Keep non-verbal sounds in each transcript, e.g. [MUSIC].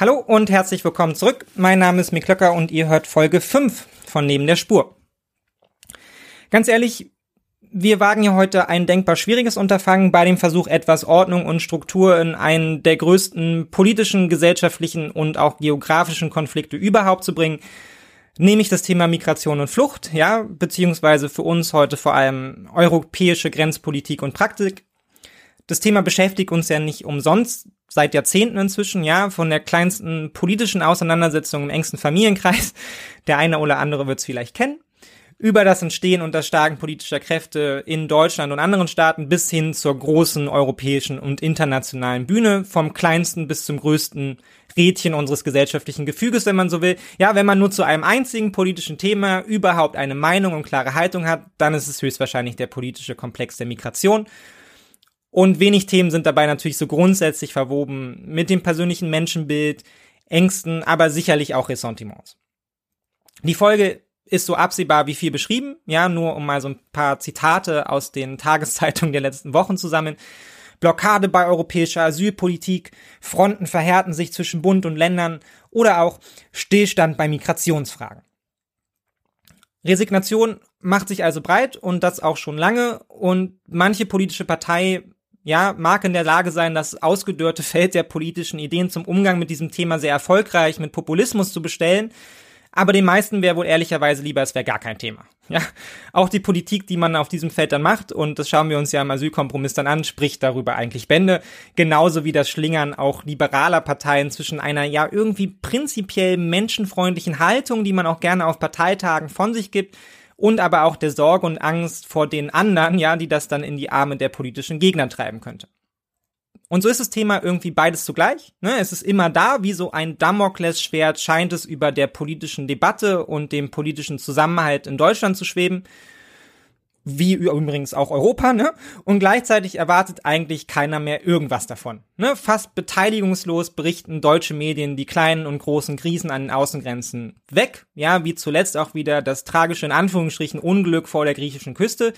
Hallo und herzlich willkommen zurück. Mein Name ist Miklöcker und ihr hört Folge 5 von Neben der Spur. Ganz ehrlich, wir wagen ja heute ein denkbar schwieriges Unterfangen bei dem Versuch, etwas Ordnung und Struktur in einen der größten politischen, gesellschaftlichen und auch geografischen Konflikte überhaupt zu bringen, nämlich das Thema Migration und Flucht, ja, beziehungsweise für uns heute vor allem europäische Grenzpolitik und Praktik. Das Thema beschäftigt uns ja nicht umsonst seit Jahrzehnten inzwischen, ja, von der kleinsten politischen Auseinandersetzung im engsten Familienkreis. Der eine oder andere wird es vielleicht kennen. Über das Entstehen und das Starken politischer Kräfte in Deutschland und anderen Staaten bis hin zur großen europäischen und internationalen Bühne, vom kleinsten bis zum größten Rädchen unseres gesellschaftlichen Gefüges, wenn man so will. Ja, wenn man nur zu einem einzigen politischen Thema überhaupt eine Meinung und klare Haltung hat, dann ist es höchstwahrscheinlich der politische Komplex der Migration. Und wenig Themen sind dabei natürlich so grundsätzlich verwoben mit dem persönlichen Menschenbild, Ängsten, aber sicherlich auch Ressentiments. Die Folge ist so absehbar wie viel beschrieben, ja, nur um mal so ein paar Zitate aus den [LAUGHS] Tageszeitungen der letzten Wochen zu sammeln. Blockade bei europäischer Asylpolitik, Fronten verhärten sich zwischen Bund und Ländern oder auch Stillstand bei Migrationsfragen. Resignation macht sich also breit und das auch schon lange und manche politische Partei ja, mag in der Lage sein, das ausgedörrte Feld der politischen Ideen zum Umgang mit diesem Thema sehr erfolgreich mit Populismus zu bestellen. Aber den meisten wäre wohl ehrlicherweise lieber, es wäre gar kein Thema. Ja, auch die Politik, die man auf diesem Feld dann macht, und das schauen wir uns ja im Asylkompromiss dann an, spricht darüber eigentlich Bände. Genauso wie das Schlingern auch liberaler Parteien zwischen einer ja irgendwie prinzipiell menschenfreundlichen Haltung, die man auch gerne auf Parteitagen von sich gibt, und aber auch der Sorge und Angst vor den anderen, ja, die das dann in die Arme der politischen Gegner treiben könnte. Und so ist das Thema irgendwie beides zugleich. Ne? Es ist immer da, wie so ein Damoklesschwert scheint es über der politischen Debatte und dem politischen Zusammenhalt in Deutschland zu schweben wie übrigens auch Europa, ne? Und gleichzeitig erwartet eigentlich keiner mehr irgendwas davon. Ne? Fast beteiligungslos berichten deutsche Medien die kleinen und großen Krisen an den Außengrenzen weg. Ja, wie zuletzt auch wieder das tragische in Anführungsstrichen Unglück vor der griechischen Küste.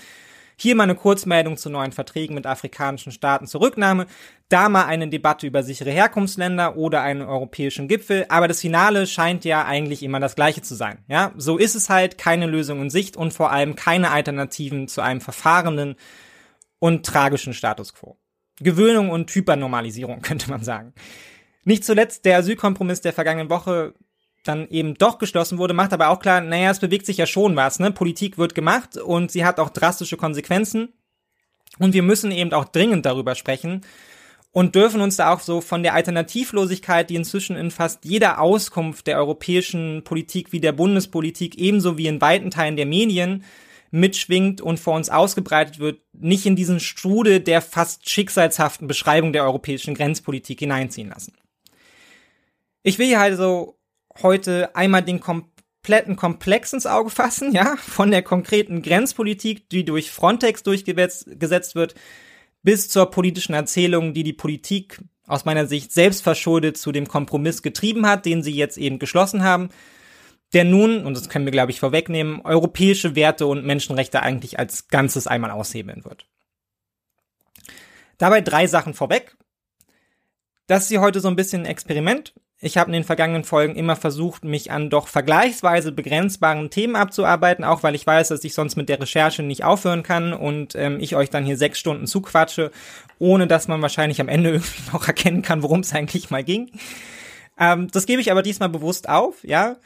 Hier mal eine Kurzmeldung zu neuen Verträgen mit afrikanischen Staaten zur Rücknahme. Da mal eine Debatte über sichere Herkunftsländer oder einen europäischen Gipfel. Aber das Finale scheint ja eigentlich immer das gleiche zu sein. Ja, so ist es halt. Keine Lösung in Sicht und vor allem keine Alternativen zu einem verfahrenen und tragischen Status quo. Gewöhnung und Hypernormalisierung [LAUGHS] könnte man sagen. Nicht zuletzt der Asylkompromiss der vergangenen Woche dann eben doch geschlossen wurde, macht aber auch klar, naja, es bewegt sich ja schon was, ne? Politik wird gemacht und sie hat auch drastische Konsequenzen. Und wir müssen eben auch dringend darüber sprechen und dürfen uns da auch so von der Alternativlosigkeit, die inzwischen in fast jeder Auskunft der europäischen Politik wie der Bundespolitik ebenso wie in weiten Teilen der Medien mitschwingt und vor uns ausgebreitet wird, nicht in diesen Strudel der fast schicksalshaften Beschreibung der europäischen Grenzpolitik hineinziehen lassen. Ich will hier also heute einmal den kompletten Komplex ins Auge fassen, ja, von der konkreten Grenzpolitik, die durch Frontex durchgesetzt wird, bis zur politischen Erzählung, die die Politik aus meiner Sicht selbst verschuldet zu dem Kompromiss getrieben hat, den sie jetzt eben geschlossen haben, der nun, und das können wir glaube ich vorwegnehmen, europäische Werte und Menschenrechte eigentlich als Ganzes einmal aushebeln wird. Dabei drei Sachen vorweg. Das ist hier heute so ein bisschen ein Experiment. Ich habe in den vergangenen Folgen immer versucht, mich an doch vergleichsweise begrenzbaren Themen abzuarbeiten, auch weil ich weiß, dass ich sonst mit der Recherche nicht aufhören kann und ähm, ich euch dann hier sechs Stunden zuquatsche, ohne dass man wahrscheinlich am Ende [LAUGHS] irgendwie noch erkennen kann, worum es eigentlich mal ging. Ähm, das gebe ich aber diesmal bewusst auf, ja,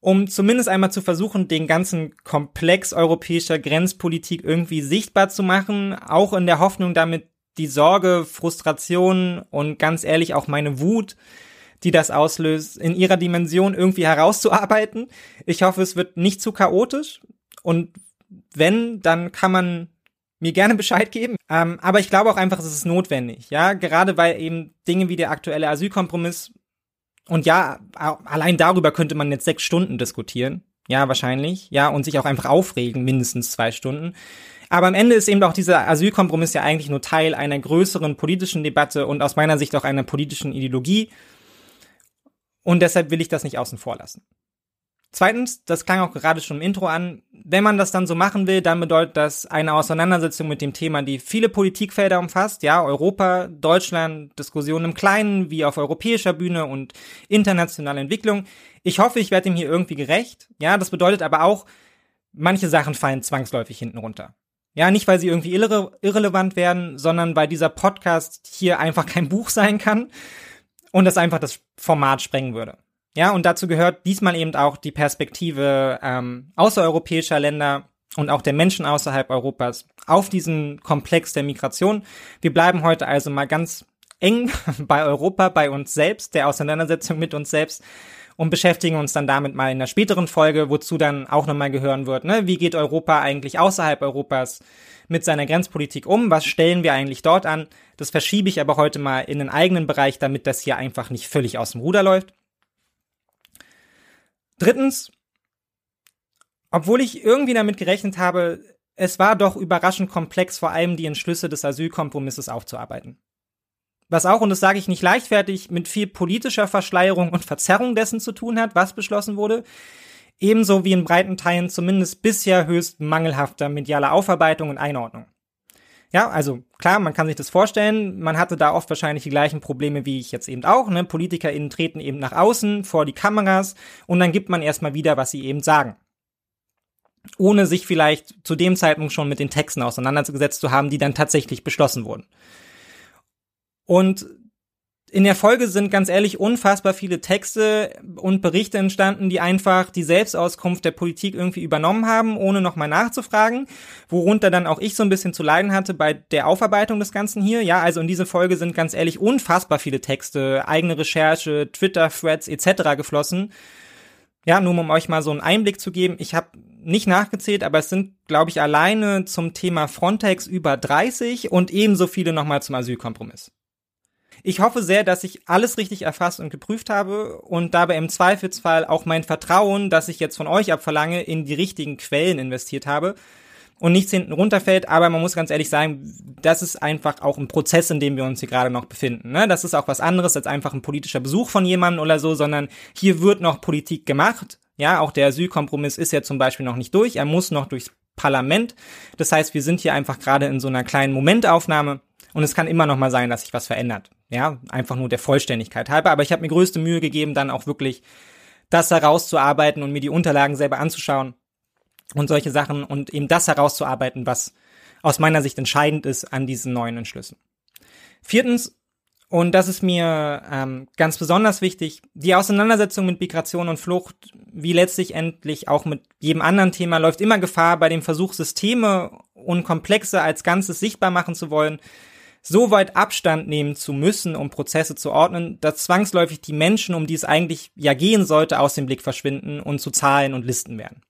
um zumindest einmal zu versuchen, den ganzen Komplex europäischer Grenzpolitik irgendwie sichtbar zu machen, auch in der Hoffnung damit die Sorge, Frustration und ganz ehrlich auch meine Wut die das auslöst, in ihrer Dimension irgendwie herauszuarbeiten. Ich hoffe, es wird nicht zu chaotisch. Und wenn, dann kann man mir gerne Bescheid geben. Ähm, aber ich glaube auch einfach, es ist notwendig. Ja, gerade weil eben Dinge wie der aktuelle Asylkompromiss und ja, allein darüber könnte man jetzt sechs Stunden diskutieren. Ja, wahrscheinlich. Ja, und sich auch einfach aufregen, mindestens zwei Stunden. Aber am Ende ist eben auch dieser Asylkompromiss ja eigentlich nur Teil einer größeren politischen Debatte und aus meiner Sicht auch einer politischen Ideologie. Und deshalb will ich das nicht außen vor lassen. Zweitens, das klang auch gerade schon im Intro an, wenn man das dann so machen will, dann bedeutet das eine Auseinandersetzung mit dem Thema, die viele Politikfelder umfasst, ja, Europa, Deutschland, Diskussionen im Kleinen, wie auf europäischer Bühne und internationale Entwicklung. Ich hoffe, ich werde dem hier irgendwie gerecht. Ja, das bedeutet aber auch, manche Sachen fallen zwangsläufig hinten runter. Ja, nicht weil sie irgendwie irre irrelevant werden, sondern weil dieser Podcast hier einfach kein Buch sein kann und das einfach das Format sprengen würde. Ja, und dazu gehört diesmal eben auch die Perspektive ähm, außereuropäischer Länder und auch der Menschen außerhalb Europas auf diesen Komplex der Migration. Wir bleiben heute also mal ganz eng [LAUGHS] bei Europa, bei uns selbst, der Auseinandersetzung mit uns selbst und beschäftigen uns dann damit mal in einer späteren Folge, wozu dann auch nochmal gehören wird, ne? Wie geht Europa eigentlich außerhalb Europas mit seiner Grenzpolitik um? Was stellen wir eigentlich dort an? Das verschiebe ich aber heute mal in einen eigenen Bereich, damit das hier einfach nicht völlig aus dem Ruder läuft. Drittens, obwohl ich irgendwie damit gerechnet habe, es war doch überraschend komplex, vor allem die Entschlüsse des Asylkompromisses aufzuarbeiten. Was auch, und das sage ich nicht leichtfertig, mit viel politischer Verschleierung und Verzerrung dessen zu tun hat, was beschlossen wurde, ebenso wie in breiten Teilen zumindest bisher höchst mangelhafter medialer Aufarbeitung und Einordnung. Ja, also klar, man kann sich das vorstellen. Man hatte da oft wahrscheinlich die gleichen Probleme wie ich jetzt eben auch. Ne? PolitikerInnen treten eben nach außen vor die Kameras und dann gibt man erstmal wieder, was sie eben sagen. Ohne sich vielleicht zu dem Zeitpunkt schon mit den Texten auseinandergesetzt zu haben, die dann tatsächlich beschlossen wurden. Und in der Folge sind ganz ehrlich unfassbar viele Texte und Berichte entstanden, die einfach die Selbstauskunft der Politik irgendwie übernommen haben, ohne nochmal nachzufragen, worunter dann auch ich so ein bisschen zu leiden hatte bei der Aufarbeitung des Ganzen hier. Ja, also in diese Folge sind ganz ehrlich unfassbar viele Texte, eigene Recherche, Twitter-Threads etc. geflossen. Ja, nur um euch mal so einen Einblick zu geben, ich habe nicht nachgezählt, aber es sind, glaube ich, alleine zum Thema Frontex über 30 und ebenso viele nochmal zum Asylkompromiss. Ich hoffe sehr, dass ich alles richtig erfasst und geprüft habe und dabei im Zweifelsfall auch mein Vertrauen, das ich jetzt von euch abverlange, in die richtigen Quellen investiert habe und nichts hinten runterfällt. Aber man muss ganz ehrlich sagen, das ist einfach auch ein Prozess, in dem wir uns hier gerade noch befinden. Ne? Das ist auch was anderes als einfach ein politischer Besuch von jemandem oder so, sondern hier wird noch Politik gemacht. Ja, auch der Asylkompromiss ist ja zum Beispiel noch nicht durch. Er muss noch durchs Parlament. Das heißt, wir sind hier einfach gerade in so einer kleinen Momentaufnahme und es kann immer noch mal sein, dass sich was verändert. Ja, einfach nur der Vollständigkeit halber. Aber ich habe mir größte Mühe gegeben, dann auch wirklich das herauszuarbeiten und mir die Unterlagen selber anzuschauen und solche Sachen und eben das herauszuarbeiten, was aus meiner Sicht entscheidend ist an diesen neuen Entschlüssen. Viertens, und das ist mir ähm, ganz besonders wichtig, die Auseinandersetzung mit Migration und Flucht, wie letztlich endlich auch mit jedem anderen Thema, läuft immer Gefahr bei dem Versuch, Systeme und Komplexe als Ganzes sichtbar machen zu wollen, so weit Abstand nehmen zu müssen, um Prozesse zu ordnen, dass zwangsläufig die Menschen, um die es eigentlich ja gehen sollte, aus dem Blick verschwinden und zu Zahlen und Listen werden.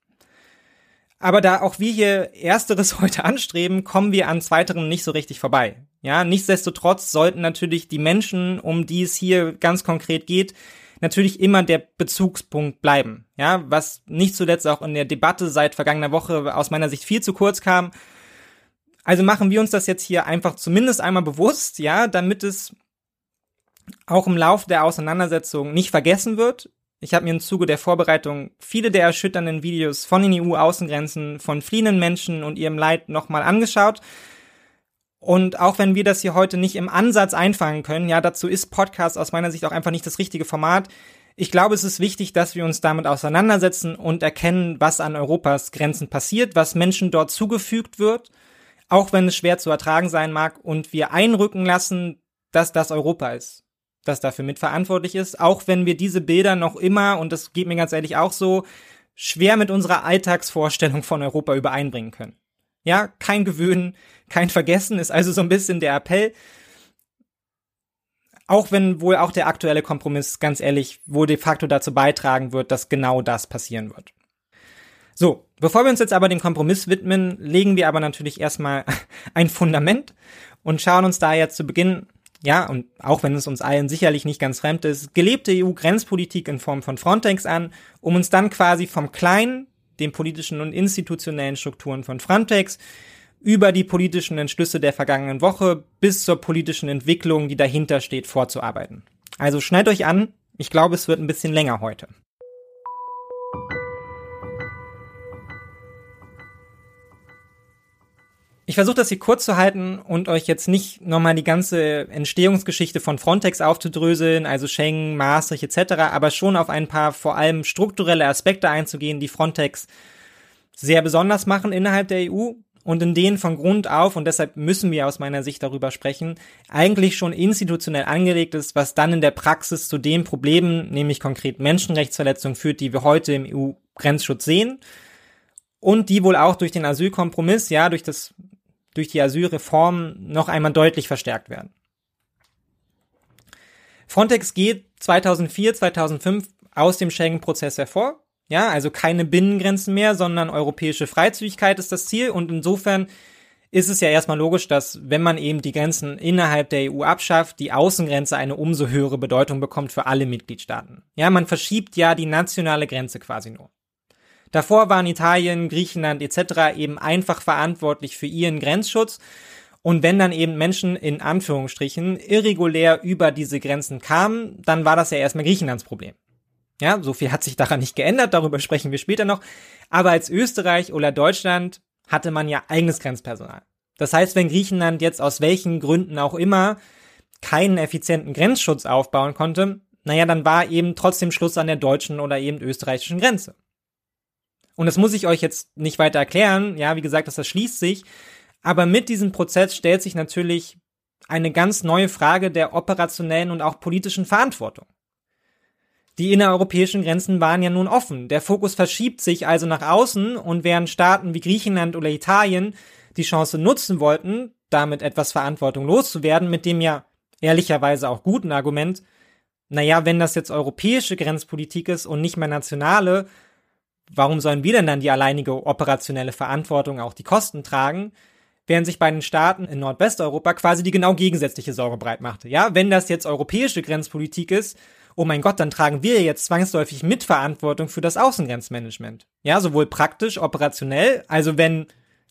Aber da auch wir hier Ersteres [LAUGHS] heute anstreben, kommen wir an Zweiterem nicht so richtig vorbei. Ja, nichtsdestotrotz sollten natürlich die Menschen, um die es hier ganz konkret geht, natürlich immer der Bezugspunkt bleiben. Ja, was nicht zuletzt auch in der Debatte seit vergangener Woche aus meiner Sicht viel zu kurz kam, also machen wir uns das jetzt hier einfach zumindest einmal bewusst, ja, damit es auch im Lauf der Auseinandersetzung nicht vergessen wird. Ich habe mir im Zuge der Vorbereitung viele der erschütternden Videos von den EU-Außengrenzen, von fliehenden Menschen und ihrem Leid nochmal angeschaut. Und auch wenn wir das hier heute nicht im Ansatz einfangen können, ja, dazu ist Podcast aus meiner Sicht auch einfach nicht das richtige Format. Ich glaube, es ist wichtig, dass wir uns damit auseinandersetzen und erkennen, was an Europas Grenzen passiert, was Menschen dort zugefügt wird auch wenn es schwer zu ertragen sein mag und wir einrücken lassen, dass das Europa ist, das dafür mitverantwortlich ist, auch wenn wir diese Bilder noch immer, und das geht mir ganz ehrlich auch so, schwer mit unserer Alltagsvorstellung von Europa übereinbringen können. Ja, kein Gewöhnen, kein Vergessen ist also so ein bisschen der Appell. Auch wenn wohl auch der aktuelle Kompromiss, ganz ehrlich, wohl de facto dazu beitragen wird, dass genau das passieren wird. So, bevor wir uns jetzt aber dem Kompromiss widmen, legen wir aber natürlich erstmal [LAUGHS] ein Fundament und schauen uns da jetzt zu Beginn, ja, und auch wenn es uns allen sicherlich nicht ganz fremd ist, gelebte EU-Grenzpolitik in Form von Frontex an, um uns dann quasi vom kleinen, den politischen und institutionellen Strukturen von Frontex über die politischen Entschlüsse der vergangenen Woche bis zur politischen Entwicklung, die dahinter steht, vorzuarbeiten. Also schneidet euch an, ich glaube, es wird ein bisschen länger heute. Ich versuche das hier kurz zu halten und euch jetzt nicht nochmal die ganze Entstehungsgeschichte von Frontex aufzudröseln, also Schengen, Maastricht etc., aber schon auf ein paar vor allem strukturelle Aspekte einzugehen, die Frontex sehr besonders machen innerhalb der EU und in denen von Grund auf, und deshalb müssen wir aus meiner Sicht darüber sprechen, eigentlich schon institutionell angelegt ist, was dann in der Praxis zu den Problemen, nämlich konkret Menschenrechtsverletzungen führt, die wir heute im EU-Grenzschutz sehen und die wohl auch durch den Asylkompromiss, ja, durch das durch die Asylreform noch einmal deutlich verstärkt werden. Frontex geht 2004, 2005 aus dem Schengen-Prozess hervor. Ja, also keine Binnengrenzen mehr, sondern europäische Freizügigkeit ist das Ziel. Und insofern ist es ja erstmal logisch, dass wenn man eben die Grenzen innerhalb der EU abschafft, die Außengrenze eine umso höhere Bedeutung bekommt für alle Mitgliedstaaten. Ja, man verschiebt ja die nationale Grenze quasi nur. Davor waren Italien, Griechenland etc. eben einfach verantwortlich für ihren Grenzschutz. Und wenn dann eben Menschen in Anführungsstrichen irregulär über diese Grenzen kamen, dann war das ja erstmal Griechenlands Problem. Ja, so viel hat sich daran nicht geändert, darüber sprechen wir später noch. Aber als Österreich oder Deutschland hatte man ja eigenes Grenzpersonal. Das heißt, wenn Griechenland jetzt aus welchen Gründen auch immer keinen effizienten Grenzschutz aufbauen konnte, naja, dann war eben trotzdem Schluss an der deutschen oder eben österreichischen Grenze. Und das muss ich euch jetzt nicht weiter erklären. Ja, wie gesagt, das erschließt sich. Aber mit diesem Prozess stellt sich natürlich eine ganz neue Frage der operationellen und auch politischen Verantwortung. Die innereuropäischen Grenzen waren ja nun offen. Der Fokus verschiebt sich also nach außen und während Staaten wie Griechenland oder Italien die Chance nutzen wollten, damit etwas Verantwortung loszuwerden, mit dem ja ehrlicherweise auch guten Argument, naja, wenn das jetzt europäische Grenzpolitik ist und nicht mehr nationale, warum sollen wir denn dann die alleinige operationelle Verantwortung, auch die Kosten tragen, während sich bei den Staaten in Nordwesteuropa quasi die genau gegensätzliche Sorge breit machte. Ja, wenn das jetzt europäische Grenzpolitik ist, oh mein Gott, dann tragen wir jetzt zwangsläufig Mitverantwortung für das Außengrenzmanagement. Ja, sowohl praktisch, operationell, also wenn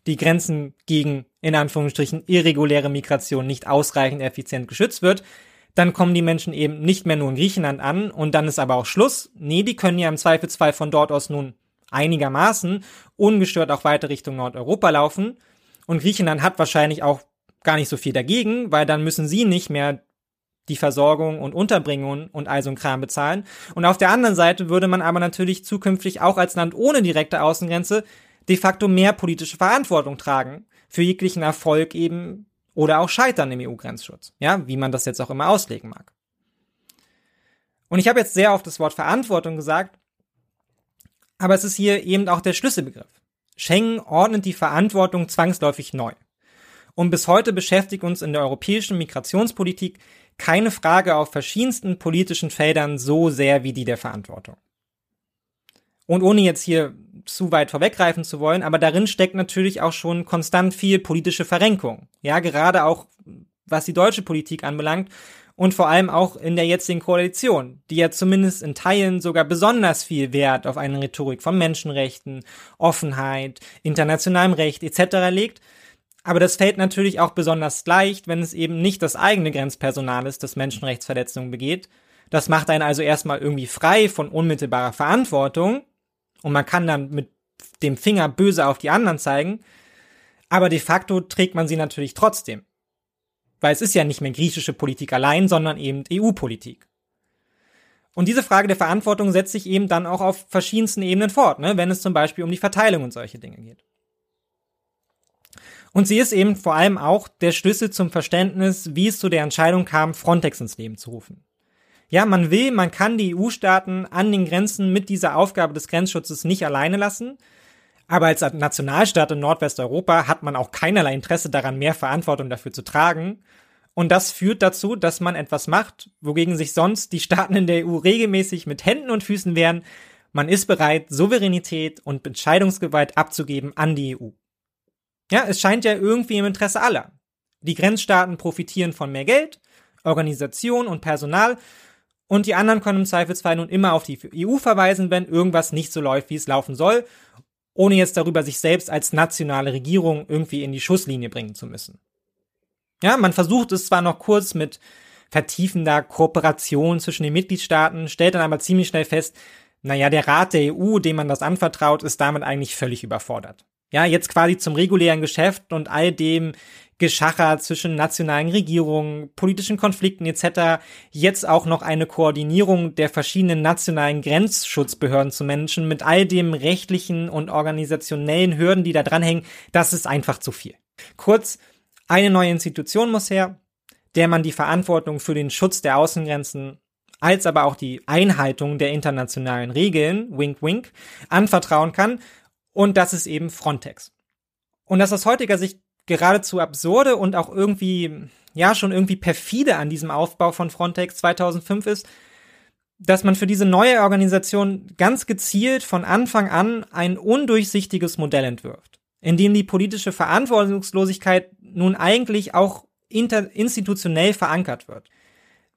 die Grenzen gegen, in Anführungsstrichen, irreguläre Migration nicht ausreichend effizient geschützt wird, dann kommen die Menschen eben nicht mehr nur in Griechenland an und dann ist aber auch Schluss. Nee, die können ja im Zweifelsfall von dort aus nun einigermaßen ungestört auch weiter Richtung Nordeuropa laufen. Und Griechenland hat wahrscheinlich auch gar nicht so viel dagegen, weil dann müssen sie nicht mehr die Versorgung und Unterbringung und all so ein Kram bezahlen. Und auf der anderen Seite würde man aber natürlich zukünftig auch als Land ohne direkte Außengrenze de facto mehr politische Verantwortung tragen für jeglichen Erfolg eben oder auch Scheitern im EU-Grenzschutz. Ja, wie man das jetzt auch immer auslegen mag. Und ich habe jetzt sehr oft das Wort Verantwortung gesagt, aber es ist hier eben auch der Schlüsselbegriff. Schengen ordnet die Verantwortung zwangsläufig neu. Und bis heute beschäftigt uns in der europäischen Migrationspolitik keine Frage auf verschiedensten politischen Feldern so sehr wie die der Verantwortung. Und ohne jetzt hier zu weit vorweggreifen zu wollen, aber darin steckt natürlich auch schon konstant viel politische Verrenkung. Ja, gerade auch was die deutsche Politik anbelangt und vor allem auch in der jetzigen Koalition, die ja zumindest in Teilen sogar besonders viel Wert auf eine Rhetorik von Menschenrechten, Offenheit, internationalem Recht etc. legt. Aber das fällt natürlich auch besonders leicht, wenn es eben nicht das eigene Grenzpersonal ist, das Menschenrechtsverletzungen begeht. Das macht einen also erstmal irgendwie frei von unmittelbarer Verantwortung und man kann dann mit dem Finger böse auf die anderen zeigen, aber de facto trägt man sie natürlich trotzdem. Weil es ist ja nicht mehr griechische Politik allein, sondern eben EU-Politik. Und diese Frage der Verantwortung setzt sich eben dann auch auf verschiedensten Ebenen fort, ne, wenn es zum Beispiel um die Verteilung und solche Dinge geht. Und sie ist eben vor allem auch der Schlüssel zum Verständnis, wie es zu der Entscheidung kam, Frontex ins Leben zu rufen. Ja, man will, man kann die EU-Staaten an den Grenzen mit dieser Aufgabe des Grenzschutzes nicht alleine lassen, aber als Nationalstaat in Nordwesteuropa hat man auch keinerlei Interesse daran, mehr Verantwortung dafür zu tragen. Und das führt dazu, dass man etwas macht, wogegen sich sonst die Staaten in der EU regelmäßig mit Händen und Füßen wehren. Man ist bereit, Souveränität und Entscheidungsgewalt abzugeben an die EU. Ja, es scheint ja irgendwie im Interesse aller. Die Grenzstaaten profitieren von mehr Geld, Organisation und Personal und die anderen können im Zweifelsfall nun immer auf die EU verweisen, wenn irgendwas nicht so läuft, wie es laufen soll ohne jetzt darüber sich selbst als nationale Regierung irgendwie in die Schusslinie bringen zu müssen. Ja, man versucht es zwar noch kurz mit vertiefender Kooperation zwischen den Mitgliedstaaten, stellt dann aber ziemlich schnell fest, naja, der Rat der EU, dem man das anvertraut, ist damit eigentlich völlig überfordert. Ja, jetzt quasi zum regulären Geschäft und all dem Geschacher zwischen nationalen Regierungen, politischen Konflikten etc. jetzt auch noch eine Koordinierung der verschiedenen nationalen Grenzschutzbehörden zu managen mit all dem rechtlichen und organisationellen Hürden, die da dranhängen, das ist einfach zu viel. Kurz, eine neue Institution muss her, der man die Verantwortung für den Schutz der Außengrenzen als aber auch die Einhaltung der internationalen Regeln, wink wink, anvertrauen kann. Und das ist eben Frontex. Und das aus heutiger Sicht geradezu absurde und auch irgendwie, ja, schon irgendwie perfide an diesem Aufbau von Frontex 2005 ist, dass man für diese neue Organisation ganz gezielt von Anfang an ein undurchsichtiges Modell entwirft, in dem die politische Verantwortungslosigkeit nun eigentlich auch institutionell verankert wird.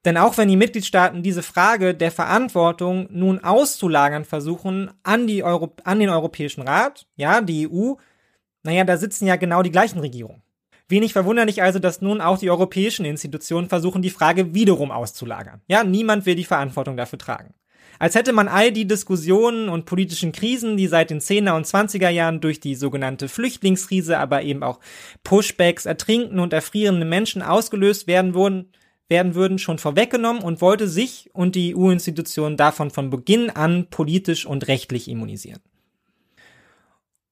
Denn auch wenn die Mitgliedstaaten diese Frage der Verantwortung nun auszulagern versuchen an, die Euro an den Europäischen Rat, ja, die EU, naja, da sitzen ja genau die gleichen Regierungen. Wenig verwunderlich also, dass nun auch die europäischen Institutionen versuchen, die Frage wiederum auszulagern. Ja, niemand will die Verantwortung dafür tragen. Als hätte man all die Diskussionen und politischen Krisen, die seit den 10er und 20er Jahren durch die sogenannte Flüchtlingskrise, aber eben auch Pushbacks, ertrinkende und erfrierende Menschen ausgelöst werden wurden, werden würden, schon vorweggenommen und wollte sich und die EU-Institutionen davon von Beginn an politisch und rechtlich immunisieren.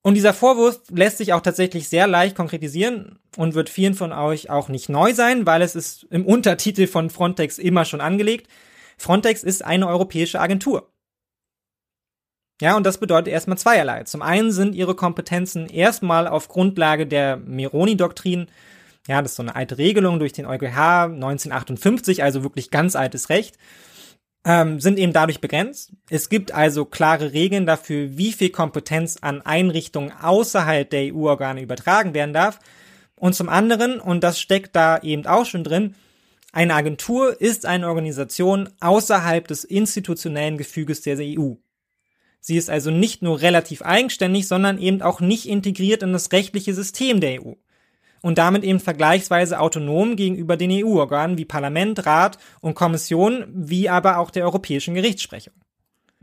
Und dieser Vorwurf lässt sich auch tatsächlich sehr leicht konkretisieren und wird vielen von euch auch nicht neu sein, weil es ist im Untertitel von Frontex immer schon angelegt. Frontex ist eine europäische Agentur. Ja, und das bedeutet erstmal zweierlei. Zum einen sind ihre Kompetenzen erstmal auf Grundlage der Meroni-Doktrin, ja, das ist so eine alte Regelung durch den EuGH 1958, also wirklich ganz altes Recht, ähm, sind eben dadurch begrenzt. Es gibt also klare Regeln dafür, wie viel Kompetenz an Einrichtungen außerhalb der EU-Organe übertragen werden darf. Und zum anderen, und das steckt da eben auch schon drin, eine Agentur ist eine Organisation außerhalb des institutionellen Gefüges der EU. Sie ist also nicht nur relativ eigenständig, sondern eben auch nicht integriert in das rechtliche System der EU und damit eben vergleichsweise autonom gegenüber den EU-Organen wie Parlament, Rat und Kommission, wie aber auch der Europäischen Gerichtssprechung.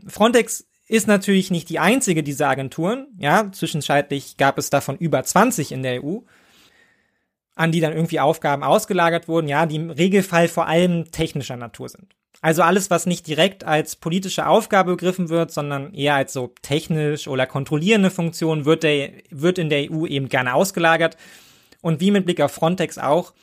Frontex ist natürlich nicht die einzige dieser Agenturen, ja, zwischenzeitlich gab es davon über 20 in der EU, an die dann irgendwie Aufgaben ausgelagert wurden, ja, die im Regelfall vor allem technischer Natur sind. Also alles, was nicht direkt als politische Aufgabe begriffen wird, sondern eher als so technisch oder kontrollierende Funktion, wird, der, wird in der EU eben gerne ausgelagert und wie mit Blick auf Frontex auch,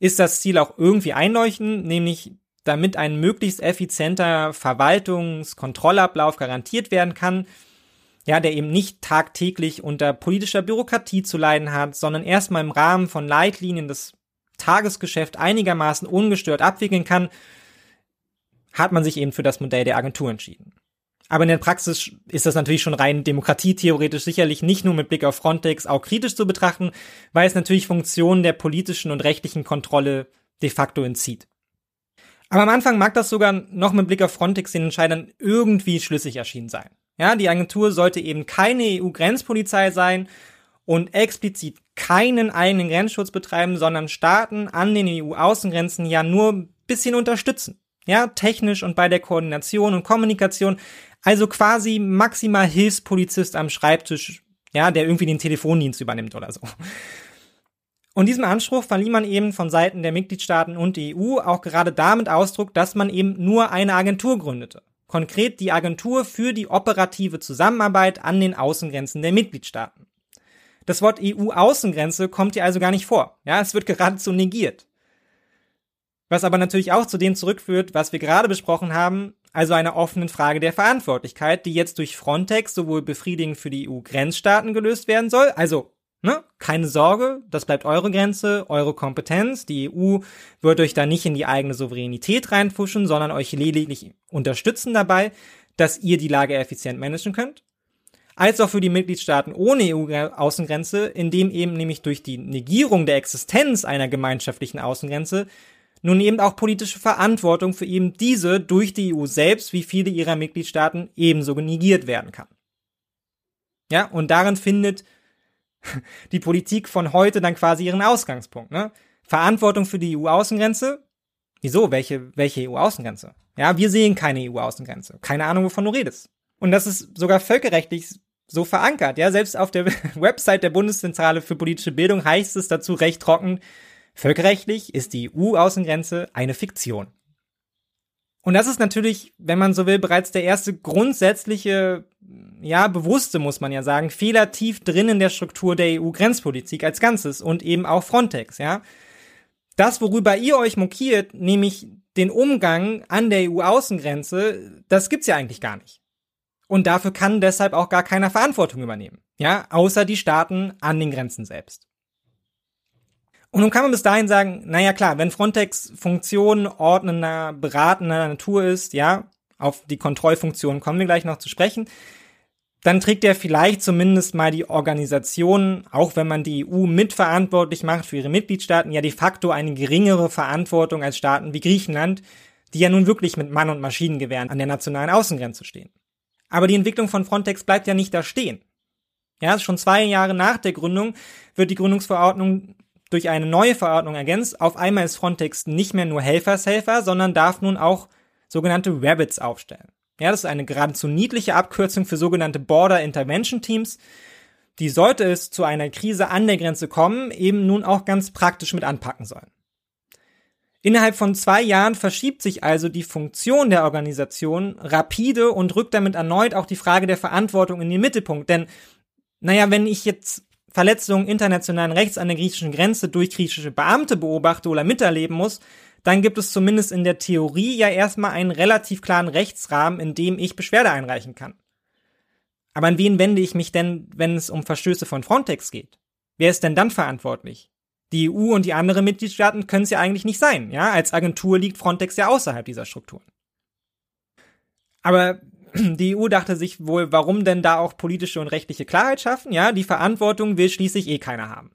ist das Ziel auch irgendwie einleuchtend, nämlich damit ein möglichst effizienter Verwaltungskontrollablauf garantiert werden kann, ja, der eben nicht tagtäglich unter politischer Bürokratie zu leiden hat, sondern erstmal im Rahmen von Leitlinien das Tagesgeschäft einigermaßen ungestört abwickeln kann, hat man sich eben für das Modell der Agentur entschieden. Aber in der Praxis ist das natürlich schon rein demokratietheoretisch sicherlich nicht nur mit Blick auf Frontex auch kritisch zu betrachten, weil es natürlich Funktionen der politischen und rechtlichen Kontrolle de facto entzieht. Aber am Anfang mag das sogar noch mit Blick auf Frontex den Entscheidern irgendwie schlüssig erschienen sein. Ja, die Agentur sollte eben keine EU-Grenzpolizei sein und explizit keinen eigenen Grenzschutz betreiben, sondern Staaten an den EU-Außengrenzen ja nur ein bisschen unterstützen. Ja, technisch und bei der Koordination und Kommunikation, also quasi maximal Hilfspolizist am Schreibtisch, ja, der irgendwie den Telefondienst übernimmt oder so. Und diesem Anspruch verlieh man eben von Seiten der Mitgliedstaaten und der EU auch gerade damit Ausdruck, dass man eben nur eine Agentur gründete. Konkret die Agentur für die operative Zusammenarbeit an den Außengrenzen der Mitgliedstaaten. Das Wort EU-Außengrenze kommt hier also gar nicht vor. Ja, es wird geradezu negiert. Was aber natürlich auch zu dem zurückführt, was wir gerade besprochen haben, also einer offenen Frage der Verantwortlichkeit, die jetzt durch Frontex sowohl befriedigend für die EU-Grenzstaaten gelöst werden soll, also Ne? Keine Sorge, das bleibt eure Grenze, eure Kompetenz. Die EU wird euch da nicht in die eigene Souveränität reinfuschen, sondern euch lediglich unterstützen dabei, dass ihr die Lage effizient managen könnt. Als auch für die Mitgliedstaaten ohne EU-Außengrenze, indem eben nämlich durch die Negierung der Existenz einer gemeinschaftlichen Außengrenze nun eben auch politische Verantwortung für eben diese durch die EU selbst wie viele ihrer Mitgliedstaaten ebenso negiert werden kann. Ja, und darin findet [LAUGHS] die Politik von heute dann quasi ihren Ausgangspunkt. Ne? Verantwortung für die EU-Außengrenze. Wieso? Welche, welche EU-Außengrenze? Ja, wir sehen keine EU-Außengrenze. Keine Ahnung, wovon du redest. Und das ist sogar völkerrechtlich so verankert. Ja, selbst auf der [LAUGHS] Website der Bundeszentrale für politische Bildung heißt es dazu recht trocken, völkerrechtlich ist die EU-Außengrenze eine Fiktion. Und das ist natürlich, wenn man so will, bereits der erste grundsätzliche, ja, bewusste, muss man ja sagen, Fehler tief drin in der Struktur der EU-Grenzpolitik als Ganzes und eben auch Frontex, ja. Das, worüber ihr euch mokiert, nämlich den Umgang an der EU-Außengrenze, das gibt's ja eigentlich gar nicht. Und dafür kann deshalb auch gar keiner Verantwortung übernehmen. Ja, außer die Staaten an den Grenzen selbst. Und nun kann man bis dahin sagen, naja klar, wenn Frontex Funktion ordnender, beratender Natur ist, ja, auf die Kontrollfunktion kommen wir gleich noch zu sprechen, dann trägt er vielleicht zumindest mal die Organisation, auch wenn man die EU mitverantwortlich macht für ihre Mitgliedstaaten, ja de facto eine geringere Verantwortung als Staaten wie Griechenland, die ja nun wirklich mit Mann- und Maschinengewehren an der nationalen Außengrenze stehen. Aber die Entwicklung von Frontex bleibt ja nicht da stehen. Ja, schon zwei Jahre nach der Gründung wird die Gründungsverordnung durch eine neue Verordnung ergänzt. Auf einmal ist Frontex nicht mehr nur Helfershelfer, sondern darf nun auch sogenannte Rabbits aufstellen. Ja, das ist eine geradezu niedliche Abkürzung für sogenannte Border Intervention Teams. Die sollte es zu einer Krise an der Grenze kommen, eben nun auch ganz praktisch mit anpacken sollen. Innerhalb von zwei Jahren verschiebt sich also die Funktion der Organisation rapide und rückt damit erneut auch die Frage der Verantwortung in den Mittelpunkt. Denn, naja, wenn ich jetzt Verletzungen internationalen Rechts an der griechischen Grenze durch griechische Beamte beobachte oder miterleben muss, dann gibt es zumindest in der Theorie ja erstmal einen relativ klaren Rechtsrahmen, in dem ich Beschwerde einreichen kann. Aber an wen wende ich mich denn, wenn es um Verstöße von Frontex geht? Wer ist denn dann verantwortlich? Die EU und die anderen Mitgliedstaaten können es ja eigentlich nicht sein. Ja, als Agentur liegt Frontex ja außerhalb dieser Strukturen. Aber die EU dachte sich wohl, warum denn da auch politische und rechtliche Klarheit schaffen? Ja, die Verantwortung will schließlich eh keiner haben.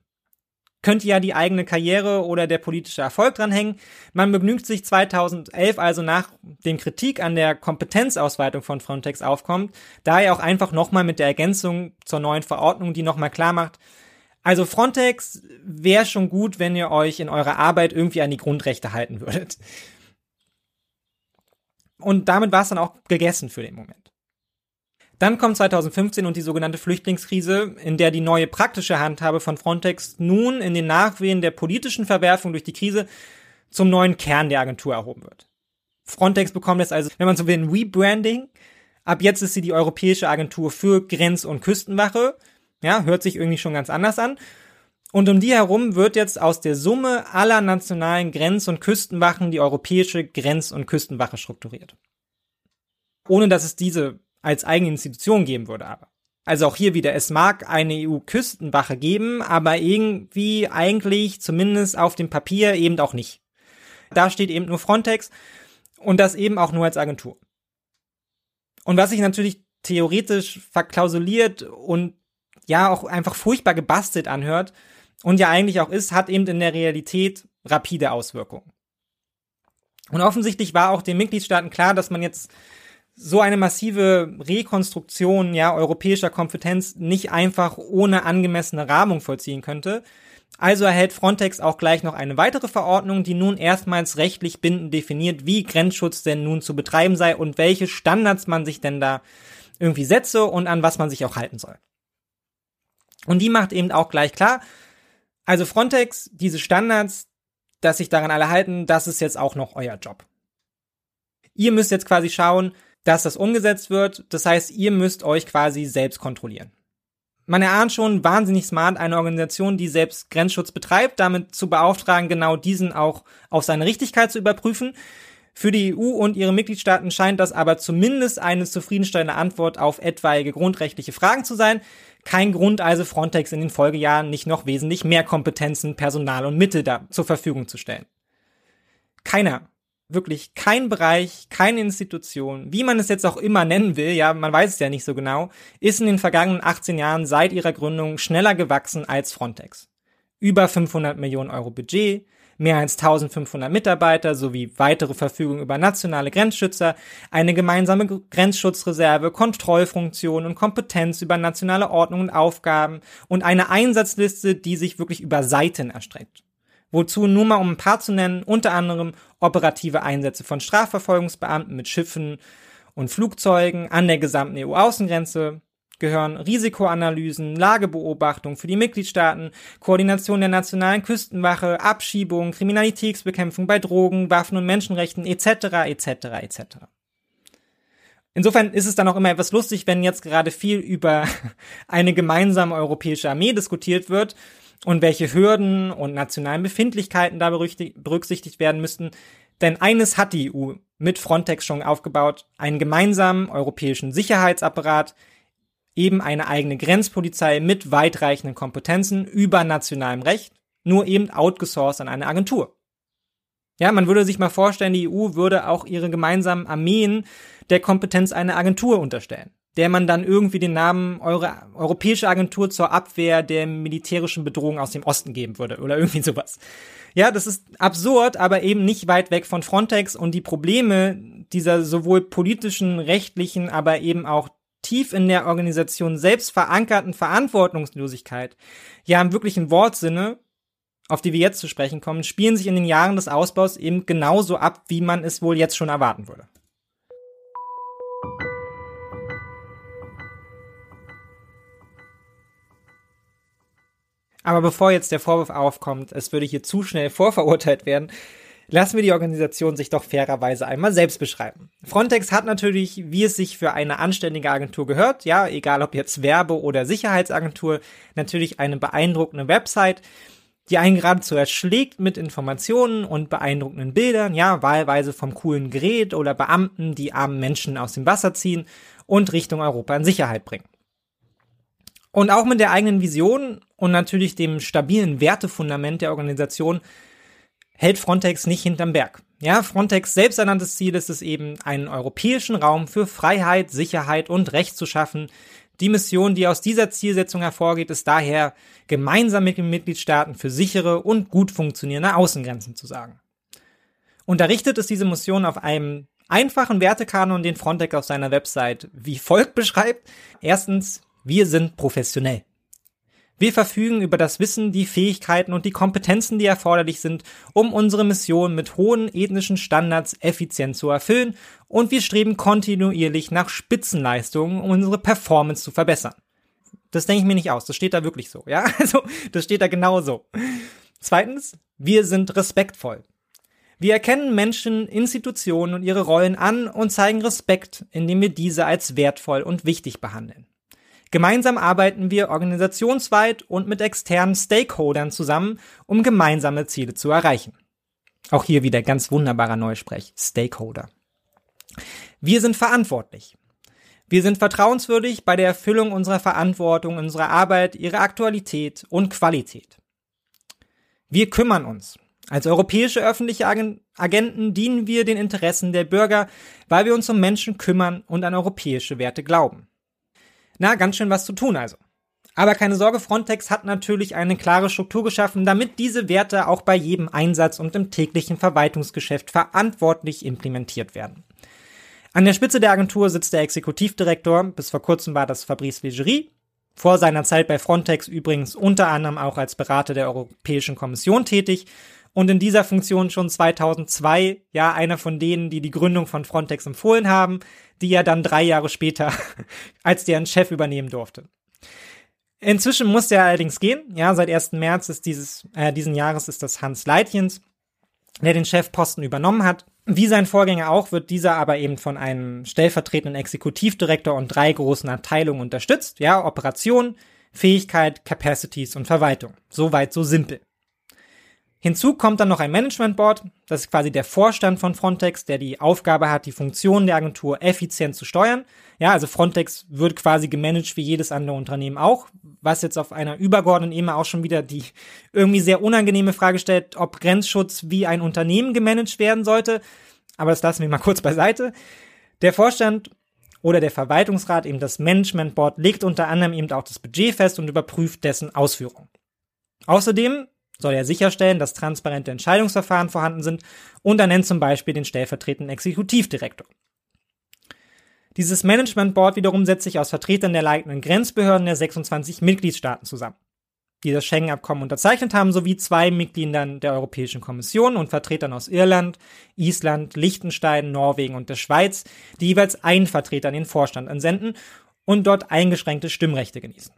Könnte ja die eigene Karriere oder der politische Erfolg dranhängen. Man begnügt sich 2011 also nach dem Kritik an der Kompetenzausweitung von Frontex aufkommt, da er auch einfach nochmal mit der Ergänzung zur neuen Verordnung, die nochmal klar macht, also Frontex wäre schon gut, wenn ihr euch in eurer Arbeit irgendwie an die Grundrechte halten würdet. Und damit war es dann auch gegessen für den Moment. Dann kommt 2015 und die sogenannte Flüchtlingskrise, in der die neue praktische Handhabe von Frontex nun in den Nachwehen der politischen Verwerfung durch die Krise zum neuen Kern der Agentur erhoben wird. Frontex bekommt jetzt also, wenn man so will, ein Rebranding. Ab jetzt ist sie die Europäische Agentur für Grenz- und Küstenwache ja, hört sich irgendwie schon ganz anders an. Und um die herum wird jetzt aus der Summe aller nationalen Grenz- und Küstenwachen die europäische Grenz- und Küstenwache strukturiert. Ohne dass es diese als eigene Institution geben würde aber. Also auch hier wieder, es mag eine EU-Küstenwache geben, aber irgendwie eigentlich zumindest auf dem Papier eben auch nicht. Da steht eben nur Frontex und das eben auch nur als Agentur. Und was sich natürlich theoretisch verklausuliert und ja auch einfach furchtbar gebastelt anhört und ja eigentlich auch ist, hat eben in der Realität rapide Auswirkungen. Und offensichtlich war auch den Mitgliedstaaten klar, dass man jetzt so eine massive Rekonstruktion ja europäischer Kompetenz nicht einfach ohne angemessene Rahmung vollziehen könnte. Also erhält Frontex auch gleich noch eine weitere Verordnung, die nun erstmals rechtlich bindend definiert, wie Grenzschutz denn nun zu betreiben sei und welche Standards man sich denn da irgendwie setze und an was man sich auch halten soll. Und die macht eben auch gleich klar, also Frontex, diese Standards, dass sich daran alle halten, das ist jetzt auch noch euer Job. Ihr müsst jetzt quasi schauen, dass das umgesetzt wird. Das heißt, ihr müsst euch quasi selbst kontrollieren. Man erahnt schon wahnsinnig smart, eine Organisation, die selbst Grenzschutz betreibt, damit zu beauftragen, genau diesen auch auf seine Richtigkeit zu überprüfen. Für die EU und ihre Mitgliedstaaten scheint das aber zumindest eine zufriedenstellende Antwort auf etwaige grundrechtliche Fragen zu sein. Kein Grund also Frontex in den Folgejahren nicht noch wesentlich mehr Kompetenzen, Personal und Mittel da zur Verfügung zu stellen. Keiner, wirklich kein Bereich, keine Institution, wie man es jetzt auch immer nennen will, ja, man weiß es ja nicht so genau, ist in den vergangenen 18 Jahren seit ihrer Gründung schneller gewachsen als Frontex. Über 500 Millionen Euro Budget, mehr als 1500 Mitarbeiter sowie weitere Verfügungen über nationale Grenzschützer, eine gemeinsame Grenzschutzreserve, Kontrollfunktion und Kompetenz über nationale Ordnung und Aufgaben und eine Einsatzliste, die sich wirklich über Seiten erstreckt. Wozu nur mal um ein paar zu nennen, unter anderem operative Einsätze von Strafverfolgungsbeamten mit Schiffen und Flugzeugen an der gesamten EU-Außengrenze, gehören Risikoanalysen, Lagebeobachtung für die Mitgliedstaaten, Koordination der nationalen Küstenwache, Abschiebung, Kriminalitätsbekämpfung bei Drogen, Waffen und Menschenrechten etc. etc. etc. Insofern ist es dann auch immer etwas lustig, wenn jetzt gerade viel über [LAUGHS] eine gemeinsame europäische Armee diskutiert wird und welche Hürden und nationalen Befindlichkeiten da berücksichtigt werden müssten. Denn eines hat die EU mit Frontex schon aufgebaut, einen gemeinsamen europäischen Sicherheitsapparat, eben eine eigene Grenzpolizei mit weitreichenden Kompetenzen über nationalem Recht, nur eben outgesourced an eine Agentur. Ja, man würde sich mal vorstellen, die EU würde auch ihre gemeinsamen Armeen der Kompetenz einer Agentur unterstellen, der man dann irgendwie den Namen Euro Europäische Agentur zur Abwehr der militärischen Bedrohung aus dem Osten geben würde oder irgendwie sowas. Ja, das ist absurd, aber eben nicht weit weg von Frontex und die Probleme dieser sowohl politischen, rechtlichen, aber eben auch tief in der Organisation selbst verankerten Verantwortungslosigkeit, ja im wirklichen Wortsinne auf die wir jetzt zu sprechen kommen, spielen sich in den Jahren des Ausbaus eben genauso ab, wie man es wohl jetzt schon erwarten würde. Aber bevor jetzt der Vorwurf aufkommt, es würde hier zu schnell vorverurteilt werden, lassen wir die Organisation sich doch fairerweise einmal selbst beschreiben. Frontex hat natürlich, wie es sich für eine anständige Agentur gehört, ja, egal ob jetzt Werbe- oder Sicherheitsagentur, natürlich eine beeindruckende Website, die einen geradezu erschlägt mit Informationen und beeindruckenden Bildern, ja, wahlweise vom coolen Gerät oder Beamten, die armen Menschen aus dem Wasser ziehen und Richtung Europa in Sicherheit bringen. Und auch mit der eigenen Vision und natürlich dem stabilen Wertefundament der Organisation hält Frontex nicht hinterm Berg. Ja, Frontex selbsternanntes Ziel ist es eben, einen europäischen Raum für Freiheit, Sicherheit und Recht zu schaffen, die Mission, die aus dieser Zielsetzung hervorgeht, ist daher, gemeinsam mit den Mitgliedstaaten für sichere und gut funktionierende Außengrenzen zu sagen. Unterrichtet ist diese Mission auf einem einfachen Wertekanon, den Frontex auf seiner Website wie folgt beschreibt. Erstens, wir sind professionell. Wir verfügen über das Wissen, die Fähigkeiten und die Kompetenzen, die erforderlich sind, um unsere Mission mit hohen ethnischen Standards effizient zu erfüllen und wir streben kontinuierlich nach Spitzenleistungen, um unsere Performance zu verbessern. Das denke ich mir nicht aus, das steht da wirklich so, ja? [LAUGHS] Also, das steht da genau so. Zweitens, wir sind respektvoll. Wir erkennen Menschen, Institutionen und ihre Rollen an und zeigen Respekt, indem wir diese als wertvoll und wichtig behandeln. Gemeinsam arbeiten wir organisationsweit und mit externen Stakeholdern zusammen, um gemeinsame Ziele zu erreichen. Auch hier wieder ganz wunderbarer Neusprech. Stakeholder. Wir sind verantwortlich. Wir sind vertrauenswürdig bei der Erfüllung unserer Verantwortung, unserer Arbeit, ihrer Aktualität und Qualität. Wir kümmern uns. Als europäische öffentliche Agenten dienen wir den Interessen der Bürger, weil wir uns um Menschen kümmern und an europäische Werte glauben. Na, ganz schön was zu tun also. Aber keine Sorge, Frontex hat natürlich eine klare Struktur geschaffen, damit diese Werte auch bei jedem Einsatz und im täglichen Verwaltungsgeschäft verantwortlich implementiert werden. An der Spitze der Agentur sitzt der Exekutivdirektor, bis vor kurzem war das Fabrice Legerie, vor seiner Zeit bei Frontex übrigens unter anderem auch als Berater der Europäischen Kommission tätig und in dieser Funktion schon 2002, ja, einer von denen, die die Gründung von Frontex empfohlen haben, die er dann drei Jahre später [LAUGHS] als deren Chef übernehmen durfte. Inzwischen musste er allerdings gehen. Ja, seit 1. März ist dieses, äh, diesen Jahres ist das Hans Leitjens, der den Chefposten übernommen hat. Wie sein Vorgänger auch, wird dieser aber eben von einem stellvertretenden Exekutivdirektor und drei großen Abteilungen unterstützt. Ja, Operation, Fähigkeit, Capacities und Verwaltung. Soweit so simpel. Hinzu kommt dann noch ein Management Board, das ist quasi der Vorstand von Frontex, der die Aufgabe hat, die Funktionen der Agentur effizient zu steuern. Ja, also Frontex wird quasi gemanagt wie jedes andere Unternehmen auch, was jetzt auf einer übergeordneten Ebene auch schon wieder die irgendwie sehr unangenehme Frage stellt, ob Grenzschutz wie ein Unternehmen gemanagt werden sollte. Aber das lassen wir mal kurz beiseite. Der Vorstand oder der Verwaltungsrat, eben das Management Board, legt unter anderem eben auch das Budget fest und überprüft dessen Ausführung. Außerdem soll er sicherstellen, dass transparente Entscheidungsverfahren vorhanden sind und er nennt zum Beispiel den stellvertretenden Exekutivdirektor. Dieses Management Board wiederum setzt sich aus Vertretern der leitenden Grenzbehörden der 26 Mitgliedstaaten zusammen, die das Schengen-Abkommen unterzeichnet haben, sowie zwei Mitgliedern der Europäischen Kommission und Vertretern aus Irland, Island, Liechtenstein, Norwegen und der Schweiz, die jeweils einen Vertreter in den Vorstand entsenden und dort eingeschränkte Stimmrechte genießen.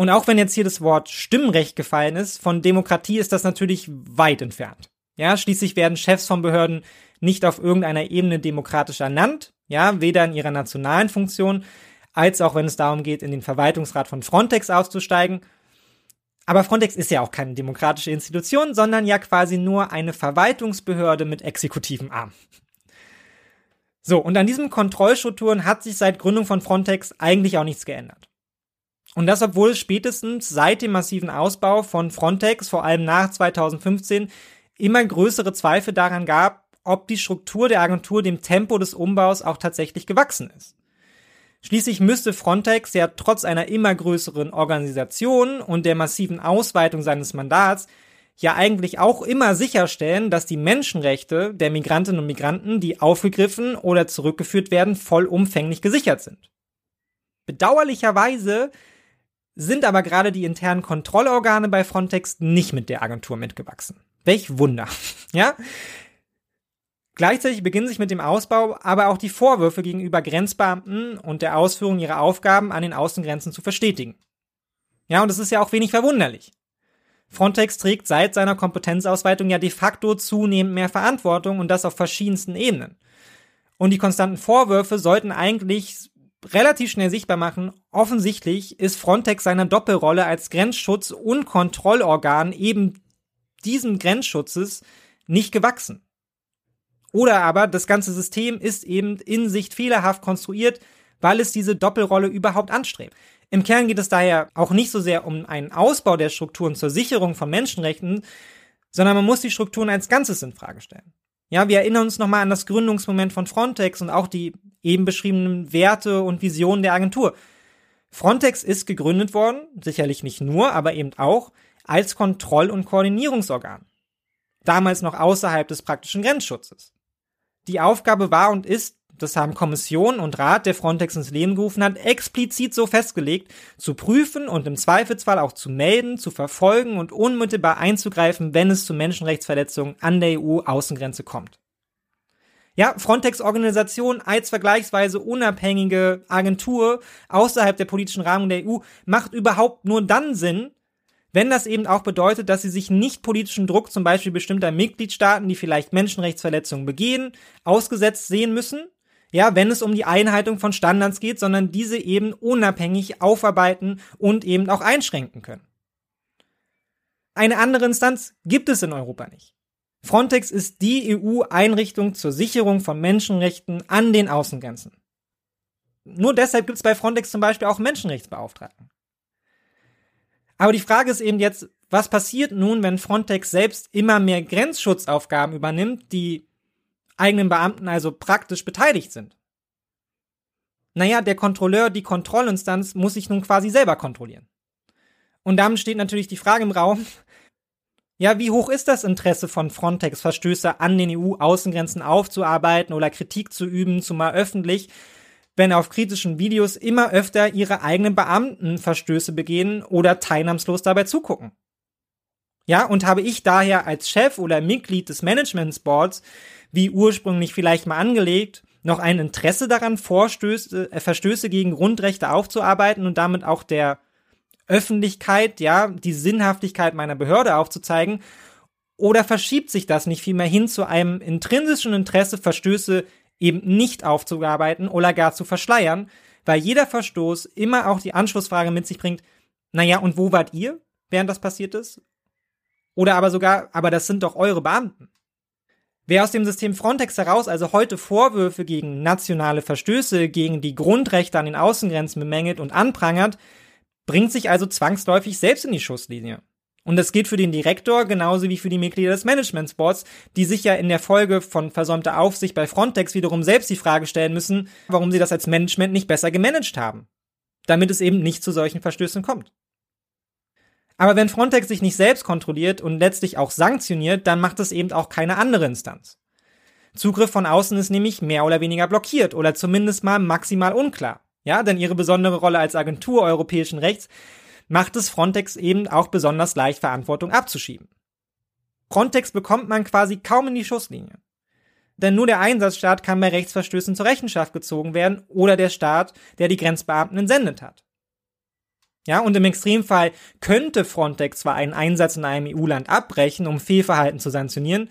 Und auch wenn jetzt hier das Wort Stimmrecht gefallen ist, von Demokratie ist das natürlich weit entfernt. Ja, schließlich werden Chefs von Behörden nicht auf irgendeiner Ebene demokratisch ernannt, ja, weder in ihrer nationalen Funktion, als auch wenn es darum geht, in den Verwaltungsrat von Frontex auszusteigen. Aber Frontex ist ja auch keine demokratische Institution, sondern ja quasi nur eine Verwaltungsbehörde mit exekutivem Arm. So, und an diesen Kontrollstrukturen hat sich seit Gründung von Frontex eigentlich auch nichts geändert. Und das, obwohl es spätestens seit dem massiven Ausbau von Frontex, vor allem nach 2015, immer größere Zweifel daran gab, ob die Struktur der Agentur dem Tempo des Umbaus auch tatsächlich gewachsen ist. Schließlich müsste Frontex ja trotz einer immer größeren Organisation und der massiven Ausweitung seines Mandats ja eigentlich auch immer sicherstellen, dass die Menschenrechte der Migrantinnen und Migranten, die aufgegriffen oder zurückgeführt werden, vollumfänglich gesichert sind. Bedauerlicherweise sind aber gerade die internen Kontrollorgane bei Frontex nicht mit der Agentur mitgewachsen. Welch Wunder. [LAUGHS] Ja? Gleichzeitig beginnen sich mit dem Ausbau aber auch die Vorwürfe gegenüber Grenzbeamten und der Ausführung ihrer Aufgaben an den Außengrenzen zu verstetigen. Ja, und das ist ja auch wenig verwunderlich. Frontex trägt seit seiner Kompetenzausweitung ja de facto zunehmend mehr Verantwortung und das auf verschiedensten Ebenen. Und die konstanten Vorwürfe sollten eigentlich relativ schnell sichtbar machen, offensichtlich ist Frontex seiner Doppelrolle als Grenzschutz und Kontrollorgan eben diesem Grenzschutzes nicht gewachsen. Oder aber das ganze System ist eben in Sicht fehlerhaft konstruiert, weil es diese Doppelrolle überhaupt anstrebt. Im Kern geht es daher auch nicht so sehr um einen Ausbau der Strukturen zur Sicherung von Menschenrechten, sondern man muss die Strukturen als Ganzes in Frage stellen. Ja, wir erinnern uns nochmal an das Gründungsmoment von Frontex und auch die eben beschriebenen Werte und Visionen der Agentur. Frontex ist gegründet worden, sicherlich nicht nur, aber eben auch als Kontroll- und Koordinierungsorgan. Damals noch außerhalb des praktischen Grenzschutzes. Die Aufgabe war und ist, das haben Kommission und Rat der Frontex ins Leben gerufen hat, explizit so festgelegt, zu prüfen und im Zweifelsfall auch zu melden, zu verfolgen und unmittelbar einzugreifen, wenn es zu Menschenrechtsverletzungen an der EU-Außengrenze kommt. Ja, Frontex-Organisation als vergleichsweise unabhängige Agentur außerhalb der politischen Rahmung der EU macht überhaupt nur dann Sinn, wenn das eben auch bedeutet, dass sie sich nicht politischen Druck zum Beispiel bestimmter Mitgliedstaaten, die vielleicht Menschenrechtsverletzungen begehen, ausgesetzt sehen müssen, ja, wenn es um die Einhaltung von Standards geht, sondern diese eben unabhängig aufarbeiten und eben auch einschränken können. Eine andere Instanz gibt es in Europa nicht. Frontex ist die EU-Einrichtung zur Sicherung von Menschenrechten an den Außengrenzen. Nur deshalb gibt es bei Frontex zum Beispiel auch Menschenrechtsbeauftragten. Aber die Frage ist eben jetzt, was passiert nun, wenn Frontex selbst immer mehr Grenzschutzaufgaben übernimmt, die eigenen Beamten also praktisch beteiligt sind? Naja, der Kontrolleur, die Kontrollinstanz muss sich nun quasi selber kontrollieren. Und damit steht natürlich die Frage im Raum, [LAUGHS] ja, wie hoch ist das Interesse von Frontex, Verstöße an den EU-Außengrenzen aufzuarbeiten oder Kritik zu üben, zumal öffentlich, wenn auf kritischen Videos immer öfter ihre eigenen Beamten Verstöße begehen oder teilnahmslos dabei zugucken? Ja, und habe ich daher als Chef oder Mitglied des Management Boards, wie ursprünglich vielleicht mal angelegt, noch ein Interesse daran, Vorstöße, äh, Verstöße gegen Grundrechte aufzuarbeiten und damit auch der Öffentlichkeit, ja, die Sinnhaftigkeit meiner Behörde aufzuzeigen? Oder verschiebt sich das nicht vielmehr hin zu einem intrinsischen Interesse, Verstöße eben nicht aufzuarbeiten oder gar zu verschleiern, weil jeder Verstoß immer auch die Anschlussfrage mit sich bringt, naja, und wo wart ihr, während das passiert ist? Oder aber sogar, aber das sind doch eure Beamten. Wer aus dem System Frontex heraus also heute Vorwürfe gegen nationale Verstöße gegen die Grundrechte an den Außengrenzen bemängelt und anprangert, bringt sich also zwangsläufig selbst in die Schusslinie. Und das gilt für den Direktor genauso wie für die Mitglieder des Management Boards, die sich ja in der Folge von versäumter Aufsicht bei Frontex wiederum selbst die Frage stellen müssen, warum sie das als Management nicht besser gemanagt haben. Damit es eben nicht zu solchen Verstößen kommt. Aber wenn Frontex sich nicht selbst kontrolliert und letztlich auch sanktioniert, dann macht es eben auch keine andere Instanz. Zugriff von außen ist nämlich mehr oder weniger blockiert oder zumindest mal maximal unklar. Ja, denn ihre besondere Rolle als Agentur europäischen Rechts macht es Frontex eben auch besonders leicht, Verantwortung abzuschieben. Frontex bekommt man quasi kaum in die Schusslinie. denn nur der Einsatzstaat kann bei Rechtsverstößen zur Rechenschaft gezogen werden oder der Staat, der die Grenzbeamten entsendet hat. Ja, und im Extremfall könnte Frontex zwar einen Einsatz in einem EU-Land abbrechen, um Fehlverhalten zu sanktionieren.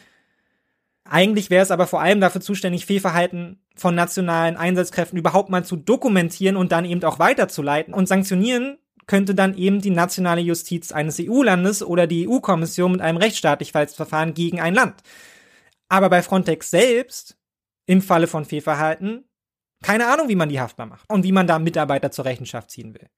Eigentlich wäre es aber vor allem dafür zuständig, Fehlverhalten von nationalen Einsatzkräften überhaupt mal zu dokumentieren und dann eben auch weiterzuleiten. Und sanktionieren könnte dann eben die nationale Justiz eines EU-Landes oder die EU-Kommission mit einem Rechtsstaatlichkeitsverfahren gegen ein Land. Aber bei Frontex selbst, im Falle von Fehlverhalten, keine Ahnung, wie man die haftbar macht und wie man da Mitarbeiter zur Rechenschaft ziehen will.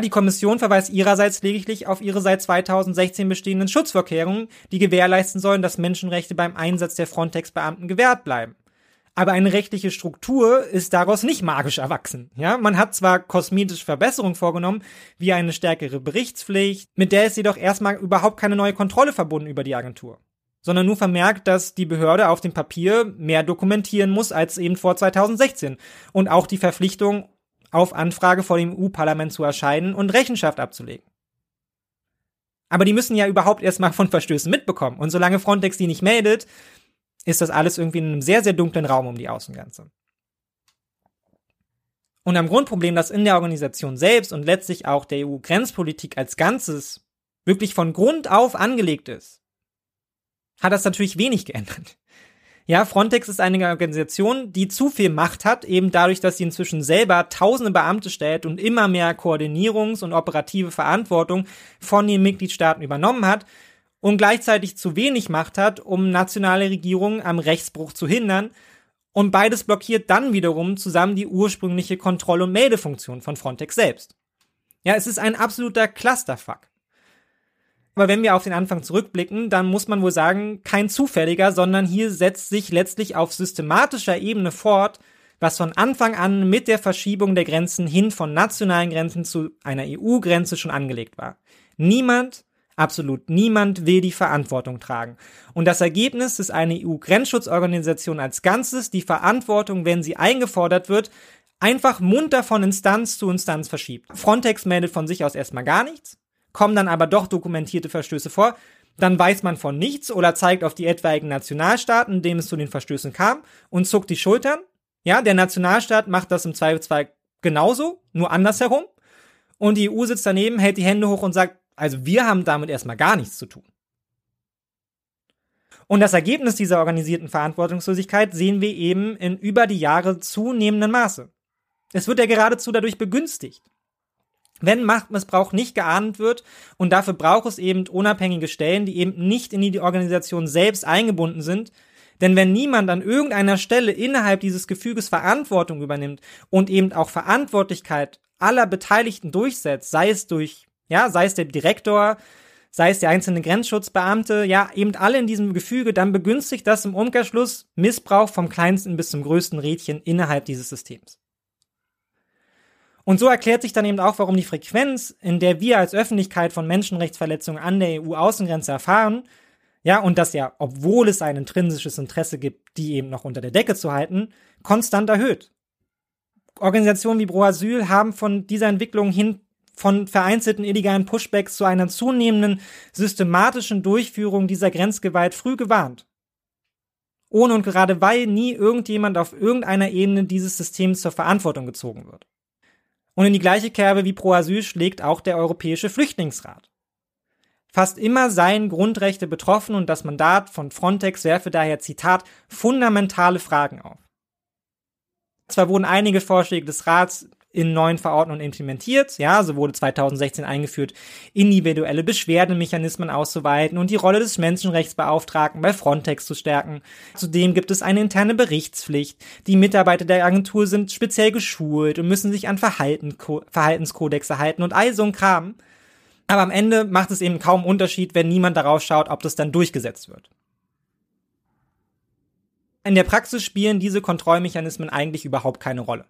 Die Kommission verweist ihrerseits lediglich auf ihre seit 2016 bestehenden Schutzvorkehrungen, die gewährleisten sollen, dass Menschenrechte beim Einsatz der Frontex-Beamten gewährt bleiben. Aber eine rechtliche Struktur ist daraus nicht magisch erwachsen. Ja, man hat zwar kosmetische Verbesserungen vorgenommen, wie eine stärkere Berichtspflicht, mit der ist jedoch erstmal überhaupt keine neue Kontrolle verbunden über die Agentur, sondern nur vermerkt, dass die Behörde auf dem Papier mehr dokumentieren muss als eben vor 2016 und auch die Verpflichtung auf Anfrage vor dem EU-Parlament zu erscheinen und Rechenschaft abzulegen. Aber die müssen ja überhaupt erstmal von Verstößen mitbekommen. Und solange Frontex die nicht meldet, ist das alles irgendwie in einem sehr, sehr dunklen Raum um die Außengrenze. Und am Grundproblem, dass in der Organisation selbst und letztlich auch der EU-Grenzpolitik als Ganzes wirklich von Grund auf angelegt ist, hat das natürlich wenig geändert. Ja, Frontex ist eine Organisation, die zu viel Macht hat, eben dadurch, dass sie inzwischen selber tausende Beamte stellt und immer mehr Koordinierungs- und operative Verantwortung von den Mitgliedstaaten übernommen hat und gleichzeitig zu wenig Macht hat, um nationale Regierungen am Rechtsbruch zu hindern. Und beides blockiert dann wiederum zusammen die ursprüngliche Kontroll- und Meldefunktion von Frontex selbst. Ja, es ist ein absoluter Clusterfuck. Aber wenn wir auf den Anfang zurückblicken, dann muss man wohl sagen, kein zufälliger, sondern hier setzt sich letztlich auf systematischer Ebene fort, was von Anfang an mit der Verschiebung der Grenzen hin von nationalen Grenzen zu einer EU-Grenze schon angelegt war. Niemand, absolut niemand will die Verantwortung tragen. Und das Ergebnis ist eine EU-Grenzschutzorganisation als Ganzes, die Verantwortung, wenn sie eingefordert wird, einfach munter von Instanz zu Instanz verschiebt. Frontex meldet von sich aus erstmal gar nichts kommen dann aber doch dokumentierte Verstöße vor, dann weiß man von nichts oder zeigt auf die etwaigen Nationalstaaten, in denen es zu den Verstößen kam und zuckt die Schultern. Ja, der Nationalstaat macht das im Zweifelsfall genauso, nur andersherum. Und die EU sitzt daneben, hält die Hände hoch und sagt, also wir haben damit erstmal gar nichts zu tun. Und das Ergebnis dieser organisierten Verantwortungslosigkeit sehen wir eben in über die Jahre zunehmendem Maße. Es wird ja geradezu dadurch begünstigt. Wenn Machtmissbrauch nicht geahndet wird und dafür braucht es eben unabhängige Stellen, die eben nicht in die Organisation selbst eingebunden sind, denn wenn niemand an irgendeiner Stelle innerhalb dieses Gefüges Verantwortung übernimmt und eben auch Verantwortlichkeit aller Beteiligten durchsetzt, sei es durch, ja, sei es der Direktor, sei es der einzelne Grenzschutzbeamte, ja, eben alle in diesem Gefüge, dann begünstigt das im Umkehrschluss Missbrauch vom kleinsten bis zum größten Rädchen innerhalb dieses Systems. Und so erklärt sich dann eben auch, warum die Frequenz, in der wir als Öffentlichkeit von Menschenrechtsverletzungen an der EU-Außengrenze erfahren, ja, und das ja, obwohl es ein intrinsisches Interesse gibt, die eben noch unter der Decke zu halten, konstant erhöht. Organisationen wie Pro Asyl haben von dieser Entwicklung hin von vereinzelten illegalen Pushbacks zu einer zunehmenden systematischen Durchführung dieser Grenzgewalt früh gewarnt. Ohne und gerade weil nie irgendjemand auf irgendeiner Ebene dieses Systems zur Verantwortung gezogen wird. Und in die gleiche Kerbe wie Pro Asyl schlägt auch der Europäische Flüchtlingsrat. Fast immer seien Grundrechte betroffen und das Mandat von Frontex werfe daher, Zitat, fundamentale Fragen auf. Zwar wurden einige Vorschläge des Rats in neuen Verordnungen implementiert. Ja, so wurde 2016 eingeführt, individuelle Beschwerdemechanismen auszuweiten und die Rolle des Menschenrechtsbeauftragten bei Frontex zu stärken. Zudem gibt es eine interne Berichtspflicht. Die Mitarbeiter der Agentur sind speziell geschult und müssen sich an Verhalten, Verhaltenskodexe halten und all so ein Kram. Aber am Ende macht es eben kaum Unterschied, wenn niemand darauf schaut, ob das dann durchgesetzt wird. In der Praxis spielen diese Kontrollmechanismen eigentlich überhaupt keine Rolle.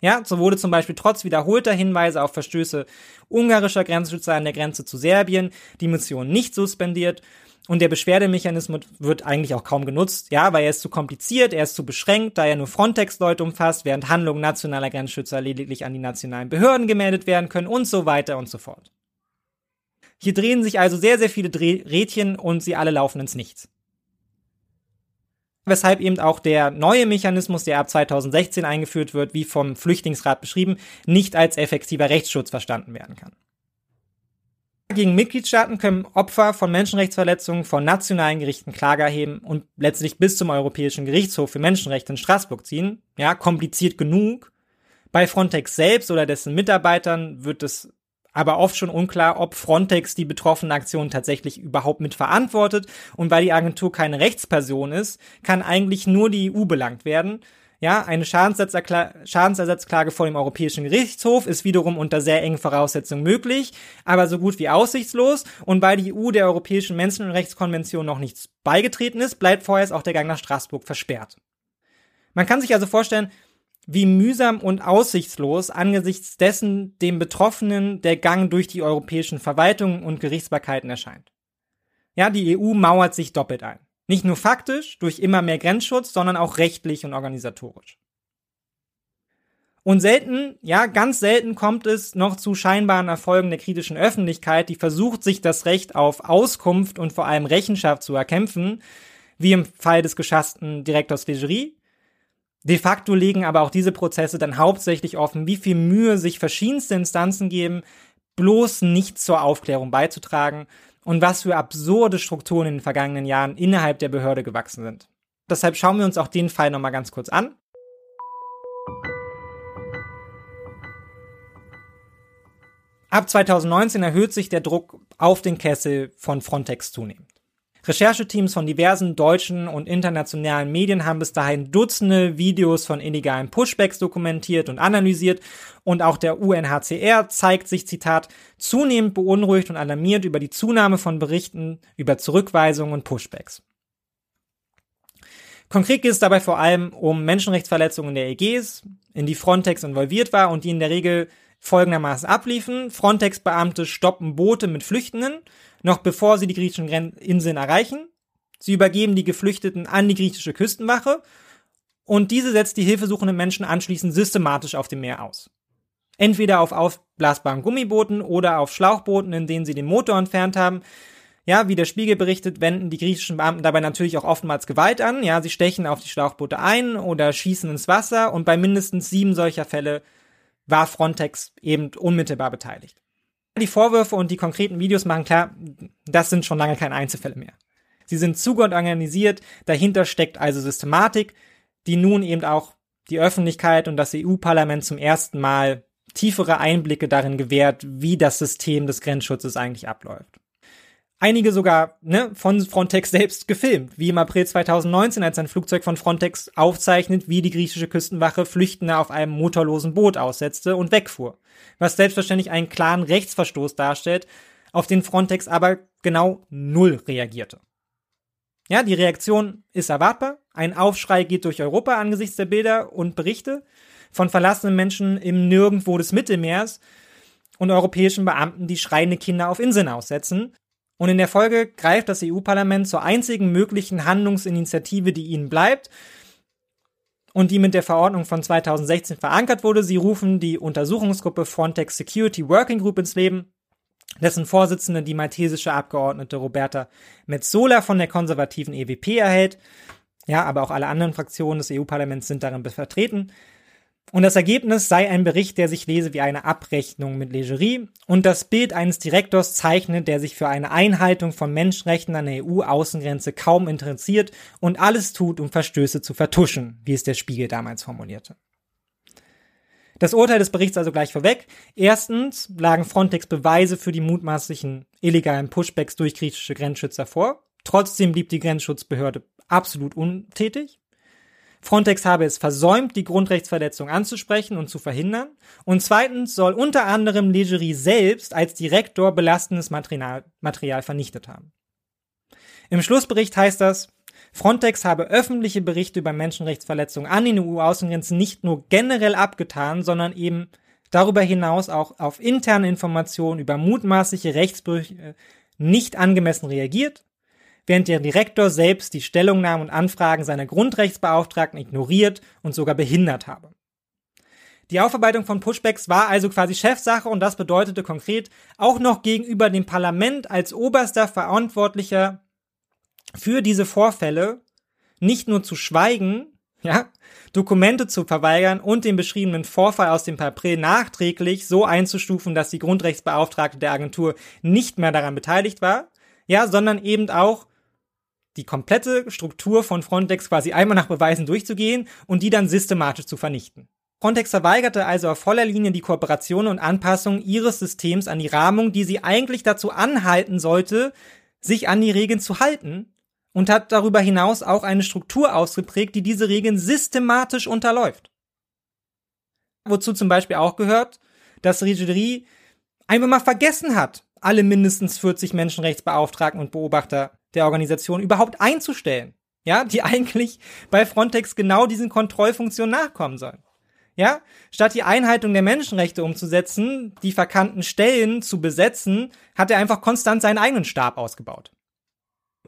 Ja, so wurde zum Beispiel trotz wiederholter Hinweise auf Verstöße ungarischer Grenzschützer an der Grenze zu Serbien die Mission nicht suspendiert und der Beschwerdemechanismus wird eigentlich auch kaum genutzt, ja, weil er ist zu kompliziert, er ist zu beschränkt, da er nur Frontex-Leute umfasst, während Handlungen nationaler Grenzschützer lediglich an die nationalen Behörden gemeldet werden können und so weiter und so fort. Hier drehen sich also sehr, sehr viele Dreh Rädchen und sie alle laufen ins Nichts. Weshalb eben auch der neue Mechanismus, der ab 2016 eingeführt wird, wie vom Flüchtlingsrat beschrieben, nicht als effektiver Rechtsschutz verstanden werden kann. Gegen Mitgliedstaaten können Opfer von Menschenrechtsverletzungen von nationalen Gerichten Klage erheben und letztlich bis zum Europäischen Gerichtshof für Menschenrechte in Straßburg ziehen. Ja, kompliziert genug. Bei Frontex selbst oder dessen Mitarbeitern wird es aber oft schon unklar, ob Frontex die betroffene Aktion tatsächlich überhaupt mitverantwortet. Und weil die Agentur keine Rechtsperson ist, kann eigentlich nur die EU belangt werden. Ja, eine Schadensersatzklage vor dem Europäischen Gerichtshof ist wiederum unter sehr engen Voraussetzungen möglich, aber so gut wie aussichtslos. Und weil die EU der Europäischen Menschenrechtskonvention noch nichts beigetreten ist, bleibt vorerst auch der Gang nach Straßburg versperrt. Man kann sich also vorstellen, wie mühsam und aussichtslos angesichts dessen dem Betroffenen der Gang durch die europäischen Verwaltungen und Gerichtsbarkeiten erscheint. Ja, die EU mauert sich doppelt ein. Nicht nur faktisch durch immer mehr Grenzschutz, sondern auch rechtlich und organisatorisch. Und selten, ja, ganz selten kommt es noch zu scheinbaren Erfolgen der kritischen Öffentlichkeit, die versucht, sich das Recht auf Auskunft und vor allem Rechenschaft zu erkämpfen, wie im Fall des geschassten Direktors Legerie. De facto legen aber auch diese Prozesse dann hauptsächlich offen, wie viel Mühe sich verschiedenste Instanzen geben, bloß nicht zur Aufklärung beizutragen und was für absurde Strukturen in den vergangenen Jahren innerhalb der Behörde gewachsen sind. Deshalb schauen wir uns auch den Fall nochmal ganz kurz an. Ab 2019 erhöht sich der Druck auf den Kessel von Frontex zunehmend. Rechercheteams von diversen deutschen und internationalen Medien haben bis dahin Dutzende Videos von illegalen Pushbacks dokumentiert und analysiert und auch der UNHCR zeigt sich, Zitat, zunehmend beunruhigt und alarmiert über die Zunahme von Berichten über Zurückweisungen und Pushbacks. Konkret geht es dabei vor allem um Menschenrechtsverletzungen der EGs, in die Frontex involviert war und die in der Regel folgendermaßen abliefen. Frontex-Beamte stoppen Boote mit Flüchtenden noch bevor sie die griechischen Inseln erreichen. Sie übergeben die Geflüchteten an die griechische Küstenwache und diese setzt die hilfesuchenden Menschen anschließend systematisch auf dem Meer aus. Entweder auf aufblasbaren Gummibooten oder auf Schlauchbooten, in denen sie den Motor entfernt haben. Ja, wie der Spiegel berichtet, wenden die griechischen Beamten dabei natürlich auch oftmals Gewalt an. Ja, sie stechen auf die Schlauchboote ein oder schießen ins Wasser und bei mindestens sieben solcher Fälle war Frontex eben unmittelbar beteiligt. Die Vorwürfe und die konkreten Videos machen klar, das sind schon lange keine Einzelfälle mehr. Sie sind zu gut organisiert, dahinter steckt also Systematik, die nun eben auch die Öffentlichkeit und das EU-Parlament zum ersten Mal tiefere Einblicke darin gewährt, wie das System des Grenzschutzes eigentlich abläuft einige sogar ne, von Frontex selbst gefilmt, wie im April 2019, als ein Flugzeug von Frontex aufzeichnet, wie die griechische Küstenwache Flüchtende auf einem motorlosen Boot aussetzte und wegfuhr. Was selbstverständlich einen klaren Rechtsverstoß darstellt, auf den Frontex aber genau null reagierte. Ja, die Reaktion ist erwartbar. Ein Aufschrei geht durch Europa angesichts der Bilder und Berichte von verlassenen Menschen im Nirgendwo des Mittelmeers und europäischen Beamten, die schreiende Kinder auf Inseln aussetzen, und in der Folge greift das EU-Parlament zur einzigen möglichen Handlungsinitiative, die ihnen bleibt und die mit der Verordnung von 2016 verankert wurde. Sie rufen die Untersuchungsgruppe Frontex Security Working Group ins Leben, dessen Vorsitzende die maltesische Abgeordnete Roberta Metzola von der konservativen EWP erhält. Ja, aber auch alle anderen Fraktionen des EU-Parlaments sind darin vertreten. Und das Ergebnis sei ein Bericht, der sich lese wie eine Abrechnung mit Legerie und das Bild eines Direktors zeichnet, der sich für eine Einhaltung von Menschenrechten an der EU-Außengrenze kaum interessiert und alles tut, um Verstöße zu vertuschen, wie es der Spiegel damals formulierte. Das Urteil des Berichts also gleich vorweg. Erstens lagen Frontex Beweise für die mutmaßlichen illegalen Pushbacks durch griechische Grenzschützer vor. Trotzdem blieb die Grenzschutzbehörde absolut untätig. Frontex habe es versäumt, die Grundrechtsverletzung anzusprechen und zu verhindern. Und zweitens soll unter anderem Legerie selbst als Direktor belastendes Material, Material vernichtet haben. Im Schlussbericht heißt das, Frontex habe öffentliche Berichte über Menschenrechtsverletzungen an den EU-Außengrenzen nicht nur generell abgetan, sondern eben darüber hinaus auch auf interne Informationen über mutmaßliche Rechtsbrüche nicht angemessen reagiert während der Direktor selbst die Stellungnahmen und Anfragen seiner Grundrechtsbeauftragten ignoriert und sogar behindert habe. Die Aufarbeitung von Pushbacks war also quasi Chefsache und das bedeutete konkret auch noch gegenüber dem Parlament als oberster Verantwortlicher für diese Vorfälle nicht nur zu schweigen, ja, Dokumente zu verweigern und den beschriebenen Vorfall aus dem April nachträglich so einzustufen, dass die Grundrechtsbeauftragte der Agentur nicht mehr daran beteiligt war, ja, sondern eben auch die komplette Struktur von Frontex quasi einmal nach Beweisen durchzugehen und die dann systematisch zu vernichten. Frontex verweigerte also auf voller Linie die Kooperation und Anpassung ihres Systems an die Rahmung, die sie eigentlich dazu anhalten sollte, sich an die Regeln zu halten und hat darüber hinaus auch eine Struktur ausgeprägt, die diese Regeln systematisch unterläuft. Wozu zum Beispiel auch gehört, dass Rigerie einfach mal vergessen hat, alle mindestens 40 Menschenrechtsbeauftragten und Beobachter der Organisation überhaupt einzustellen. Ja, die [LAUGHS] eigentlich bei Frontex genau diesen Kontrollfunktionen nachkommen sollen. Ja, statt die Einhaltung der Menschenrechte umzusetzen, die verkannten Stellen zu besetzen, hat er einfach konstant seinen eigenen Stab ausgebaut.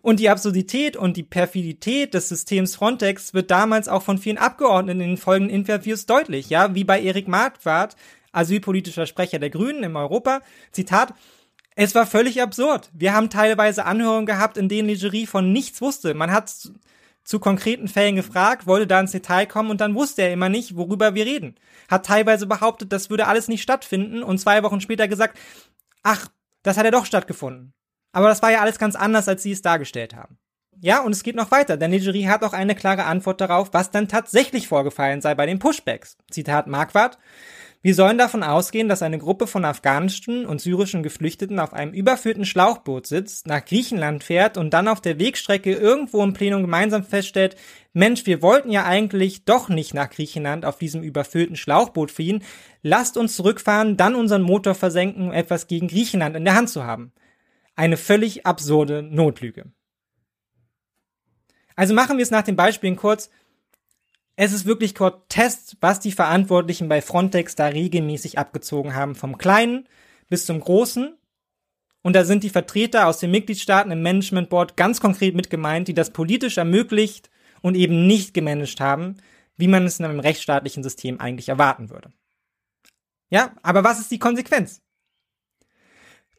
Und die Absurdität und die Perfidität des Systems Frontex wird damals auch von vielen Abgeordneten in den folgenden Interviews deutlich, ja, wie bei Erik Marquardt, asylpolitischer Sprecher der Grünen im Europa, Zitat, es war völlig absurd. Wir haben teilweise Anhörungen gehabt, in denen Legerie von nichts wusste. Man hat zu, konkreten Fällen gefragt, wollte da ins Detail kommen und dann wusste er immer nicht, worüber wir reden. Hat teilweise behauptet, das würde alles nicht stattfinden und zwei Wochen später gesagt, ach, das hat ja doch stattgefunden. Aber das war ja alles ganz anders, als sie es dargestellt haben. Ja, und es geht noch weiter, denn Nigerie hat auch eine klare Antwort darauf, was dann tatsächlich vorgefallen sei bei den Pushbacks. Zitat Marquardt. Wir sollen davon ausgehen, dass eine Gruppe von afghanischen und syrischen Geflüchteten auf einem überführten Schlauchboot sitzt, nach Griechenland fährt und dann auf der Wegstrecke irgendwo im Plenum gemeinsam feststellt, Mensch, wir wollten ja eigentlich doch nicht nach Griechenland auf diesem überfüllten Schlauchboot fliehen, lasst uns zurückfahren, dann unseren Motor versenken, um etwas gegen Griechenland in der Hand zu haben. Eine völlig absurde Notlüge. Also machen wir es nach den Beispielen kurz. Es ist wirklich grotesk, was die Verantwortlichen bei Frontex da regelmäßig abgezogen haben, vom Kleinen bis zum Großen. Und da sind die Vertreter aus den Mitgliedstaaten im Management Board ganz konkret mit gemeint, die das politisch ermöglicht und eben nicht gemanagt haben, wie man es in einem rechtsstaatlichen System eigentlich erwarten würde. Ja, aber was ist die Konsequenz?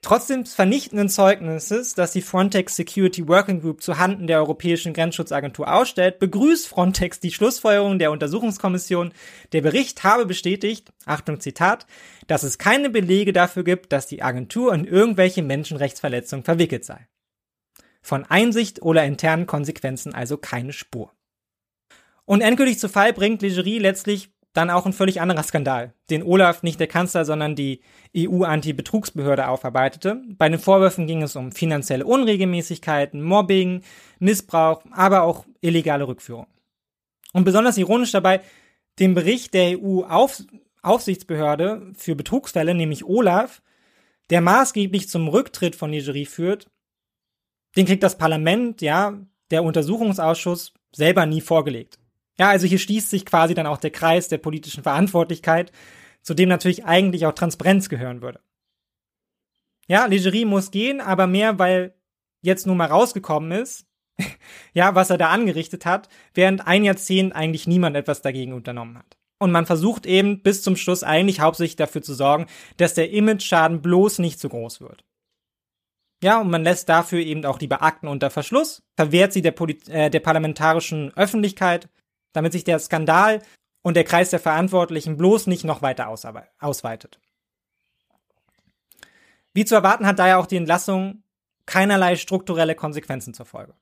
Trotz des vernichtenden Zeugnisses, das die Frontex Security Working Group zu Handen der Europäischen Grenzschutzagentur ausstellt, begrüßt Frontex die Schlussfolgerung der Untersuchungskommission. Der Bericht habe bestätigt, Achtung Zitat, dass es keine Belege dafür gibt, dass die Agentur in irgendwelche Menschenrechtsverletzungen verwickelt sei. Von Einsicht oder internen Konsequenzen also keine Spur. Und endgültig zu Fall bringt Legerie letztlich dann auch ein völlig anderer Skandal, den Olaf nicht der Kanzler, sondern die EU-Anti-Betrugsbehörde aufarbeitete. Bei den Vorwürfen ging es um finanzielle Unregelmäßigkeiten, Mobbing, Missbrauch, aber auch illegale Rückführung. Und besonders ironisch dabei, den Bericht der EU-Aufsichtsbehörde für Betrugsfälle, nämlich Olaf, der maßgeblich zum Rücktritt von Nigerie führt, den kriegt das Parlament, ja, der Untersuchungsausschuss selber nie vorgelegt. Ja, also hier schließt sich quasi dann auch der Kreis der politischen Verantwortlichkeit, zu dem natürlich eigentlich auch Transparenz gehören würde. Ja, Legerie muss gehen, aber mehr, weil jetzt nun mal rausgekommen ist, [LAUGHS] ja, was er da angerichtet hat, während ein Jahrzehnt eigentlich niemand etwas dagegen unternommen hat. Und man versucht eben bis zum Schluss eigentlich hauptsächlich dafür zu sorgen, dass der Image-Schaden bloß nicht zu groß wird. Ja, und man lässt dafür eben auch die Akten unter Verschluss, verwehrt sie der, Polit äh, der parlamentarischen Öffentlichkeit damit sich der Skandal und der Kreis der Verantwortlichen bloß nicht noch weiter ausweitet. Wie zu erwarten hat daher auch die Entlassung keinerlei strukturelle Konsequenzen zur Folge.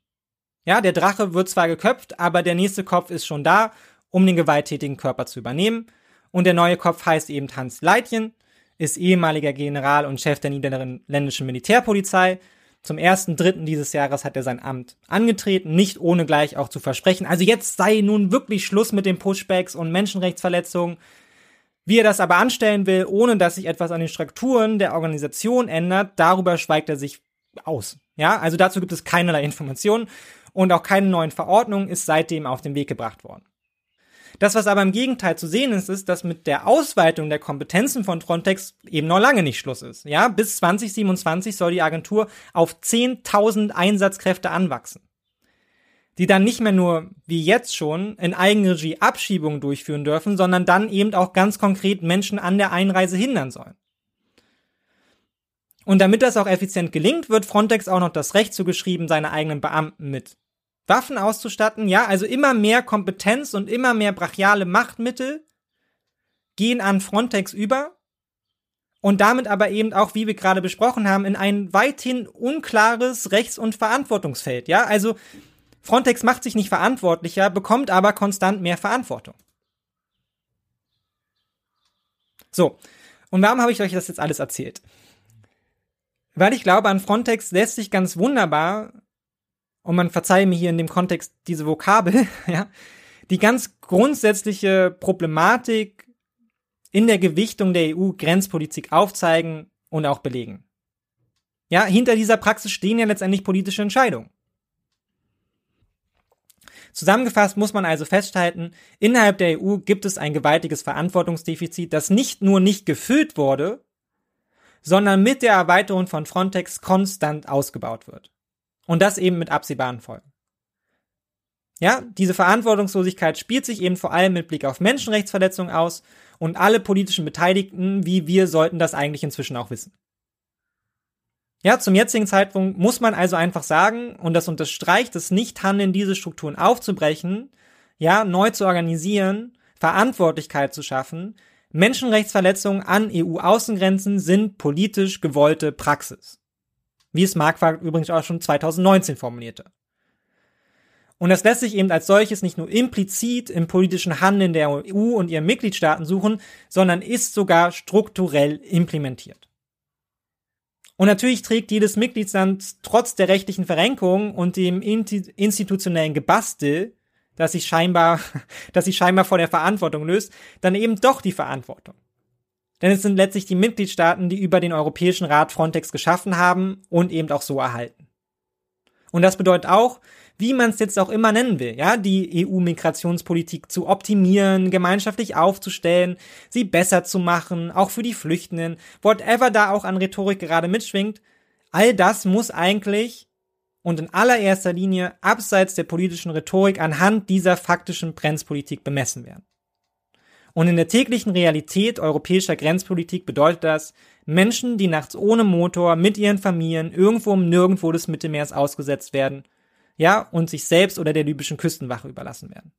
Ja, der Drache wird zwar geköpft, aber der nächste Kopf ist schon da, um den gewalttätigen Körper zu übernehmen. Und der neue Kopf heißt eben Hans Leitjen, ist ehemaliger General und Chef der niederländischen Militärpolizei zum ersten Dritten dieses Jahres hat er sein Amt angetreten, nicht ohne gleich auch zu versprechen. Also jetzt sei nun wirklich Schluss mit den Pushbacks und Menschenrechtsverletzungen. Wie er das aber anstellen will, ohne dass sich etwas an den Strukturen der Organisation ändert, darüber schweigt er sich aus. Ja, also dazu gibt es keinerlei Informationen und auch keine neuen Verordnungen ist seitdem auf den Weg gebracht worden. Das, was aber im Gegenteil zu sehen ist, ist, dass mit der Ausweitung der Kompetenzen von Frontex eben noch lange nicht Schluss ist. Ja, bis 2027 soll die Agentur auf 10.000 Einsatzkräfte anwachsen. Die dann nicht mehr nur, wie jetzt schon, in Eigenregie Abschiebungen durchführen dürfen, sondern dann eben auch ganz konkret Menschen an der Einreise hindern sollen. Und damit das auch effizient gelingt, wird Frontex auch noch das Recht zugeschrieben, seine eigenen Beamten mit Waffen auszustatten, ja, also immer mehr Kompetenz und immer mehr brachiale Machtmittel gehen an Frontex über und damit aber eben auch, wie wir gerade besprochen haben, in ein weithin unklares Rechts- und Verantwortungsfeld, ja, also Frontex macht sich nicht verantwortlicher, bekommt aber konstant mehr Verantwortung. So, und warum habe ich euch das jetzt alles erzählt? Weil ich glaube, an Frontex lässt sich ganz wunderbar und man verzeihe mir hier in dem Kontext diese Vokabel, [LAUGHS] ja, die ganz grundsätzliche Problematik in der Gewichtung der EU-Grenzpolitik aufzeigen und auch belegen. Ja, hinter dieser Praxis stehen ja letztendlich politische Entscheidungen. Zusammengefasst muss man also festhalten, innerhalb der EU gibt es ein gewaltiges Verantwortungsdefizit, das nicht nur nicht gefüllt wurde, sondern mit der Erweiterung von Frontex konstant ausgebaut wird. Und das eben mit absehbaren Folgen. Ja, diese Verantwortungslosigkeit spielt sich eben vor allem mit Blick auf Menschenrechtsverletzungen aus und alle politischen Beteiligten, wie wir, sollten das eigentlich inzwischen auch wissen. Ja, zum jetzigen Zeitpunkt muss man also einfach sagen, und das unterstreicht es Nicht-Handeln, diese Strukturen aufzubrechen, ja, neu zu organisieren, Verantwortlichkeit zu schaffen, Menschenrechtsverletzungen an EU-Außengrenzen sind politisch gewollte Praxis wie es Marquardt übrigens auch schon 2019 formulierte. Und das lässt sich eben als solches nicht nur implizit im politischen Handeln der EU und ihren Mitgliedstaaten suchen, sondern ist sogar strukturell implementiert. Und natürlich trägt jedes Mitgliedsland trotz der rechtlichen Verrenkung und dem institutionellen Gebastel, das sich scheinbar, [LAUGHS] das sich scheinbar vor der Verantwortung löst, dann eben doch die Verantwortung. Denn es sind letztlich die Mitgliedstaaten, die über den Europäischen Rat Frontex geschaffen haben und eben auch so erhalten. Und das bedeutet auch, wie man es jetzt auch immer nennen will, ja, die EU-Migrationspolitik zu optimieren, gemeinschaftlich aufzustellen, sie besser zu machen, auch für die Flüchtenden, whatever da auch an Rhetorik gerade mitschwingt, all das muss eigentlich und in allererster Linie abseits der politischen Rhetorik anhand dieser faktischen Bremspolitik bemessen werden. Und in der täglichen Realität europäischer Grenzpolitik bedeutet das, Menschen, die nachts ohne Motor mit ihren Familien irgendwo um nirgendwo des Mittelmeers ausgesetzt werden, ja, und sich selbst oder der libyschen Küstenwache überlassen werden.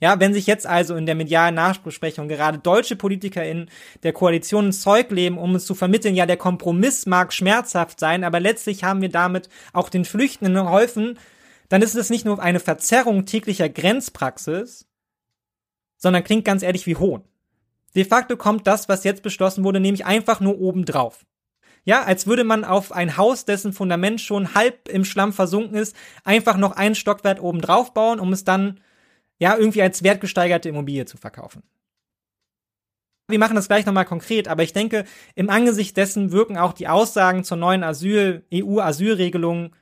Ja, wenn sich jetzt also in der medialen Nachbesprechung gerade deutsche PolitikerInnen der Koalition ins Zeug leben, um es zu vermitteln, ja, der Kompromiss mag schmerzhaft sein, aber letztlich haben wir damit auch den Flüchtenden geholfen, dann ist es nicht nur eine Verzerrung täglicher Grenzpraxis, sondern klingt ganz ehrlich wie Hohn. De facto kommt das, was jetzt beschlossen wurde, nämlich einfach nur oben drauf. Ja, als würde man auf ein Haus, dessen Fundament schon halb im Schlamm versunken ist, einfach noch einen Stockwert oben drauf bauen, um es dann ja irgendwie als wertgesteigerte Immobilie zu verkaufen. Wir machen das gleich nochmal konkret, aber ich denke, im Angesicht dessen wirken auch die Aussagen zur neuen Asyl, EU-Asylregelung,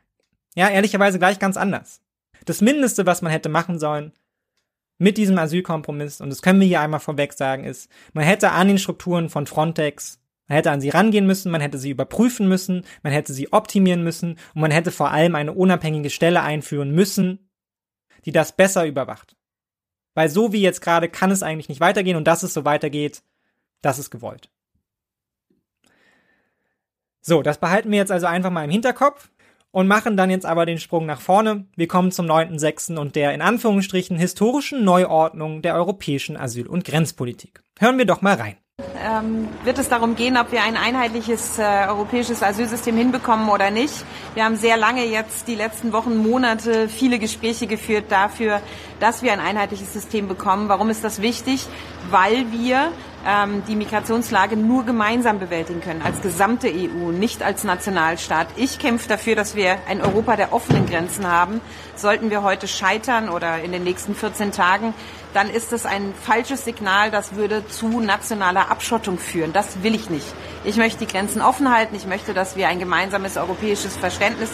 ja, ehrlicherweise gleich ganz anders. Das Mindeste, was man hätte machen sollen, mit diesem Asylkompromiss, und das können wir hier einmal vorweg sagen, ist, man hätte an den Strukturen von Frontex, man hätte an sie rangehen müssen, man hätte sie überprüfen müssen, man hätte sie optimieren müssen und man hätte vor allem eine unabhängige Stelle einführen müssen, die das besser überwacht. Weil so wie jetzt gerade kann es eigentlich nicht weitergehen und dass es so weitergeht, das ist gewollt. So, das behalten wir jetzt also einfach mal im Hinterkopf und machen dann jetzt aber den Sprung nach vorne. Wir kommen zum 9.6. und der in Anführungsstrichen historischen Neuordnung der europäischen Asyl- und Grenzpolitik. Hören wir doch mal rein. Ähm, wird es darum gehen, ob wir ein einheitliches äh, europäisches Asylsystem hinbekommen oder nicht. Wir haben sehr lange jetzt die letzten Wochen, Monate viele Gespräche geführt dafür, dass wir ein einheitliches System bekommen. Warum ist das wichtig? Weil wir ähm, die Migrationslage nur gemeinsam bewältigen können, als gesamte EU, nicht als Nationalstaat. Ich kämpfe dafür, dass wir ein Europa der offenen Grenzen haben. Sollten wir heute scheitern oder in den nächsten 14 Tagen, dann ist das ein falsches Signal, das würde zu nationaler Abschottung führen. Das will ich nicht. Ich möchte die Grenzen offen halten. Ich möchte, dass wir ein gemeinsames europäisches Verständnis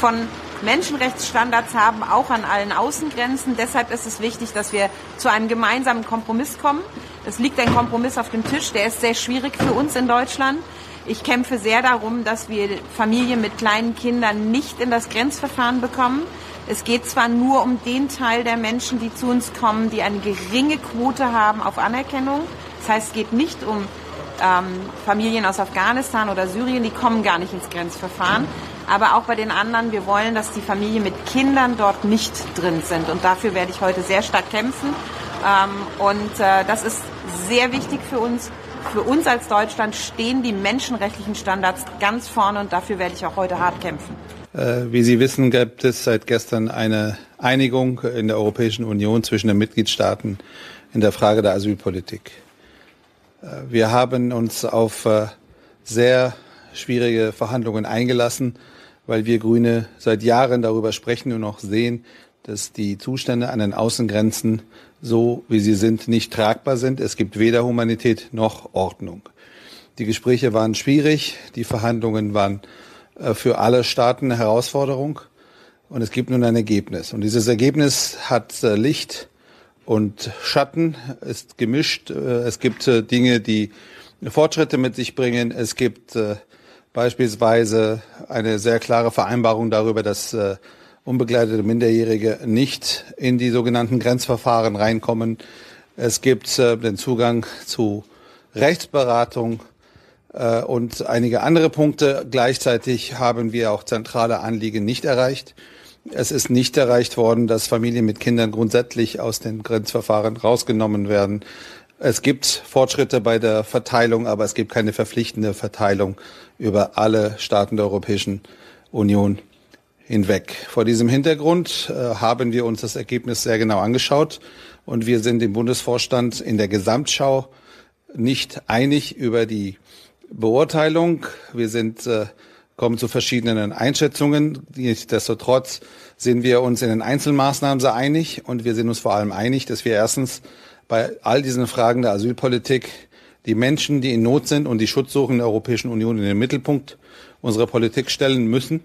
von Menschenrechtsstandards haben, auch an allen Außengrenzen. Deshalb ist es wichtig, dass wir zu einem gemeinsamen Kompromiss kommen. Es liegt ein Kompromiss auf dem Tisch, der ist sehr schwierig für uns in Deutschland. Ich kämpfe sehr darum, dass wir Familien mit kleinen Kindern nicht in das Grenzverfahren bekommen. Es geht zwar nur um den Teil der Menschen, die zu uns kommen, die eine geringe Quote haben auf Anerkennung. Das heißt, es geht nicht um ähm, Familien aus Afghanistan oder Syrien, die kommen gar nicht ins Grenzverfahren. Aber auch bei den anderen, wir wollen, dass die Familien mit Kindern dort nicht drin sind. Und dafür werde ich heute sehr stark kämpfen. Ähm, und äh, das ist sehr wichtig für uns. Für uns als Deutschland stehen die menschenrechtlichen Standards ganz vorne und dafür werde ich auch heute hart kämpfen. Äh, wie Sie wissen, gibt es seit gestern eine Einigung in der Europäischen Union zwischen den Mitgliedstaaten in der Frage der Asylpolitik. Äh, wir haben uns auf äh, sehr schwierige Verhandlungen eingelassen, weil wir Grüne seit Jahren darüber sprechen und auch sehen, dass die Zustände an den Außengrenzen so, wie sie sind, nicht tragbar sind. Es gibt weder Humanität noch Ordnung. Die Gespräche waren schwierig, die Verhandlungen waren äh, für alle Staaten eine Herausforderung und es gibt nun ein Ergebnis. Und dieses Ergebnis hat äh, Licht und Schatten, ist gemischt. Äh, es gibt Dinge, die Fortschritte mit sich bringen. Es gibt beispielsweise eine sehr klare Vereinbarung darüber, dass unbegleitete Minderjährige nicht in die sogenannten Grenzverfahren reinkommen. Es gibt den Zugang zu Rechtsberatung äh, und einige andere Punkte. Gleichzeitig haben wir auch zentrale Anliegen nicht erreicht. Es ist nicht erreicht worden, dass Familien mit Kindern grundsätzlich aus den Grenzverfahren rausgenommen werden. Es gibt Fortschritte bei der Verteilung, aber es gibt keine verpflichtende Verteilung über alle Staaten der Europäischen Union hinweg. Vor diesem Hintergrund äh, haben wir uns das Ergebnis sehr genau angeschaut und wir sind im Bundesvorstand in der Gesamtschau nicht einig über die Beurteilung. Wir sind, äh, kommen zu verschiedenen Einschätzungen. Nichtsdestotrotz sind wir uns in den Einzelmaßnahmen sehr einig und wir sind uns vor allem einig, dass wir erstens bei all diesen Fragen der Asylpolitik die Menschen, die in Not sind und die Schutz suchen in der Europäischen Union in den Mittelpunkt unserer Politik stellen müssen.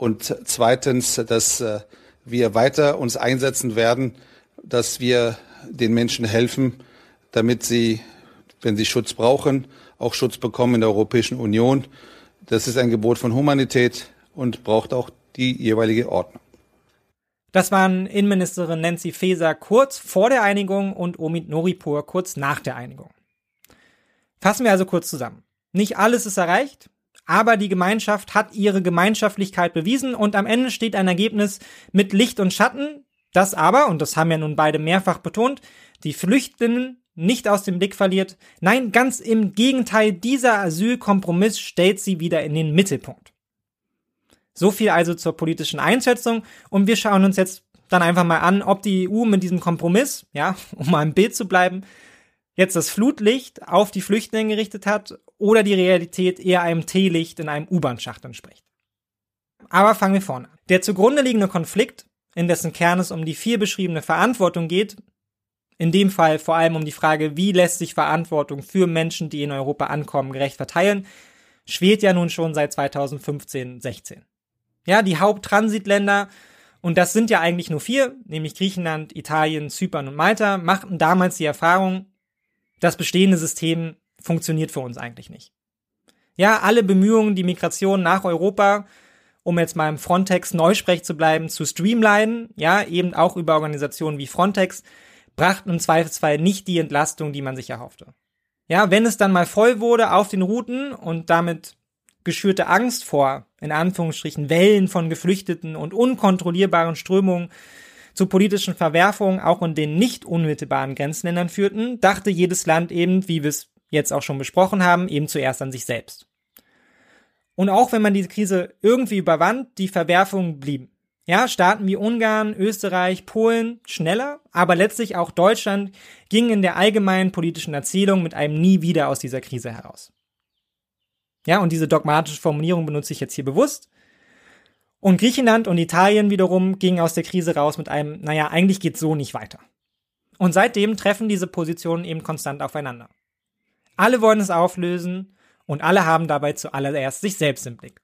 Und zweitens, dass äh, wir weiter uns einsetzen werden, dass wir den Menschen helfen, damit sie, wenn sie Schutz brauchen, auch Schutz bekommen in der Europäischen Union. Das ist ein Gebot von Humanität und braucht auch die jeweilige Ordnung. Das waren Innenministerin Nancy Faeser kurz vor der Einigung und Omid Noripur kurz nach der Einigung. Fassen wir also kurz zusammen. Nicht alles ist erreicht, aber die Gemeinschaft hat ihre Gemeinschaftlichkeit bewiesen und am Ende steht ein Ergebnis mit Licht und Schatten, das aber, und das haben ja nun beide mehrfach betont, die Flüchtenden nicht aus dem Blick verliert. Nein, ganz im Gegenteil, dieser Asylkompromiss stellt sie wieder in den Mittelpunkt. So viel also zur politischen Einschätzung und wir schauen uns jetzt dann einfach mal an, ob die EU mit diesem Kompromiss, ja, [LAUGHS] um mal im Bild zu bleiben, jetzt das Flutlicht auf die Flüchtlinge gerichtet hat oder die Realität eher einem Teelicht in einem U-Bahn-Schacht entspricht. Aber fangen wir vorne an. Der zugrunde liegende Konflikt, in dessen Kern es um die vier beschriebene Verantwortung geht, in dem Fall vor allem um die Frage, wie lässt sich Verantwortung für Menschen, die in Europa ankommen, gerecht verteilen, schwelt ja nun schon seit 2015, 16. Ja, die Haupttransitländer, und das sind ja eigentlich nur vier, nämlich Griechenland, Italien, Zypern und Malta, machten damals die Erfahrung, das bestehende System funktioniert für uns eigentlich nicht. Ja, alle Bemühungen, die Migration nach Europa, um jetzt mal im Frontex Neusprech zu bleiben, zu streamlinen, ja, eben auch über Organisationen wie Frontex, brachten im Zweifelsfall nicht die Entlastung, die man sich erhoffte. Ja, wenn es dann mal voll wurde auf den Routen und damit geschürte Angst vor, in Anführungsstrichen, Wellen von Geflüchteten und unkontrollierbaren Strömungen zu politischen Verwerfungen auch in den nicht unmittelbaren Grenzländern führten, dachte jedes Land eben, wie wir es jetzt auch schon besprochen haben, eben zuerst an sich selbst. Und auch wenn man diese Krise irgendwie überwand, die Verwerfungen blieben. Ja, Staaten wie Ungarn, Österreich, Polen schneller, aber letztlich auch Deutschland gingen in der allgemeinen politischen Erzählung mit einem Nie wieder aus dieser Krise heraus. Ja, und diese dogmatische Formulierung benutze ich jetzt hier bewusst. Und Griechenland und Italien wiederum gingen aus der Krise raus mit einem, naja, eigentlich geht's so nicht weiter. Und seitdem treffen diese Positionen eben konstant aufeinander. Alle wollen es auflösen und alle haben dabei zuallererst sich selbst im Blick.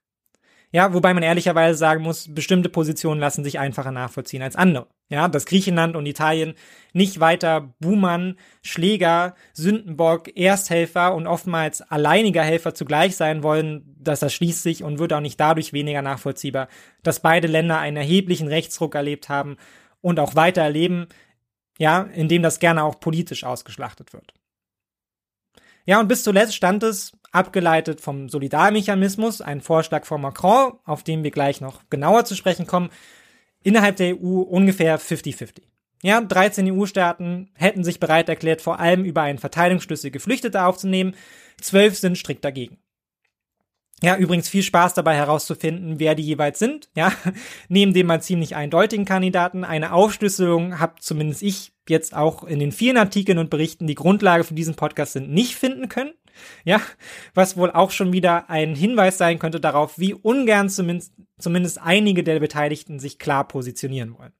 Ja, wobei man ehrlicherweise sagen muss, bestimmte Positionen lassen sich einfacher nachvollziehen als andere. Ja, dass Griechenland und Italien nicht weiter Buhmann, Schläger, Sündenbock, Ersthelfer und oftmals alleiniger Helfer zugleich sein wollen, das erschließt sich und wird auch nicht dadurch weniger nachvollziehbar, dass beide Länder einen erheblichen Rechtsruck erlebt haben und auch weiter erleben, ja, indem das gerne auch politisch ausgeschlachtet wird. Ja, und bis zuletzt stand es, abgeleitet vom Solidarmechanismus, ein Vorschlag von Macron, auf den wir gleich noch genauer zu sprechen kommen, innerhalb der EU ungefähr 50-50. Ja, 13 EU-Staaten hätten sich bereit erklärt, vor allem über einen Verteilungsschlüssel Geflüchtete aufzunehmen, 12 sind strikt dagegen. Ja, übrigens viel Spaß dabei herauszufinden, wer die jeweils sind. Ja, [LAUGHS] neben dem mal ziemlich eindeutigen Kandidaten. Eine Aufschlüsselung habe zumindest ich jetzt auch in den vielen Artikeln und Berichten, die Grundlage für diesen Podcast sind, nicht finden können. Ja, was wohl auch schon wieder ein Hinweis sein könnte darauf, wie ungern zumindest, zumindest einige der Beteiligten sich klar positionieren wollen.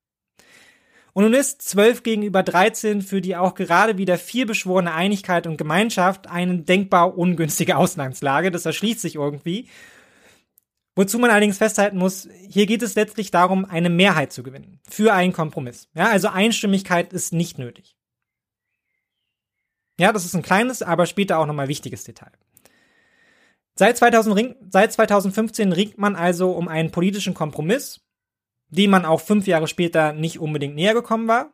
Und nun ist 12 gegenüber 13 für die auch gerade wieder viel beschworene Einigkeit und Gemeinschaft eine denkbar ungünstige Ausgangslage. Das erschließt sich irgendwie. Wozu man allerdings festhalten muss, hier geht es letztlich darum, eine Mehrheit zu gewinnen. Für einen Kompromiss. Ja, also Einstimmigkeit ist nicht nötig. Ja, das ist ein kleines, aber später auch nochmal wichtiges Detail. Seit, 2000, seit 2015 ringt man also um einen politischen Kompromiss, dem man auch fünf Jahre später nicht unbedingt näher gekommen war.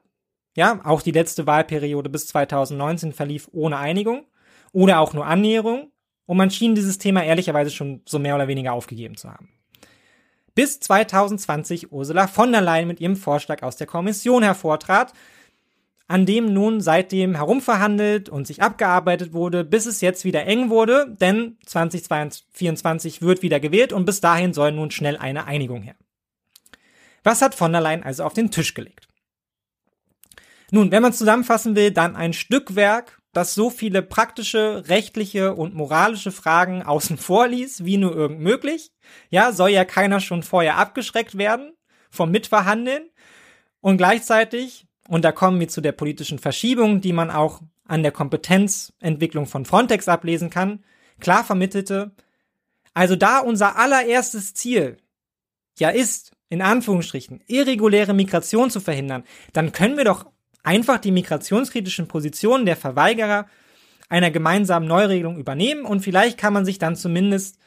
Ja, auch die letzte Wahlperiode bis 2019 verlief ohne Einigung oder auch nur Annäherung und man schien dieses Thema ehrlicherweise schon so mehr oder weniger aufgegeben zu haben. Bis 2020 Ursula von der Leyen mit ihrem Vorschlag aus der Kommission hervortrat, an dem nun seitdem herumverhandelt und sich abgearbeitet wurde, bis es jetzt wieder eng wurde, denn 2024 wird wieder gewählt und bis dahin soll nun schnell eine Einigung her. Was hat von der Leyen also auf den Tisch gelegt? Nun, wenn man zusammenfassen will, dann ein Stückwerk, das so viele praktische, rechtliche und moralische Fragen [LAUGHS] außen vor ließ, wie nur irgend möglich. Ja, soll ja keiner schon vorher abgeschreckt werden vom Mitverhandeln. Und gleichzeitig, und da kommen wir zu der politischen Verschiebung, die man auch an der Kompetenzentwicklung von Frontex ablesen kann, klar vermittelte, also da unser allererstes Ziel ja ist, in Anführungsstrichen, irreguläre Migration zu verhindern, dann können wir doch einfach die migrationskritischen Positionen der Verweigerer einer gemeinsamen Neuregelung übernehmen und vielleicht kann man sich dann zumindest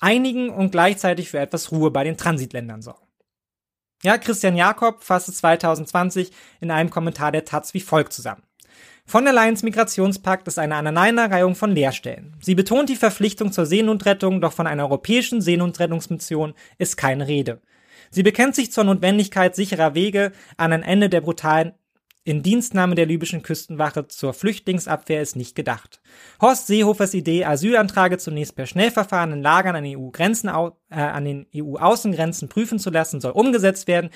einigen und gleichzeitig für etwas Ruhe bei den Transitländern sorgen. Ja, Christian Jakob fasste 2020 in einem Kommentar der Taz wie folgt zusammen. Von der Leyen's Migrationspakt ist eine Aneinanderreihung von Leerstellen. Sie betont die Verpflichtung zur Seenotrettung, doch von einer europäischen Seenotrettungsmission ist keine Rede. Sie bekennt sich zur Notwendigkeit sicherer Wege an ein Ende der brutalen Indienstnahme der libyschen Küstenwache zur Flüchtlingsabwehr ist nicht gedacht. Horst Seehofers Idee, Asylanträge zunächst per Schnellverfahren in Lagern an, EU-Grenzen, äh, an den EU-Außengrenzen prüfen zu lassen, soll umgesetzt werden.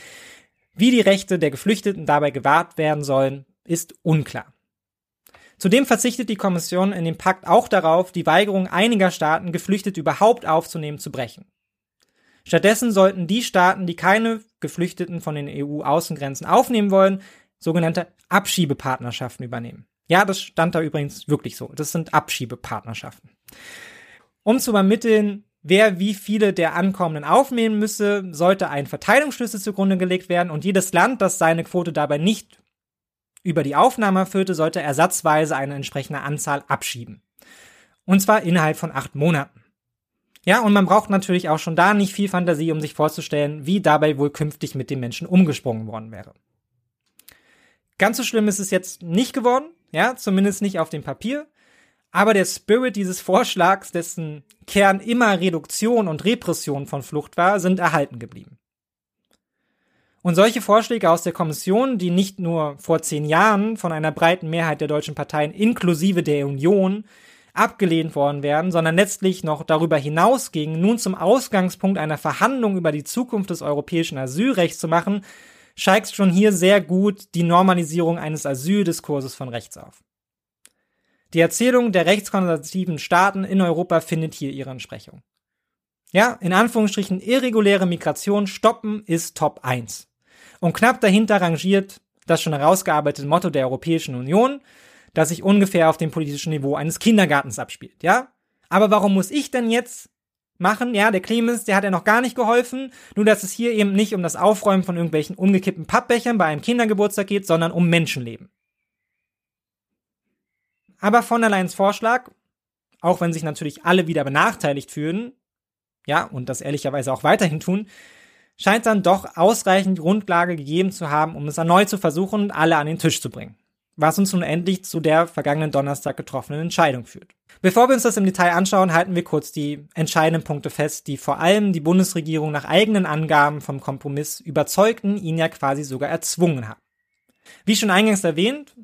Wie die Rechte der Geflüchteten dabei gewahrt werden sollen, ist unklar. Zudem verzichtet die Kommission in dem Pakt auch darauf, die Weigerung einiger Staaten, Geflüchtete überhaupt aufzunehmen, zu brechen. Stattdessen sollten die Staaten, die keine Geflüchteten von den EU-Außengrenzen aufnehmen wollen, sogenannte Abschiebepartnerschaften übernehmen. Ja, das stand da übrigens wirklich so. Das sind Abschiebepartnerschaften. Um zu übermitteln, wer wie viele der Ankommenden aufnehmen müsse, sollte ein Verteilungsschlüssel zugrunde gelegt werden und jedes Land, das seine Quote dabei nicht über die Aufnahme erfüllte, sollte ersatzweise eine entsprechende Anzahl abschieben. Und zwar innerhalb von acht Monaten. Ja, und man braucht natürlich auch schon da nicht viel Fantasie, um sich vorzustellen, wie dabei wohl künftig mit den Menschen umgesprungen worden wäre. Ganz so schlimm ist es jetzt nicht geworden, ja, zumindest nicht auf dem Papier. Aber der Spirit dieses Vorschlags, dessen Kern immer Reduktion und Repression von Flucht war, sind erhalten geblieben. Und solche Vorschläge aus der Kommission, die nicht nur vor zehn Jahren von einer breiten Mehrheit der deutschen Parteien inklusive der Union abgelehnt worden wären, sondern letztlich noch darüber hinausgingen, nun zum Ausgangspunkt einer Verhandlung über die Zukunft des europäischen Asylrechts zu machen, scheigt schon hier sehr gut die Normalisierung eines Asyldiskurses von rechts auf. Die Erzählung der rechtskonservativen Staaten in Europa findet hier ihre Entsprechung. Ja, in Anführungsstrichen irreguläre Migration stoppen ist Top 1. Und knapp dahinter rangiert das schon herausgearbeitete Motto der Europäischen Union, das sich ungefähr auf dem politischen Niveau eines Kindergartens abspielt, ja? Aber warum muss ich denn jetzt machen? Ja, der Clemens, der hat ja noch gar nicht geholfen, nur dass es hier eben nicht um das Aufräumen von irgendwelchen umgekippten Pappbechern bei einem Kindergeburtstag geht, sondern um Menschenleben. Aber von der Leyen's Vorschlag, auch wenn sich natürlich alle wieder benachteiligt fühlen, ja, und das ehrlicherweise auch weiterhin tun, scheint dann doch ausreichend Grundlage gegeben zu haben, um es erneut zu versuchen und alle an den Tisch zu bringen. Was uns nun endlich zu der vergangenen Donnerstag getroffenen Entscheidung führt. Bevor wir uns das im Detail anschauen, halten wir kurz die entscheidenden Punkte fest, die vor allem die Bundesregierung nach eigenen Angaben vom Kompromiss überzeugten, ihn ja quasi sogar erzwungen haben. Wie schon eingangs erwähnt,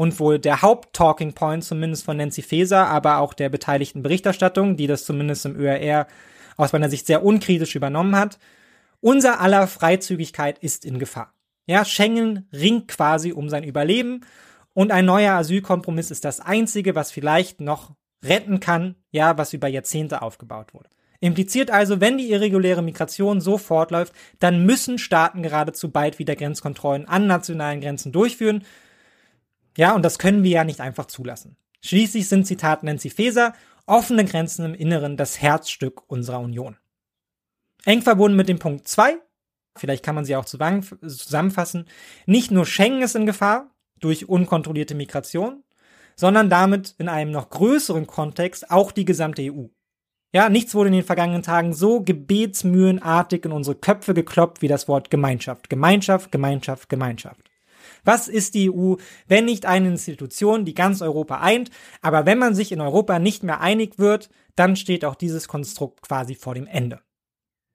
und wohl der Haupt-Talking Point zumindest von Nancy Faeser, aber auch der beteiligten Berichterstattung, die das zumindest im ÖRR aus meiner Sicht sehr unkritisch übernommen hat. Unser aller Freizügigkeit ist in Gefahr. Ja, Schengen ringt quasi um sein Überleben und ein neuer Asylkompromiss ist das einzige, was vielleicht noch retten kann, ja, was über Jahrzehnte aufgebaut wurde. Impliziert also, wenn die irreguläre Migration so fortläuft, dann müssen Staaten geradezu bald wieder Grenzkontrollen an nationalen Grenzen durchführen, ja, und das können wir ja nicht einfach zulassen. Schließlich sind, Zitat Nancy Faeser, offene Grenzen im Inneren das Herzstück unserer Union. Eng verbunden mit dem Punkt 2, vielleicht kann man sie auch zusammenfassen, nicht nur Schengen ist in Gefahr durch unkontrollierte Migration, sondern damit in einem noch größeren Kontext auch die gesamte EU. Ja, nichts wurde in den vergangenen Tagen so gebetsmühlenartig in unsere Köpfe gekloppt wie das Wort Gemeinschaft. Gemeinschaft, Gemeinschaft, Gemeinschaft. Was ist die EU, wenn nicht eine Institution, die ganz Europa eint? Aber wenn man sich in Europa nicht mehr einig wird, dann steht auch dieses Konstrukt quasi vor dem Ende.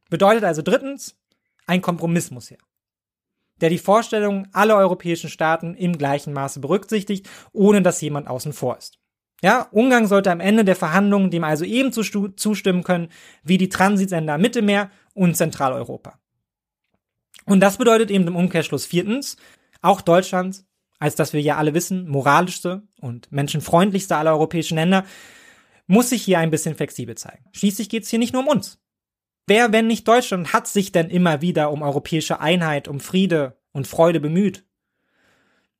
Bedeutet also drittens, ein Kompromiss muss her, der die Vorstellungen aller europäischen Staaten im gleichen Maße berücksichtigt, ohne dass jemand außen vor ist. Ja, Ungarn sollte am Ende der Verhandlungen dem also ebenso zustimmen können wie die Transitsender Mittelmeer und Zentraleuropa. Und das bedeutet eben im Umkehrschluss viertens, auch Deutschland, als dass wir ja alle wissen, moralischste und menschenfreundlichste aller europäischen Länder, muss sich hier ein bisschen flexibel zeigen. Schließlich geht es hier nicht nur um uns. Wer, wenn nicht Deutschland, hat sich denn immer wieder um europäische Einheit, um Friede und Freude bemüht?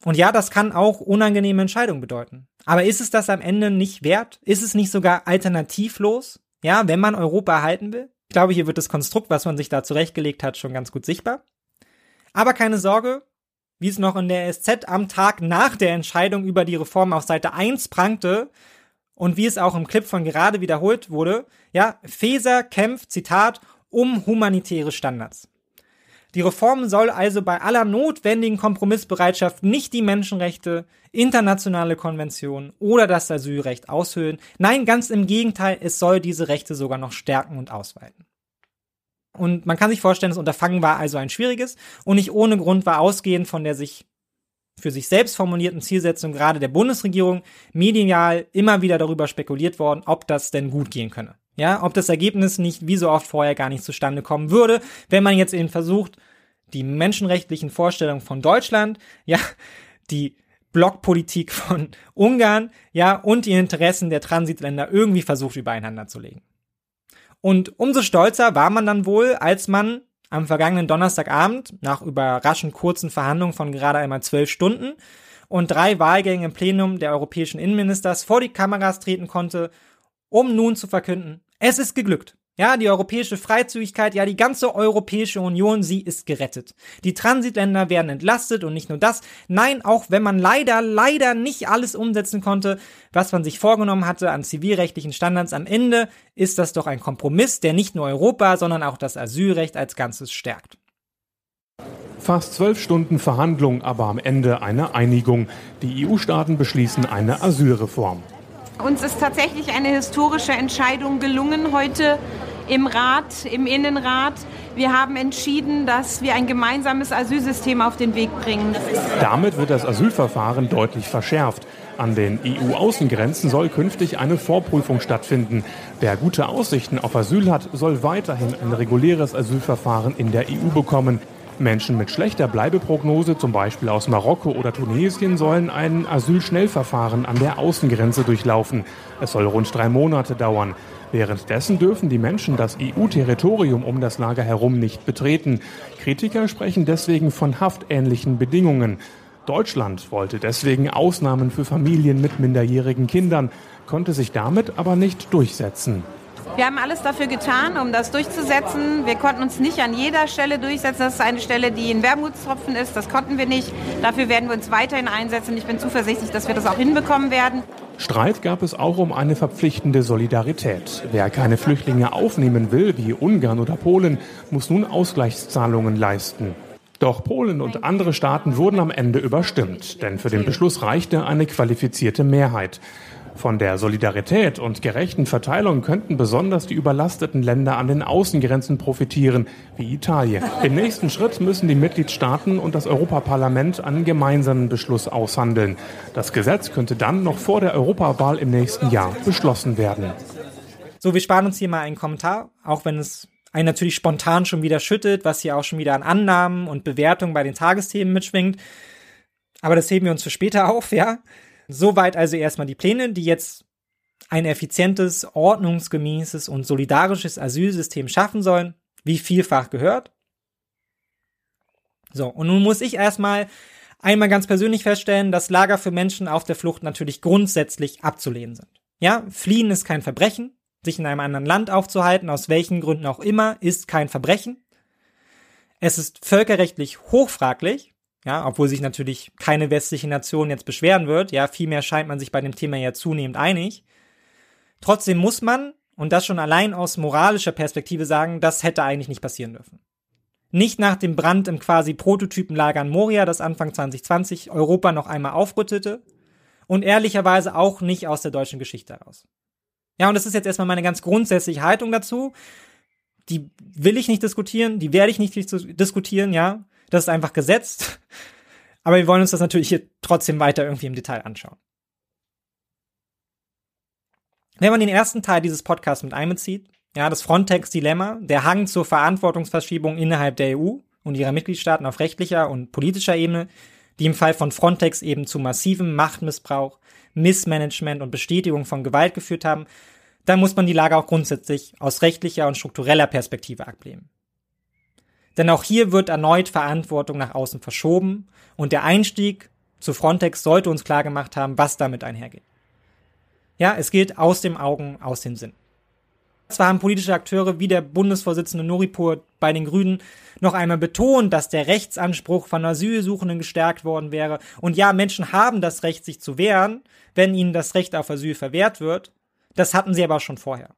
Und ja, das kann auch unangenehme Entscheidungen bedeuten. Aber ist es das am Ende nicht wert? Ist es nicht sogar alternativlos? Ja, wenn man Europa erhalten will? Ich glaube, hier wird das Konstrukt, was man sich da zurechtgelegt hat, schon ganz gut sichtbar. Aber keine Sorge, wie es noch in der SZ am Tag nach der Entscheidung über die Reform auf Seite 1 prangte und wie es auch im Clip von gerade wiederholt wurde, ja, Feser kämpft, Zitat, um humanitäre Standards. Die Reform soll also bei aller notwendigen Kompromissbereitschaft nicht die Menschenrechte, internationale Konventionen oder das Asylrecht aushöhlen. Nein, ganz im Gegenteil, es soll diese Rechte sogar noch stärken und ausweiten. Und man kann sich vorstellen, das Unterfangen war also ein schwieriges und nicht ohne Grund war ausgehend von der sich für sich selbst formulierten Zielsetzung gerade der Bundesregierung medial immer wieder darüber spekuliert worden, ob das denn gut gehen könne. Ja, ob das Ergebnis nicht wie so oft vorher gar nicht zustande kommen würde, wenn man jetzt eben versucht, die menschenrechtlichen Vorstellungen von Deutschland, ja, die Blockpolitik von Ungarn, ja, und die Interessen der Transitländer irgendwie versucht übereinander zu legen. Und umso stolzer war man dann wohl, als man am vergangenen Donnerstagabend nach überraschend kurzen Verhandlungen von gerade einmal zwölf Stunden und drei Wahlgängen im Plenum der europäischen Innenministers vor die Kameras treten konnte, um nun zu verkünden, es ist geglückt. Ja, die europäische Freizügigkeit, ja, die ganze Europäische Union, sie ist gerettet. Die Transitländer werden entlastet und nicht nur das. Nein, auch wenn man leider, leider nicht alles umsetzen konnte, was man sich vorgenommen hatte an zivilrechtlichen Standards, am Ende ist das doch ein Kompromiss, der nicht nur Europa, sondern auch das Asylrecht als Ganzes stärkt. Fast zwölf Stunden Verhandlung, aber am Ende eine Einigung. Die EU-Staaten beschließen eine Asylreform. Uns ist tatsächlich eine historische Entscheidung gelungen heute im Rat, im Innenrat. Wir haben entschieden, dass wir ein gemeinsames Asylsystem auf den Weg bringen. Damit wird das Asylverfahren deutlich verschärft. An den EU-Außengrenzen soll künftig eine Vorprüfung stattfinden. Wer gute Aussichten auf Asyl hat, soll weiterhin ein reguläres Asylverfahren in der EU bekommen. Menschen mit schlechter Bleibeprognose, zum Beispiel aus Marokko oder Tunesien, sollen ein Asylschnellverfahren an der Außengrenze durchlaufen. Es soll rund drei Monate dauern. Währenddessen dürfen die Menschen das EU-Territorium um das Lager herum nicht betreten. Kritiker sprechen deswegen von haftähnlichen Bedingungen. Deutschland wollte deswegen Ausnahmen für Familien mit minderjährigen Kindern, konnte sich damit aber nicht durchsetzen. Wir haben alles dafür getan, um das durchzusetzen. Wir konnten uns nicht an jeder Stelle durchsetzen. Das ist eine Stelle, die ein Wermutstropfen ist. Das konnten wir nicht. Dafür werden wir uns weiterhin einsetzen. Ich bin zuversichtlich, dass wir das auch hinbekommen werden. Streit gab es auch um eine verpflichtende Solidarität. Wer keine Flüchtlinge aufnehmen will, wie Ungarn oder Polen, muss nun Ausgleichszahlungen leisten. Doch Polen und andere Staaten wurden am Ende überstimmt, denn für den Beschluss reichte eine qualifizierte Mehrheit. Von der Solidarität und gerechten Verteilung könnten besonders die überlasteten Länder an den Außengrenzen profitieren, wie Italien. Im nächsten Schritt müssen die Mitgliedstaaten und das Europaparlament einen gemeinsamen Beschluss aushandeln. Das Gesetz könnte dann noch vor der Europawahl im nächsten Jahr beschlossen werden. So, wir sparen uns hier mal einen Kommentar, auch wenn es einen natürlich spontan schon wieder schüttet, was hier auch schon wieder an Annahmen und Bewertungen bei den Tagesthemen mitschwingt. Aber das heben wir uns für später [LAUGHS] auf, ja. Soweit also erstmal die Pläne, die jetzt ein effizientes, ordnungsgemäßes und solidarisches Asylsystem schaffen sollen, wie vielfach gehört. So, und nun muss ich erstmal einmal ganz persönlich feststellen, dass Lager für Menschen auf der Flucht natürlich grundsätzlich abzulehnen sind. Ja, fliehen ist kein Verbrechen, sich in einem anderen Land aufzuhalten, aus welchen Gründen auch immer, ist kein Verbrechen. Es ist völkerrechtlich hochfraglich, ja, obwohl sich natürlich keine westliche Nation jetzt beschweren wird, ja, vielmehr scheint man sich bei dem Thema ja zunehmend einig. Trotzdem muss man, und das schon allein aus moralischer Perspektive sagen, das hätte eigentlich nicht passieren dürfen. Nicht nach dem Brand im quasi Prototypenlager in Moria, das Anfang 2020 Europa noch einmal aufrüttete, und ehrlicherweise auch nicht aus der deutschen Geschichte heraus. Ja, und das ist jetzt erstmal meine ganz grundsätzliche Haltung dazu. Die will ich nicht diskutieren, die werde ich nicht diskutieren, ja. Das ist einfach gesetzt. Aber wir wollen uns das natürlich hier trotzdem weiter irgendwie im Detail anschauen. Wenn man den ersten Teil dieses Podcasts mit einbezieht, ja, das Frontex-Dilemma, der Hang zur Verantwortungsverschiebung innerhalb der EU und ihrer Mitgliedstaaten auf rechtlicher und politischer Ebene, die im Fall von Frontex eben zu massivem Machtmissbrauch, Missmanagement und Bestätigung von Gewalt geführt haben, dann muss man die Lage auch grundsätzlich aus rechtlicher und struktureller Perspektive ablehnen. Denn auch hier wird erneut Verantwortung nach außen verschoben und der Einstieg zu Frontex sollte uns klar gemacht haben, was damit einhergeht. Ja, es geht aus dem Augen, aus dem Sinn. Zwar haben politische Akteure wie der Bundesvorsitzende Noripur bei den Grünen noch einmal betont, dass der Rechtsanspruch von Asylsuchenden gestärkt worden wäre. Und ja, Menschen haben das Recht, sich zu wehren, wenn ihnen das Recht auf Asyl verwehrt wird. Das hatten sie aber schon vorher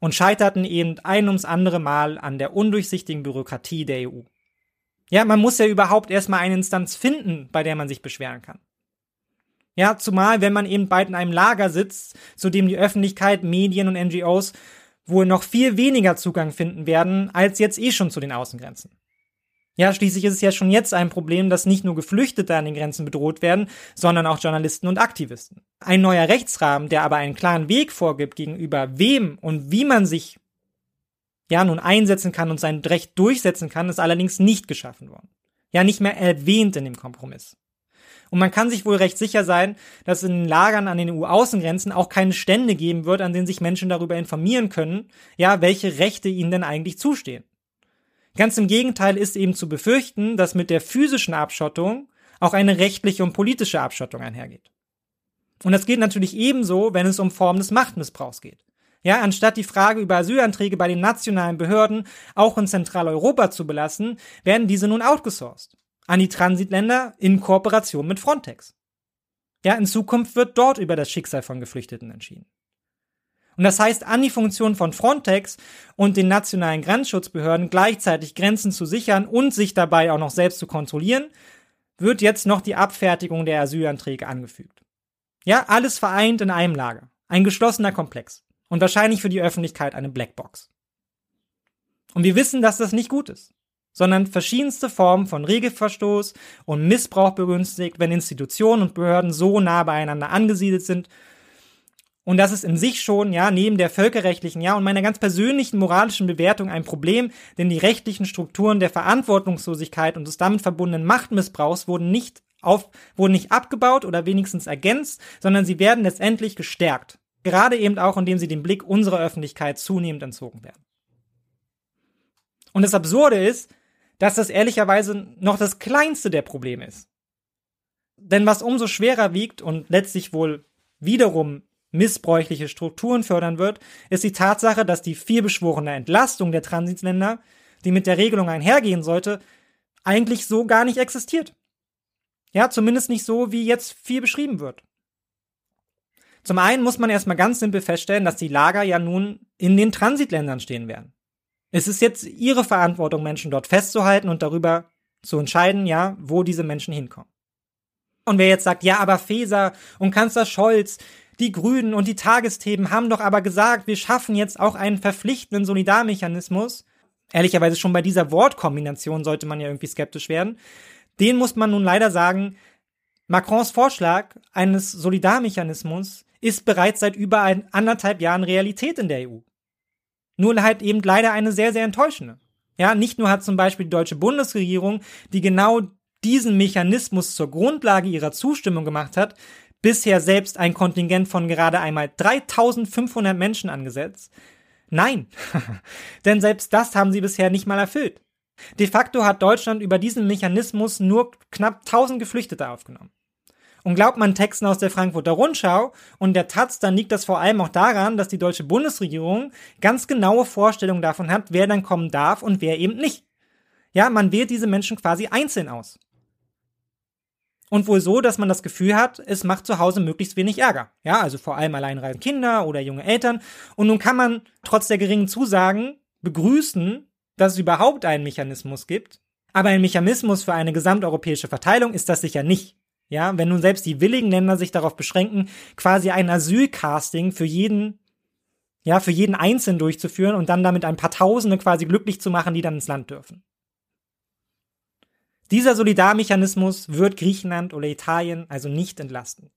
und scheiterten eben ein ums andere Mal an der undurchsichtigen Bürokratie der EU. Ja, man muss ja überhaupt erstmal eine Instanz finden, bei der man sich beschweren kann. Ja, zumal wenn man eben bald in einem Lager sitzt, zu dem die Öffentlichkeit, Medien und NGOs wohl noch viel weniger Zugang finden werden, als jetzt eh schon zu den Außengrenzen. Ja, schließlich ist es ja schon jetzt ein Problem, dass nicht nur Geflüchtete an den Grenzen bedroht werden, sondern auch Journalisten und Aktivisten. Ein neuer Rechtsrahmen, der aber einen klaren Weg vorgibt, gegenüber wem und wie man sich ja nun einsetzen kann und sein Recht durchsetzen kann, ist allerdings nicht geschaffen worden. Ja, nicht mehr erwähnt in dem Kompromiss. Und man kann sich wohl recht sicher sein, dass in den Lagern an den EU-Außengrenzen auch keine Stände geben wird, an denen sich Menschen darüber informieren können, ja, welche Rechte ihnen denn eigentlich zustehen. Ganz im Gegenteil ist eben zu befürchten, dass mit der physischen Abschottung auch eine rechtliche und politische Abschottung einhergeht. Und das geht natürlich ebenso, wenn es um Formen des Machtmissbrauchs geht. Ja, anstatt die Frage über Asylanträge bei den nationalen Behörden auch in Zentraleuropa zu belassen, werden diese nun outgesourced. An die Transitländer in Kooperation mit Frontex. Ja, in Zukunft wird dort über das Schicksal von Geflüchteten entschieden. Und das heißt, an die Funktion von Frontex und den nationalen Grenzschutzbehörden gleichzeitig Grenzen zu sichern und sich dabei auch noch selbst zu kontrollieren, wird jetzt noch die Abfertigung der Asylanträge angefügt. Ja, alles vereint in einem Lager. Ein geschlossener Komplex. Und wahrscheinlich für die Öffentlichkeit eine Blackbox. Und wir wissen, dass das nicht gut ist, sondern verschiedenste Formen von Regelverstoß und Missbrauch begünstigt, wenn Institutionen und Behörden so nah beieinander angesiedelt sind und das ist in sich schon, ja, neben der völkerrechtlichen, ja, und meiner ganz persönlichen moralischen Bewertung ein Problem, denn die rechtlichen Strukturen der Verantwortungslosigkeit und des damit verbundenen Machtmissbrauchs wurden nicht auf, wurden nicht abgebaut oder wenigstens ergänzt, sondern sie werden letztendlich gestärkt. Gerade eben auch, indem sie dem Blick unserer Öffentlichkeit zunehmend entzogen werden. Und das Absurde ist, dass das ehrlicherweise noch das kleinste der Probleme ist. Denn was umso schwerer wiegt und letztlich wohl wiederum missbräuchliche Strukturen fördern wird, ist die Tatsache, dass die vielbeschworene Entlastung der Transitländer, die mit der Regelung einhergehen sollte, eigentlich so gar nicht existiert. Ja, zumindest nicht so, wie jetzt viel beschrieben wird. Zum einen muss man erstmal ganz simpel feststellen, dass die Lager ja nun in den Transitländern stehen werden. Es ist jetzt ihre Verantwortung, Menschen dort festzuhalten und darüber zu entscheiden, ja, wo diese Menschen hinkommen. Und wer jetzt sagt, ja, aber Feser und Kanzler Scholz, die Grünen und die Tagesthemen haben doch aber gesagt, wir schaffen jetzt auch einen verpflichtenden Solidarmechanismus. Ehrlicherweise schon bei dieser Wortkombination sollte man ja irgendwie skeptisch werden. Den muss man nun leider sagen, Macrons Vorschlag eines Solidarmechanismus ist bereits seit über ein, anderthalb Jahren Realität in der EU. Nur halt eben leider eine sehr, sehr enttäuschende. Ja, nicht nur hat zum Beispiel die deutsche Bundesregierung, die genau diesen Mechanismus zur Grundlage ihrer Zustimmung gemacht hat, bisher selbst ein Kontingent von gerade einmal 3500 Menschen angesetzt? Nein, [LAUGHS] denn selbst das haben sie bisher nicht mal erfüllt. De facto hat Deutschland über diesen Mechanismus nur knapp 1000 Geflüchtete aufgenommen. Und glaubt man Texten aus der Frankfurter Rundschau und der Taz, dann liegt das vor allem auch daran, dass die deutsche Bundesregierung ganz genaue Vorstellungen davon hat, wer dann kommen darf und wer eben nicht. Ja, man wählt diese Menschen quasi einzeln aus. Und wohl so, dass man das Gefühl hat, es macht zu Hause möglichst wenig Ärger. Ja, also vor allem alleinreisende Kinder oder junge Eltern. Und nun kann man trotz der geringen Zusagen begrüßen, dass es überhaupt einen Mechanismus gibt. Aber ein Mechanismus für eine gesamteuropäische Verteilung ist das sicher nicht. Ja, wenn nun selbst die willigen Länder sich darauf beschränken, quasi ein Asylcasting für jeden, ja, für jeden Einzelnen durchzuführen und dann damit ein paar Tausende quasi glücklich zu machen, die dann ins Land dürfen. Dieser Solidarmechanismus wird Griechenland oder Italien also nicht entlasten.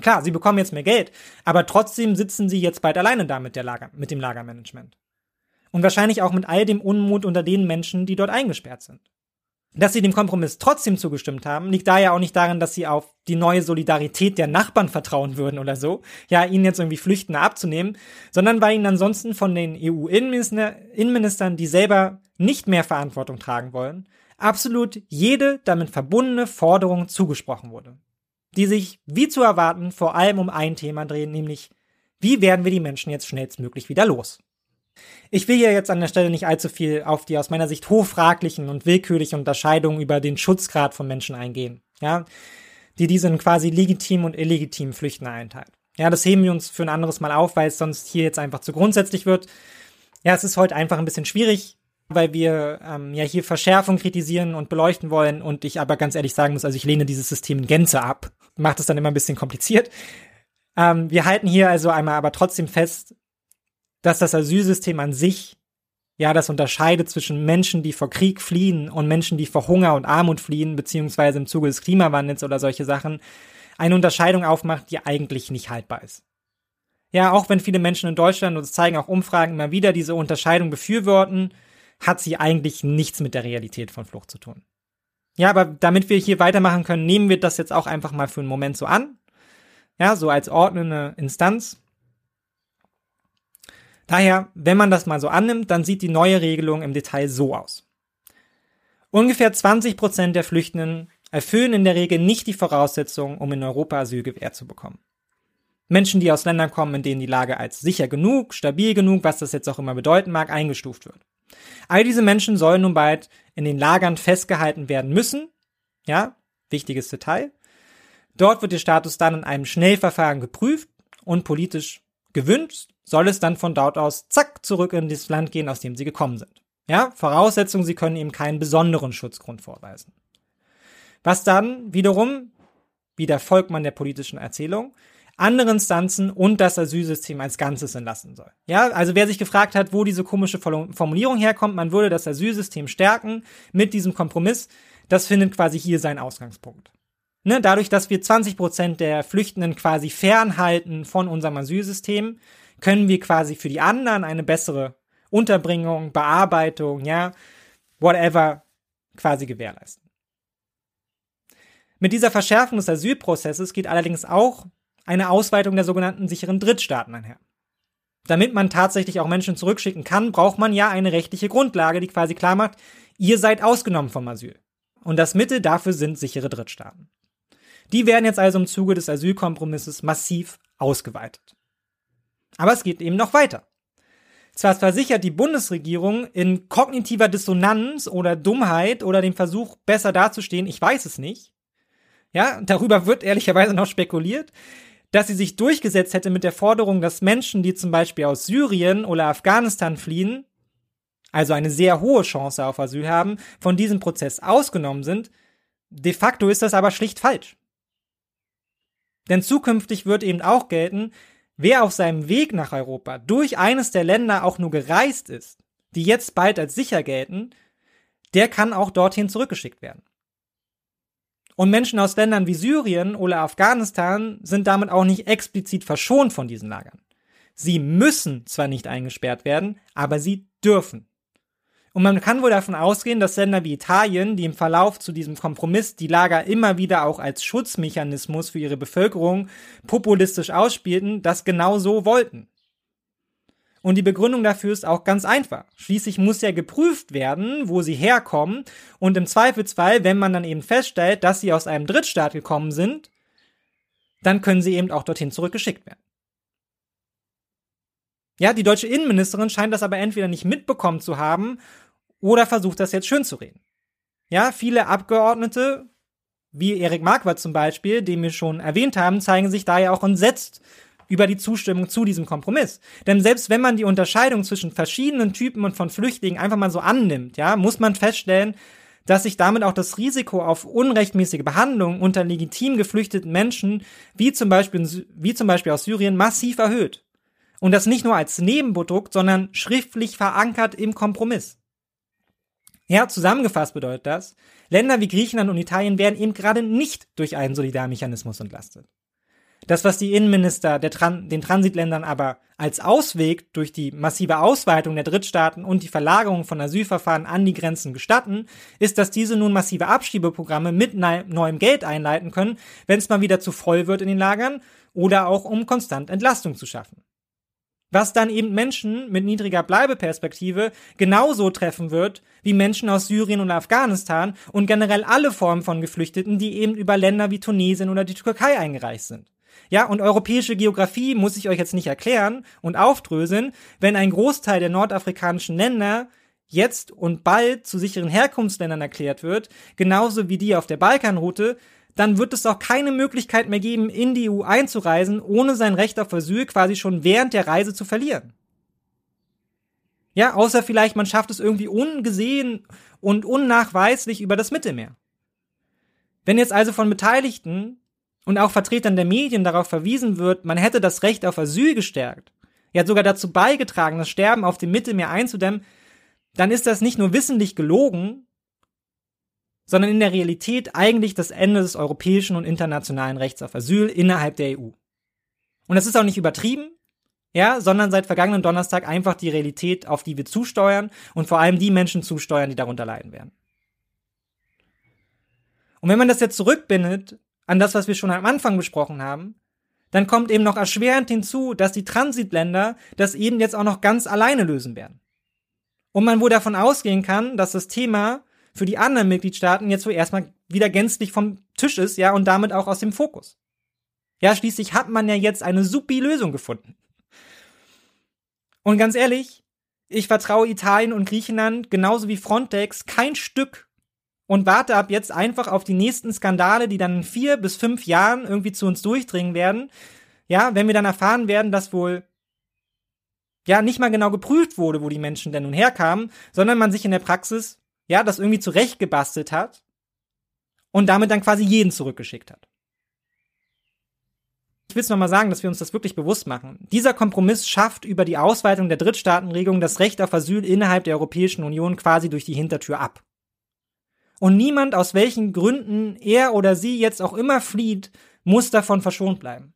Klar, sie bekommen jetzt mehr Geld, aber trotzdem sitzen sie jetzt bald alleine da mit, Lager, mit dem Lagermanagement. Und wahrscheinlich auch mit all dem Unmut unter den Menschen, die dort eingesperrt sind. Dass sie dem Kompromiss trotzdem zugestimmt haben, liegt daher auch nicht daran, dass sie auf die neue Solidarität der Nachbarn vertrauen würden oder so, ja, ihnen jetzt irgendwie Flüchtende abzunehmen, sondern weil ihnen ansonsten von den EU-Innenministern, die selber nicht mehr Verantwortung tragen wollen, absolut jede damit verbundene Forderung zugesprochen wurde, die sich, wie zu erwarten, vor allem um ein Thema drehen, nämlich wie werden wir die Menschen jetzt schnellstmöglich wieder los? Ich will hier jetzt an der Stelle nicht allzu viel auf die aus meiner Sicht hochfraglichen und willkürlichen Unterscheidungen über den Schutzgrad von Menschen eingehen, ja, die diese in quasi legitim und illegitim Flüchtende einteilt. Ja, das heben wir uns für ein anderes Mal auf, weil es sonst hier jetzt einfach zu grundsätzlich wird. Ja, es ist heute einfach ein bisschen schwierig, weil wir ähm, ja hier Verschärfung kritisieren und beleuchten wollen und ich aber ganz ehrlich sagen muss, also ich lehne dieses System in Gänze ab. Macht es dann immer ein bisschen kompliziert. Ähm, wir halten hier also einmal aber trotzdem fest, dass das Asylsystem an sich ja das unterscheidet zwischen Menschen, die vor Krieg fliehen und Menschen, die vor Hunger und Armut fliehen, beziehungsweise im Zuge des Klimawandels oder solche Sachen, eine Unterscheidung aufmacht, die eigentlich nicht haltbar ist. Ja, auch wenn viele Menschen in Deutschland, und es zeigen auch Umfragen immer wieder, diese Unterscheidung befürworten, hat sie eigentlich nichts mit der Realität von Flucht zu tun. Ja, aber damit wir hier weitermachen können, nehmen wir das jetzt auch einfach mal für einen Moment so an. Ja, so als ordnende Instanz. Daher, wenn man das mal so annimmt, dann sieht die neue Regelung im Detail so aus. Ungefähr 20 Prozent der Flüchtenden erfüllen in der Regel nicht die Voraussetzungen, um in Europa Asyl gewährt zu bekommen. Menschen, die aus Ländern kommen, in denen die Lage als sicher genug, stabil genug, was das jetzt auch immer bedeuten mag, eingestuft wird. All diese Menschen sollen nun bald in den Lagern festgehalten werden müssen. Ja, wichtiges Detail. Dort wird der Status dann in einem Schnellverfahren geprüft und politisch gewünscht, soll es dann von dort aus zack zurück in das Land gehen, aus dem sie gekommen sind. Ja, Voraussetzung, sie können eben keinen besonderen Schutzgrund vorweisen. Was dann wiederum, wieder folgt man der politischen Erzählung, andere Instanzen und das Asylsystem als Ganzes entlassen soll. Ja, also wer sich gefragt hat, wo diese komische Formulierung herkommt, man würde das Asylsystem stärken mit diesem Kompromiss, das findet quasi hier seinen Ausgangspunkt. Ne, dadurch, dass wir 20 Prozent der Flüchtenden quasi fernhalten von unserem Asylsystem, können wir quasi für die anderen eine bessere Unterbringung, Bearbeitung, ja, whatever quasi gewährleisten. Mit dieser Verschärfung des Asylprozesses geht allerdings auch eine Ausweitung der sogenannten sicheren Drittstaaten einher. Damit man tatsächlich auch Menschen zurückschicken kann, braucht man ja eine rechtliche Grundlage, die quasi klar macht, ihr seid ausgenommen vom Asyl. Und das Mittel dafür sind sichere Drittstaaten. Die werden jetzt also im Zuge des Asylkompromisses massiv ausgeweitet. Aber es geht eben noch weiter. Zwar versichert die Bundesregierung in kognitiver Dissonanz oder Dummheit oder dem Versuch, besser dazustehen, ich weiß es nicht. Ja, darüber wird ehrlicherweise noch spekuliert, dass sie sich durchgesetzt hätte mit der Forderung, dass Menschen, die zum Beispiel aus Syrien oder Afghanistan fliehen, also eine sehr hohe Chance auf Asyl haben, von diesem Prozess ausgenommen sind. De facto ist das aber schlicht falsch. Denn zukünftig wird eben auch gelten, wer auf seinem Weg nach Europa durch eines der Länder auch nur gereist ist, die jetzt bald als sicher gelten, der kann auch dorthin zurückgeschickt werden. Und Menschen aus Ländern wie Syrien oder Afghanistan sind damit auch nicht explizit verschont von diesen Lagern. Sie müssen zwar nicht eingesperrt werden, aber sie dürfen. Und man kann wohl davon ausgehen, dass Länder wie Italien, die im Verlauf zu diesem Kompromiss die Lager immer wieder auch als Schutzmechanismus für ihre Bevölkerung populistisch ausspielten, das genau so wollten. Und die Begründung dafür ist auch ganz einfach. Schließlich muss ja geprüft werden, wo sie herkommen. Und im Zweifelsfall, wenn man dann eben feststellt, dass sie aus einem Drittstaat gekommen sind, dann können sie eben auch dorthin zurückgeschickt werden. Ja, die deutsche Innenministerin scheint das aber entweder nicht mitbekommen zu haben oder versucht das jetzt schön zu reden. Ja, viele Abgeordnete, wie Erik Marquardt zum Beispiel, den wir schon erwähnt haben, zeigen sich daher auch entsetzt über die Zustimmung zu diesem Kompromiss. Denn selbst wenn man die Unterscheidung zwischen verschiedenen Typen und von Flüchtlingen einfach mal so annimmt, ja, muss man feststellen, dass sich damit auch das Risiko auf unrechtmäßige Behandlung unter legitim geflüchteten Menschen, wie zum Beispiel, wie zum Beispiel aus Syrien, massiv erhöht. Und das nicht nur als Nebenprodukt, sondern schriftlich verankert im Kompromiss. Ja, zusammengefasst bedeutet das, Länder wie Griechenland und Italien werden eben gerade nicht durch einen Solidarmechanismus entlastet. Das, was die Innenminister Tran den Transitländern aber als Ausweg durch die massive Ausweitung der Drittstaaten und die Verlagerung von Asylverfahren an die Grenzen gestatten, ist, dass diese nun massive Abschiebeprogramme mit neuem Geld einleiten können, wenn es mal wieder zu voll wird in den Lagern oder auch um konstant Entlastung zu schaffen. Was dann eben Menschen mit niedriger Bleibeperspektive genauso treffen wird wie Menschen aus Syrien und Afghanistan und generell alle Formen von Geflüchteten, die eben über Länder wie Tunesien oder die Türkei eingereist sind. Ja, und europäische Geografie muss ich euch jetzt nicht erklären und aufdröseln, wenn ein Großteil der nordafrikanischen Länder jetzt und bald zu sicheren Herkunftsländern erklärt wird, genauso wie die auf der Balkanroute, dann wird es auch keine Möglichkeit mehr geben, in die EU einzureisen, ohne sein Recht auf Asyl quasi schon während der Reise zu verlieren. Ja, außer vielleicht man schafft es irgendwie ungesehen und unnachweislich über das Mittelmeer. Wenn jetzt also von Beteiligten und auch Vertretern der Medien darauf verwiesen wird, man hätte das Recht auf Asyl gestärkt, ja sogar dazu beigetragen, das Sterben auf dem Mittelmeer einzudämmen, dann ist das nicht nur wissentlich gelogen, sondern in der Realität eigentlich das Ende des europäischen und internationalen Rechts auf Asyl innerhalb der EU. Und das ist auch nicht übertrieben, ja, sondern seit vergangenen Donnerstag einfach die Realität, auf die wir zusteuern und vor allem die Menschen zusteuern, die darunter leiden werden. Und wenn man das jetzt zurückbindet an das, was wir schon am Anfang besprochen haben, dann kommt eben noch erschwerend hinzu, dass die Transitländer das eben jetzt auch noch ganz alleine lösen werden. Und man wohl davon ausgehen kann, dass das Thema für die anderen Mitgliedstaaten jetzt wohl erstmal wieder gänzlich vom Tisch ist, ja, und damit auch aus dem Fokus. Ja, schließlich hat man ja jetzt eine supi Lösung gefunden. Und ganz ehrlich, ich vertraue Italien und Griechenland genauso wie Frontex kein Stück und warte ab jetzt einfach auf die nächsten Skandale, die dann in vier bis fünf Jahren irgendwie zu uns durchdringen werden. Ja, wenn wir dann erfahren werden, dass wohl ja nicht mal genau geprüft wurde, wo die Menschen denn nun herkamen, sondern man sich in der Praxis ja das irgendwie zurechtgebastelt hat und damit dann quasi jeden zurückgeschickt hat. Ich will es nochmal sagen, dass wir uns das wirklich bewusst machen. Dieser Kompromiss schafft über die Ausweitung der Drittstaatenregelung das Recht auf Asyl innerhalb der Europäischen Union quasi durch die Hintertür ab. Und niemand, aus welchen Gründen er oder sie jetzt auch immer flieht, muss davon verschont bleiben.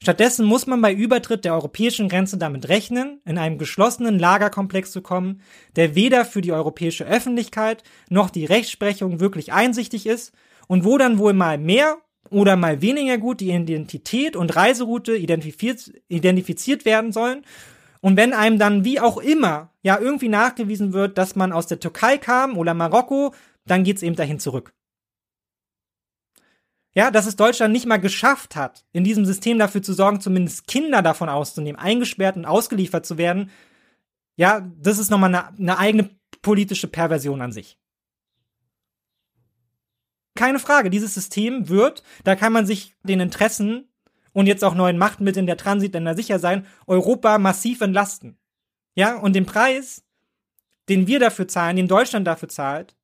Stattdessen muss man bei Übertritt der europäischen Grenze damit rechnen, in einem geschlossenen Lagerkomplex zu kommen, der weder für die europäische Öffentlichkeit noch die Rechtsprechung wirklich einsichtig ist und wo dann wohl mal mehr oder mal weniger gut die Identität und Reiseroute identifiziert, werden sollen und wenn einem dann wie auch immer ja irgendwie nachgewiesen wird, dass man aus der Türkei kam oder Marokko, dann geht's eben dahin zurück. Ja, dass es Deutschland nicht mal geschafft hat, in diesem System dafür zu sorgen, zumindest Kinder davon auszunehmen, eingesperrt und ausgeliefert zu werden, ja, das ist nochmal eine, eine eigene politische Perversion an sich. Keine Frage, dieses System wird, da kann man sich den Interessen und jetzt auch neuen Machtmitteln der Transitländer sicher sein, Europa massiv entlasten. Ja, und den Preis, den wir dafür zahlen, den Deutschland dafür zahlt,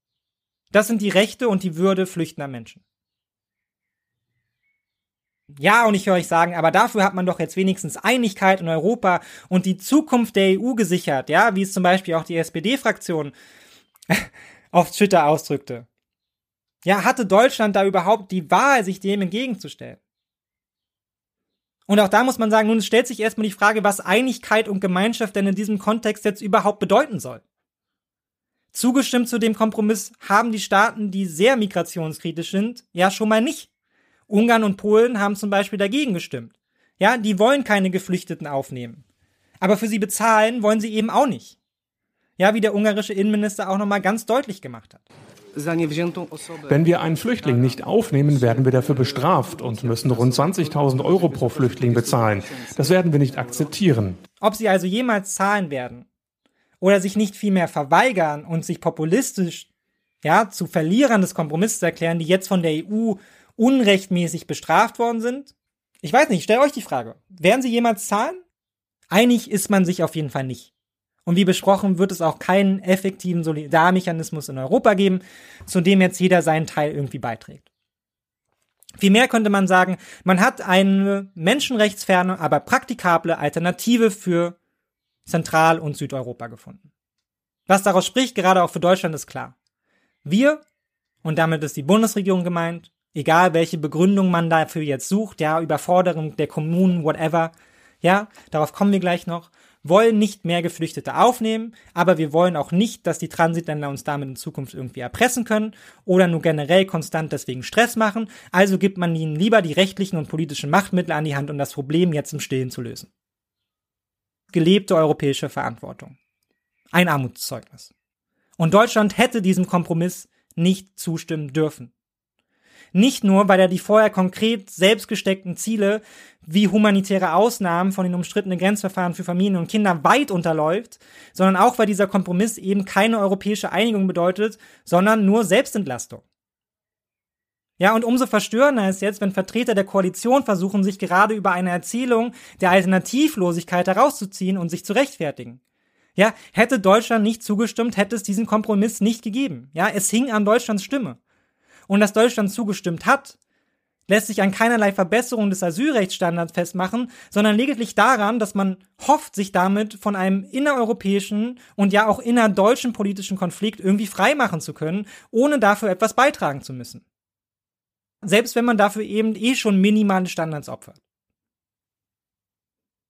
das sind die Rechte und die Würde flüchtender Menschen. Ja, und ich höre euch sagen, aber dafür hat man doch jetzt wenigstens Einigkeit in Europa und die Zukunft der EU gesichert, ja, wie es zum Beispiel auch die SPD-Fraktion [LAUGHS] auf Twitter ausdrückte. Ja, hatte Deutschland da überhaupt die Wahl, sich dem entgegenzustellen? Und auch da muss man sagen, nun stellt sich erstmal die Frage, was Einigkeit und Gemeinschaft denn in diesem Kontext jetzt überhaupt bedeuten soll. Zugestimmt zu dem Kompromiss haben die Staaten, die sehr migrationskritisch sind, ja schon mal nicht. Ungarn und Polen haben zum Beispiel dagegen gestimmt. Ja, die wollen keine Geflüchteten aufnehmen. Aber für sie bezahlen wollen sie eben auch nicht. Ja, wie der ungarische Innenminister auch nochmal ganz deutlich gemacht hat. Wenn wir einen Flüchtling nicht aufnehmen, werden wir dafür bestraft und müssen rund 20.000 Euro pro Flüchtling bezahlen. Das werden wir nicht akzeptieren. Ob sie also jemals zahlen werden oder sich nicht vielmehr verweigern und sich populistisch ja, zu Verlierern des Kompromisses erklären, die jetzt von der EU unrechtmäßig bestraft worden sind? Ich weiß nicht, stell euch die Frage. Werden sie jemals zahlen? Einig ist man sich auf jeden Fall nicht. Und wie besprochen, wird es auch keinen effektiven Solidarmechanismus in Europa geben, zu dem jetzt jeder seinen Teil irgendwie beiträgt. Vielmehr könnte man sagen, man hat eine menschenrechtsferne, aber praktikable Alternative für Zentral- und Südeuropa gefunden. Was daraus spricht, gerade auch für Deutschland, ist klar. Wir, und damit ist die Bundesregierung gemeint, egal welche Begründung man dafür jetzt sucht, ja, Überforderung der Kommunen, whatever, ja, darauf kommen wir gleich noch, wollen nicht mehr Geflüchtete aufnehmen, aber wir wollen auch nicht, dass die Transitländer uns damit in Zukunft irgendwie erpressen können oder nur generell konstant deswegen Stress machen. Also gibt man ihnen lieber die rechtlichen und politischen Machtmittel an die Hand, um das Problem jetzt im Stillen zu lösen. Gelebte europäische Verantwortung. Ein Armutszeugnis. Und Deutschland hätte diesem Kompromiss nicht zustimmen dürfen. Nicht nur, weil er die vorher konkret selbst gesteckten Ziele wie humanitäre Ausnahmen von den umstrittenen Grenzverfahren für Familien und Kinder weit unterläuft, sondern auch, weil dieser Kompromiss eben keine europäische Einigung bedeutet, sondern nur Selbstentlastung. Ja, und umso verstörender ist jetzt, wenn Vertreter der Koalition versuchen, sich gerade über eine Erzählung der Alternativlosigkeit herauszuziehen und sich zu rechtfertigen. Ja, hätte Deutschland nicht zugestimmt, hätte es diesen Kompromiss nicht gegeben. Ja, es hing an Deutschlands Stimme und dass Deutschland zugestimmt hat, lässt sich an keinerlei Verbesserung des Asylrechtsstandards festmachen, sondern lediglich daran, dass man hofft, sich damit von einem innereuropäischen und ja auch innerdeutschen politischen Konflikt irgendwie freimachen zu können, ohne dafür etwas beitragen zu müssen. Selbst wenn man dafür eben eh schon minimale Standards opfert.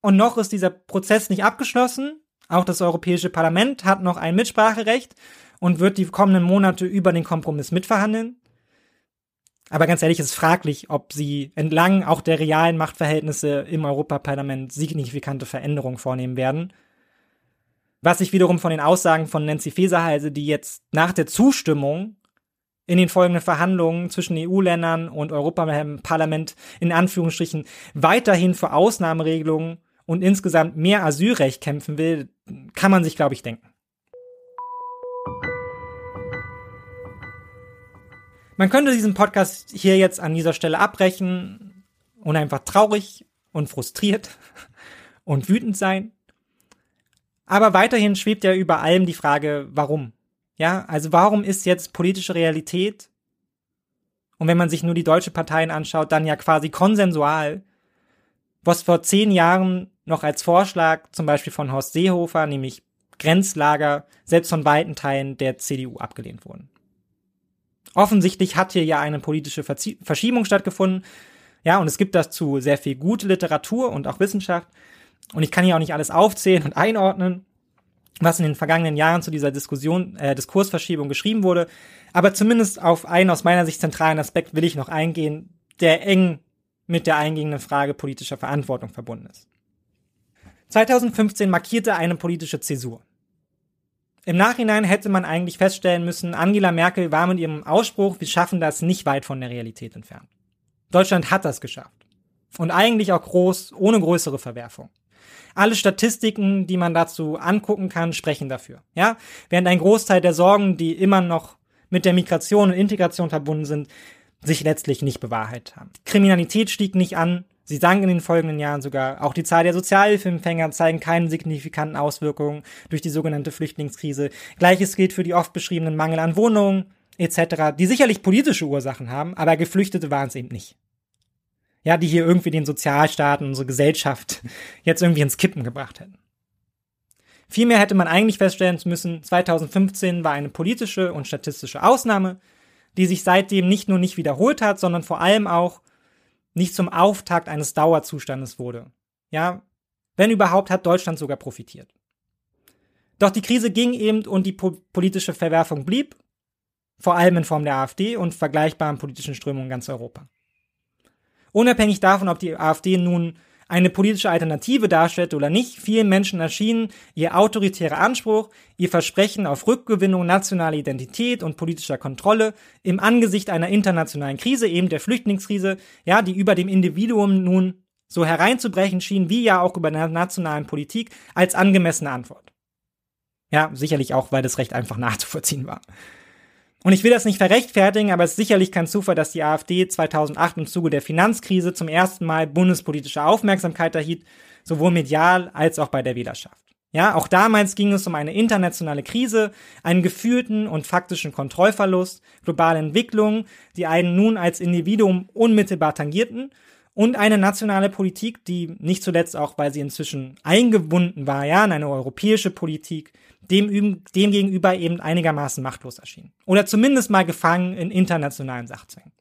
Und noch ist dieser Prozess nicht abgeschlossen. Auch das Europäische Parlament hat noch ein Mitspracherecht und wird die kommenden Monate über den Kompromiss mitverhandeln. Aber ganz ehrlich, es ist fraglich, ob sie entlang auch der realen Machtverhältnisse im Europaparlament signifikante Veränderungen vornehmen werden. Was ich wiederum von den Aussagen von Nancy Faeser halte, die jetzt nach der Zustimmung in den folgenden Verhandlungen zwischen EU-Ländern und Europaparlament in Anführungsstrichen weiterhin für Ausnahmeregelungen und insgesamt mehr Asylrecht kämpfen will, kann man sich, glaube ich, denken. Man könnte diesen Podcast hier jetzt an dieser Stelle abbrechen und einfach traurig und frustriert [LAUGHS] und wütend sein. Aber weiterhin schwebt ja über allem die Frage, warum? Ja, also warum ist jetzt politische Realität und wenn man sich nur die deutsche Parteien anschaut, dann ja quasi konsensual, was vor zehn Jahren noch als Vorschlag zum Beispiel von Horst Seehofer, nämlich Grenzlager, selbst von weiten Teilen der CDU abgelehnt wurden. Offensichtlich hat hier ja eine politische Verzie Verschiebung stattgefunden. Ja, und es gibt dazu sehr viel gute Literatur und auch Wissenschaft. Und ich kann hier auch nicht alles aufzählen und einordnen, was in den vergangenen Jahren zu dieser Diskussion, äh, Diskursverschiebung geschrieben wurde. Aber zumindest auf einen aus meiner Sicht zentralen Aspekt will ich noch eingehen, der eng mit der eingehenden Frage politischer Verantwortung verbunden ist. 2015 markierte eine politische Zäsur. Im Nachhinein hätte man eigentlich feststellen müssen, Angela Merkel war mit ihrem Ausspruch, wir schaffen das nicht weit von der Realität entfernt. Deutschland hat das geschafft. Und eigentlich auch groß, ohne größere Verwerfung. Alle Statistiken, die man dazu angucken kann, sprechen dafür. Ja? Während ein Großteil der Sorgen, die immer noch mit der Migration und Integration verbunden sind, sich letztlich nicht bewahrheitet haben. Kriminalität stieg nicht an, Sie sank in den folgenden Jahren sogar. Auch die Zahl der Sozialhilfeempfänger zeigen keine signifikanten Auswirkungen durch die sogenannte Flüchtlingskrise. Gleiches gilt für die oft beschriebenen Mangel an Wohnungen etc., die sicherlich politische Ursachen haben, aber Geflüchtete waren es eben nicht. Ja, die hier irgendwie den Sozialstaat und unsere Gesellschaft [LAUGHS] jetzt irgendwie ins Kippen gebracht hätten. Vielmehr hätte man eigentlich feststellen müssen, 2015 war eine politische und statistische Ausnahme, die sich seitdem nicht nur nicht wiederholt hat, sondern vor allem auch nicht zum Auftakt eines Dauerzustandes wurde. Ja, wenn überhaupt, hat Deutschland sogar profitiert. Doch die Krise ging eben und die po politische Verwerfung blieb, vor allem in Form der AfD und vergleichbaren politischen Strömungen in ganz Europa. Unabhängig davon, ob die AfD nun eine politische Alternative darstellte oder nicht, vielen Menschen erschienen ihr autoritärer Anspruch, ihr Versprechen auf Rückgewinnung nationaler Identität und politischer Kontrolle im Angesicht einer internationalen Krise, eben der Flüchtlingskrise, ja, die über dem Individuum nun so hereinzubrechen schien, wie ja auch über der nationalen Politik, als angemessene Antwort. Ja, sicherlich auch, weil das recht einfach nachzuvollziehen war. Und ich will das nicht verrechtfertigen, aber es ist sicherlich kein Zufall, dass die AfD 2008 im Zuge der Finanzkrise zum ersten Mal bundespolitische Aufmerksamkeit erhielt, sowohl medial als auch bei der Wählerschaft. Ja, auch damals ging es um eine internationale Krise, einen gefühlten und faktischen Kontrollverlust, globale Entwicklungen, die einen nun als Individuum unmittelbar tangierten und eine nationale Politik, die nicht zuletzt auch, weil sie inzwischen eingebunden war, ja, in eine europäische Politik, dem, dem gegenüber eben einigermaßen machtlos erschien. Oder zumindest mal gefangen in internationalen Sachzwängen.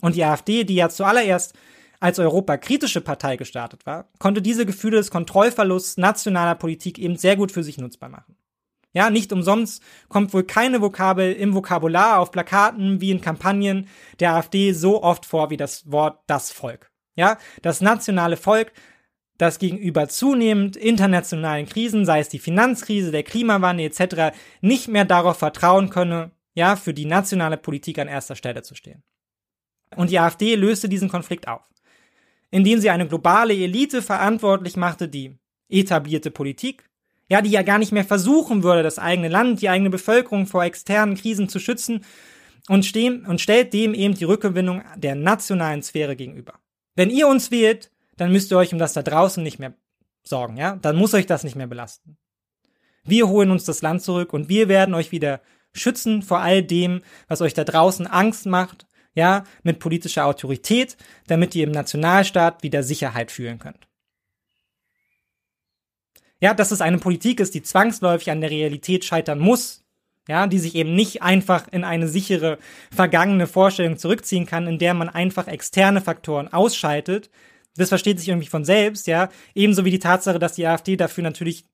Und die AfD, die ja zuallererst als europakritische Partei gestartet war, konnte diese Gefühle des Kontrollverlusts nationaler Politik eben sehr gut für sich nutzbar machen. Ja, nicht umsonst kommt wohl keine Vokabel im Vokabular auf Plakaten wie in Kampagnen der AfD so oft vor wie das Wort das Volk. Ja, das nationale Volk dass gegenüber zunehmend internationalen Krisen, sei es die Finanzkrise, der Klimawandel etc., nicht mehr darauf vertrauen könne, ja, für die nationale Politik an erster Stelle zu stehen. Und die AfD löste diesen Konflikt auf, indem sie eine globale Elite verantwortlich machte, die etablierte Politik, ja, die ja gar nicht mehr versuchen würde, das eigene Land, die eigene Bevölkerung vor externen Krisen zu schützen und, stehen, und stellt dem eben die Rückgewinnung der nationalen Sphäre gegenüber. Wenn ihr uns wählt, dann müsst ihr euch um das da draußen nicht mehr sorgen, ja? Dann muss euch das nicht mehr belasten. Wir holen uns das Land zurück und wir werden euch wieder schützen vor all dem, was euch da draußen Angst macht, ja, mit politischer Autorität, damit ihr im Nationalstaat wieder Sicherheit fühlen könnt. Ja, dass es eine Politik ist, die zwangsläufig an der Realität scheitern muss, ja, die sich eben nicht einfach in eine sichere vergangene Vorstellung zurückziehen kann, in der man einfach externe Faktoren ausschaltet, das versteht sich irgendwie von selbst, ja. Ebenso wie die Tatsache, dass die AfD dafür natürlich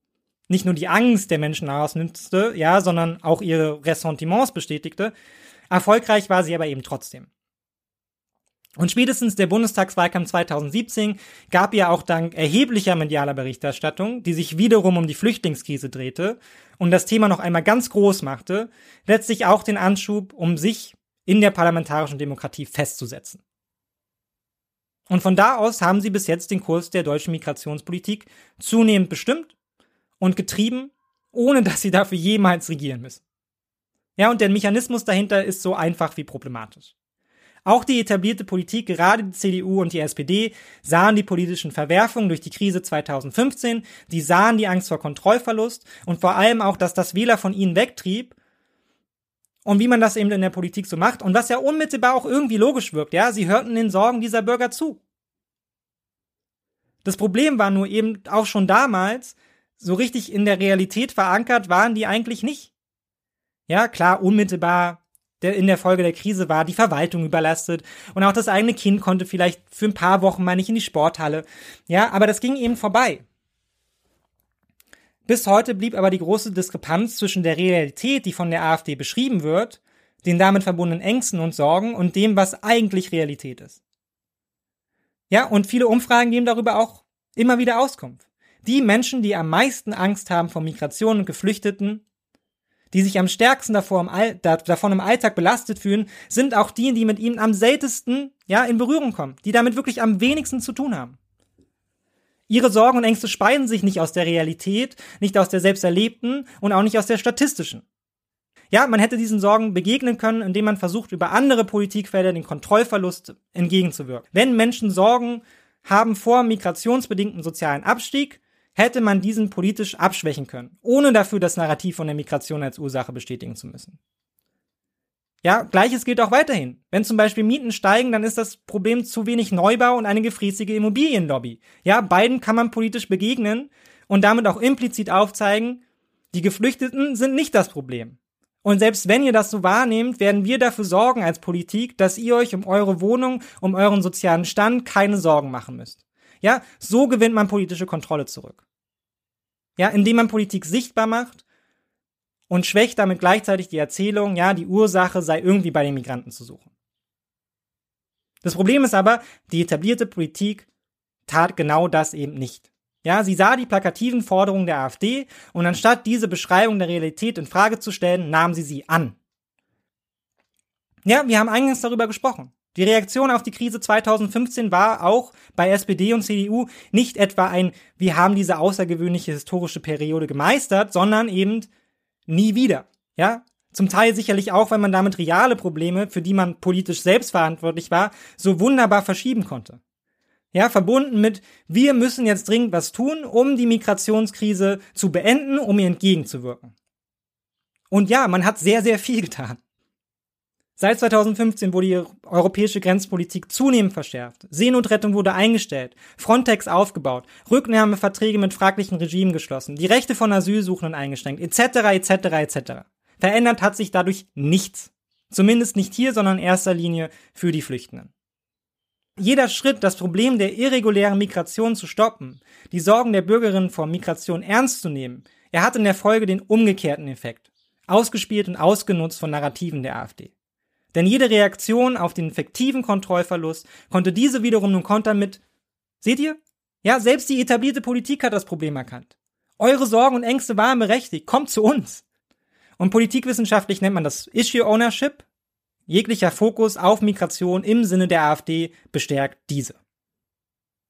nicht nur die Angst der Menschen ausnützte, ja, sondern auch ihre Ressentiments bestätigte. Erfolgreich war sie aber eben trotzdem. Und spätestens der Bundestagswahlkampf 2017 gab ja auch dank erheblicher medialer Berichterstattung, die sich wiederum um die Flüchtlingskrise drehte und das Thema noch einmal ganz groß machte, letztlich auch den Anschub, um sich in der parlamentarischen Demokratie festzusetzen. Und von da aus haben sie bis jetzt den Kurs der deutschen Migrationspolitik zunehmend bestimmt und getrieben, ohne dass sie dafür jemals regieren müssen. Ja, und der Mechanismus dahinter ist so einfach wie problematisch. Auch die etablierte Politik, gerade die CDU und die SPD, sahen die politischen Verwerfungen durch die Krise 2015, die sahen die Angst vor Kontrollverlust und vor allem auch, dass das Wähler von ihnen wegtrieb und wie man das eben in der Politik so macht und was ja unmittelbar auch irgendwie logisch wirkt, ja, sie hörten den Sorgen dieser Bürger zu. Das Problem war nur eben auch schon damals, so richtig in der Realität verankert waren die eigentlich nicht. Ja, klar, unmittelbar der, in der Folge der Krise war die Verwaltung überlastet und auch das eigene Kind konnte vielleicht für ein paar Wochen mal nicht in die Sporthalle. Ja, aber das ging eben vorbei. Bis heute blieb aber die große Diskrepanz zwischen der Realität, die von der AfD beschrieben wird, den damit verbundenen Ängsten und Sorgen und dem, was eigentlich Realität ist. Ja, und viele Umfragen geben darüber auch immer wieder Auskunft. Die Menschen, die am meisten Angst haben vor Migration und Geflüchteten, die sich am stärksten davor im All davon im Alltag belastet fühlen, sind auch die, die mit ihnen am seltensten ja, in Berührung kommen, die damit wirklich am wenigsten zu tun haben. Ihre Sorgen und Ängste speisen sich nicht aus der Realität, nicht aus der selbsterlebten und auch nicht aus der statistischen. Ja, man hätte diesen Sorgen begegnen können, indem man versucht, über andere Politikfelder den Kontrollverlust entgegenzuwirken. Wenn Menschen Sorgen haben vor migrationsbedingten sozialen Abstieg, hätte man diesen politisch abschwächen können, ohne dafür das Narrativ von der Migration als Ursache bestätigen zu müssen. Ja, gleiches gilt auch weiterhin. Wenn zum Beispiel Mieten steigen, dann ist das Problem zu wenig Neubau und eine gefräßige Immobilienlobby. Ja, beiden kann man politisch begegnen und damit auch implizit aufzeigen, die Geflüchteten sind nicht das Problem. Und selbst wenn ihr das so wahrnehmt, werden wir dafür sorgen als Politik, dass ihr euch um eure Wohnung, um euren sozialen Stand keine Sorgen machen müsst. Ja, so gewinnt man politische Kontrolle zurück. Ja, indem man Politik sichtbar macht und schwächt damit gleichzeitig die Erzählung, ja, die Ursache sei irgendwie bei den Migranten zu suchen. Das Problem ist aber, die etablierte Politik tat genau das eben nicht. Ja, sie sah die plakativen Forderungen der AfD und anstatt diese Beschreibung der Realität in Frage zu stellen, nahm sie sie an. Ja, wir haben eingangs darüber gesprochen. Die Reaktion auf die Krise 2015 war auch bei SPD und CDU nicht etwa ein, wir haben diese außergewöhnliche historische Periode gemeistert, sondern eben nie wieder. Ja, zum Teil sicherlich auch, weil man damit reale Probleme, für die man politisch selbstverantwortlich war, so wunderbar verschieben konnte. Ja, verbunden mit, wir müssen jetzt dringend was tun, um die Migrationskrise zu beenden, um ihr entgegenzuwirken. Und ja, man hat sehr, sehr viel getan. Seit 2015 wurde die europäische Grenzpolitik zunehmend verschärft. Seenotrettung wurde eingestellt, Frontex aufgebaut, Rücknahmeverträge mit fraglichen Regimen geschlossen, die Rechte von Asylsuchenden eingeschränkt, etc., etc., etc. Verändert hat sich dadurch nichts. Zumindest nicht hier, sondern in erster Linie für die Flüchtenden. Jeder Schritt, das Problem der irregulären Migration zu stoppen, die Sorgen der Bürgerinnen vor Migration ernst zu nehmen, er hat in der Folge den umgekehrten Effekt. Ausgespielt und ausgenutzt von Narrativen der AfD. Denn jede Reaktion auf den fiktiven Kontrollverlust konnte diese wiederum nun kontern mit, seht ihr? Ja, selbst die etablierte Politik hat das Problem erkannt. Eure Sorgen und Ängste waren berechtigt, kommt zu uns. Und politikwissenschaftlich nennt man das Issue Ownership Jeglicher Fokus auf Migration im Sinne der AfD bestärkt diese.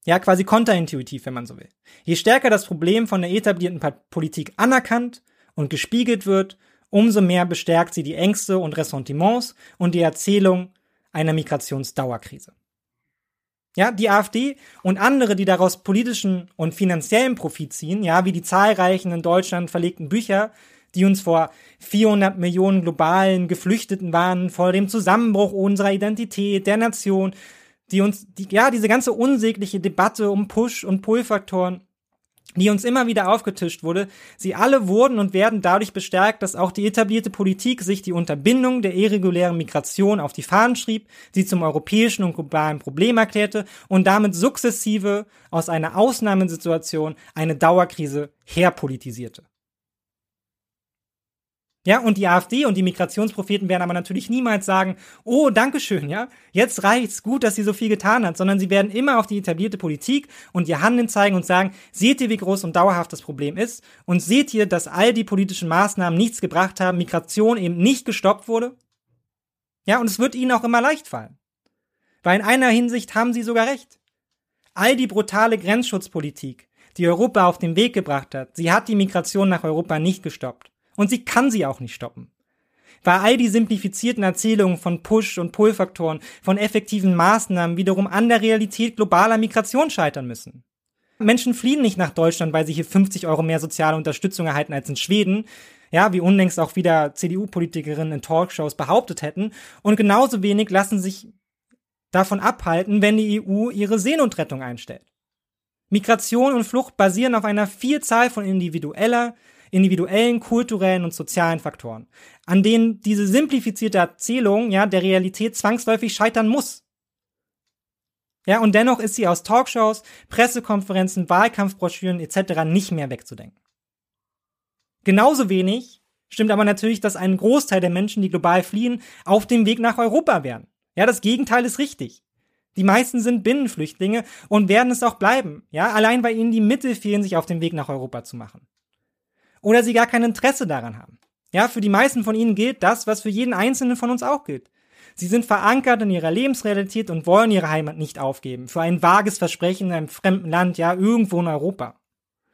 Ja, quasi kontraintuitiv, wenn man so will. Je stärker das Problem von der etablierten Politik anerkannt und gespiegelt wird, umso mehr bestärkt sie die Ängste und Ressentiments und die Erzählung einer Migrationsdauerkrise. Ja, die AfD und andere, die daraus politischen und finanziellen Profit ziehen, ja, wie die zahlreichen in Deutschland verlegten Bücher die uns vor 400 Millionen globalen Geflüchteten warnen, vor dem Zusammenbruch unserer Identität, der Nation, die uns, die, ja, diese ganze unsägliche Debatte um Push- und Pull-Faktoren, die uns immer wieder aufgetischt wurde, sie alle wurden und werden dadurch bestärkt, dass auch die etablierte Politik sich die Unterbindung der irregulären Migration auf die Fahnen schrieb, sie zum europäischen und globalen Problem erklärte und damit sukzessive aus einer Ausnahmesituation eine Dauerkrise herpolitisierte. Ja, und die AfD und die Migrationspropheten werden aber natürlich niemals sagen, oh, Dankeschön, ja, jetzt reicht's, gut, dass sie so viel getan hat, sondern sie werden immer auf die etablierte Politik und ihr Handeln zeigen und sagen, seht ihr, wie groß und dauerhaft das Problem ist und seht ihr, dass all die politischen Maßnahmen nichts gebracht haben, Migration eben nicht gestoppt wurde? Ja, und es wird ihnen auch immer leicht fallen. Weil in einer Hinsicht haben sie sogar recht. All die brutale Grenzschutzpolitik, die Europa auf den Weg gebracht hat, sie hat die Migration nach Europa nicht gestoppt. Und sie kann sie auch nicht stoppen. Weil all die simplifizierten Erzählungen von Push- und Pull-Faktoren, von effektiven Maßnahmen wiederum an der Realität globaler Migration scheitern müssen. Menschen fliehen nicht nach Deutschland, weil sie hier 50 Euro mehr soziale Unterstützung erhalten als in Schweden. Ja, wie unlängst auch wieder CDU-Politikerinnen in Talkshows behauptet hätten. Und genauso wenig lassen sich davon abhalten, wenn die EU ihre Seenotrettung einstellt. Migration und Flucht basieren auf einer Vielzahl von individueller, individuellen, kulturellen und sozialen Faktoren, an denen diese simplifizierte Erzählung ja der Realität zwangsläufig scheitern muss. Ja, und dennoch ist sie aus Talkshows, Pressekonferenzen, Wahlkampfbroschüren etc. nicht mehr wegzudenken. Genauso wenig stimmt aber natürlich, dass ein Großteil der Menschen, die global fliehen, auf dem Weg nach Europa wären. Ja, das Gegenteil ist richtig. Die meisten sind Binnenflüchtlinge und werden es auch bleiben. Ja, allein weil ihnen die Mittel fehlen, sich auf den Weg nach Europa zu machen oder sie gar kein Interesse daran haben. Ja, für die meisten von ihnen gilt das, was für jeden einzelnen von uns auch gilt. Sie sind verankert in ihrer Lebensrealität und wollen ihre Heimat nicht aufgeben. Für ein vages Versprechen in einem fremden Land, ja, irgendwo in Europa.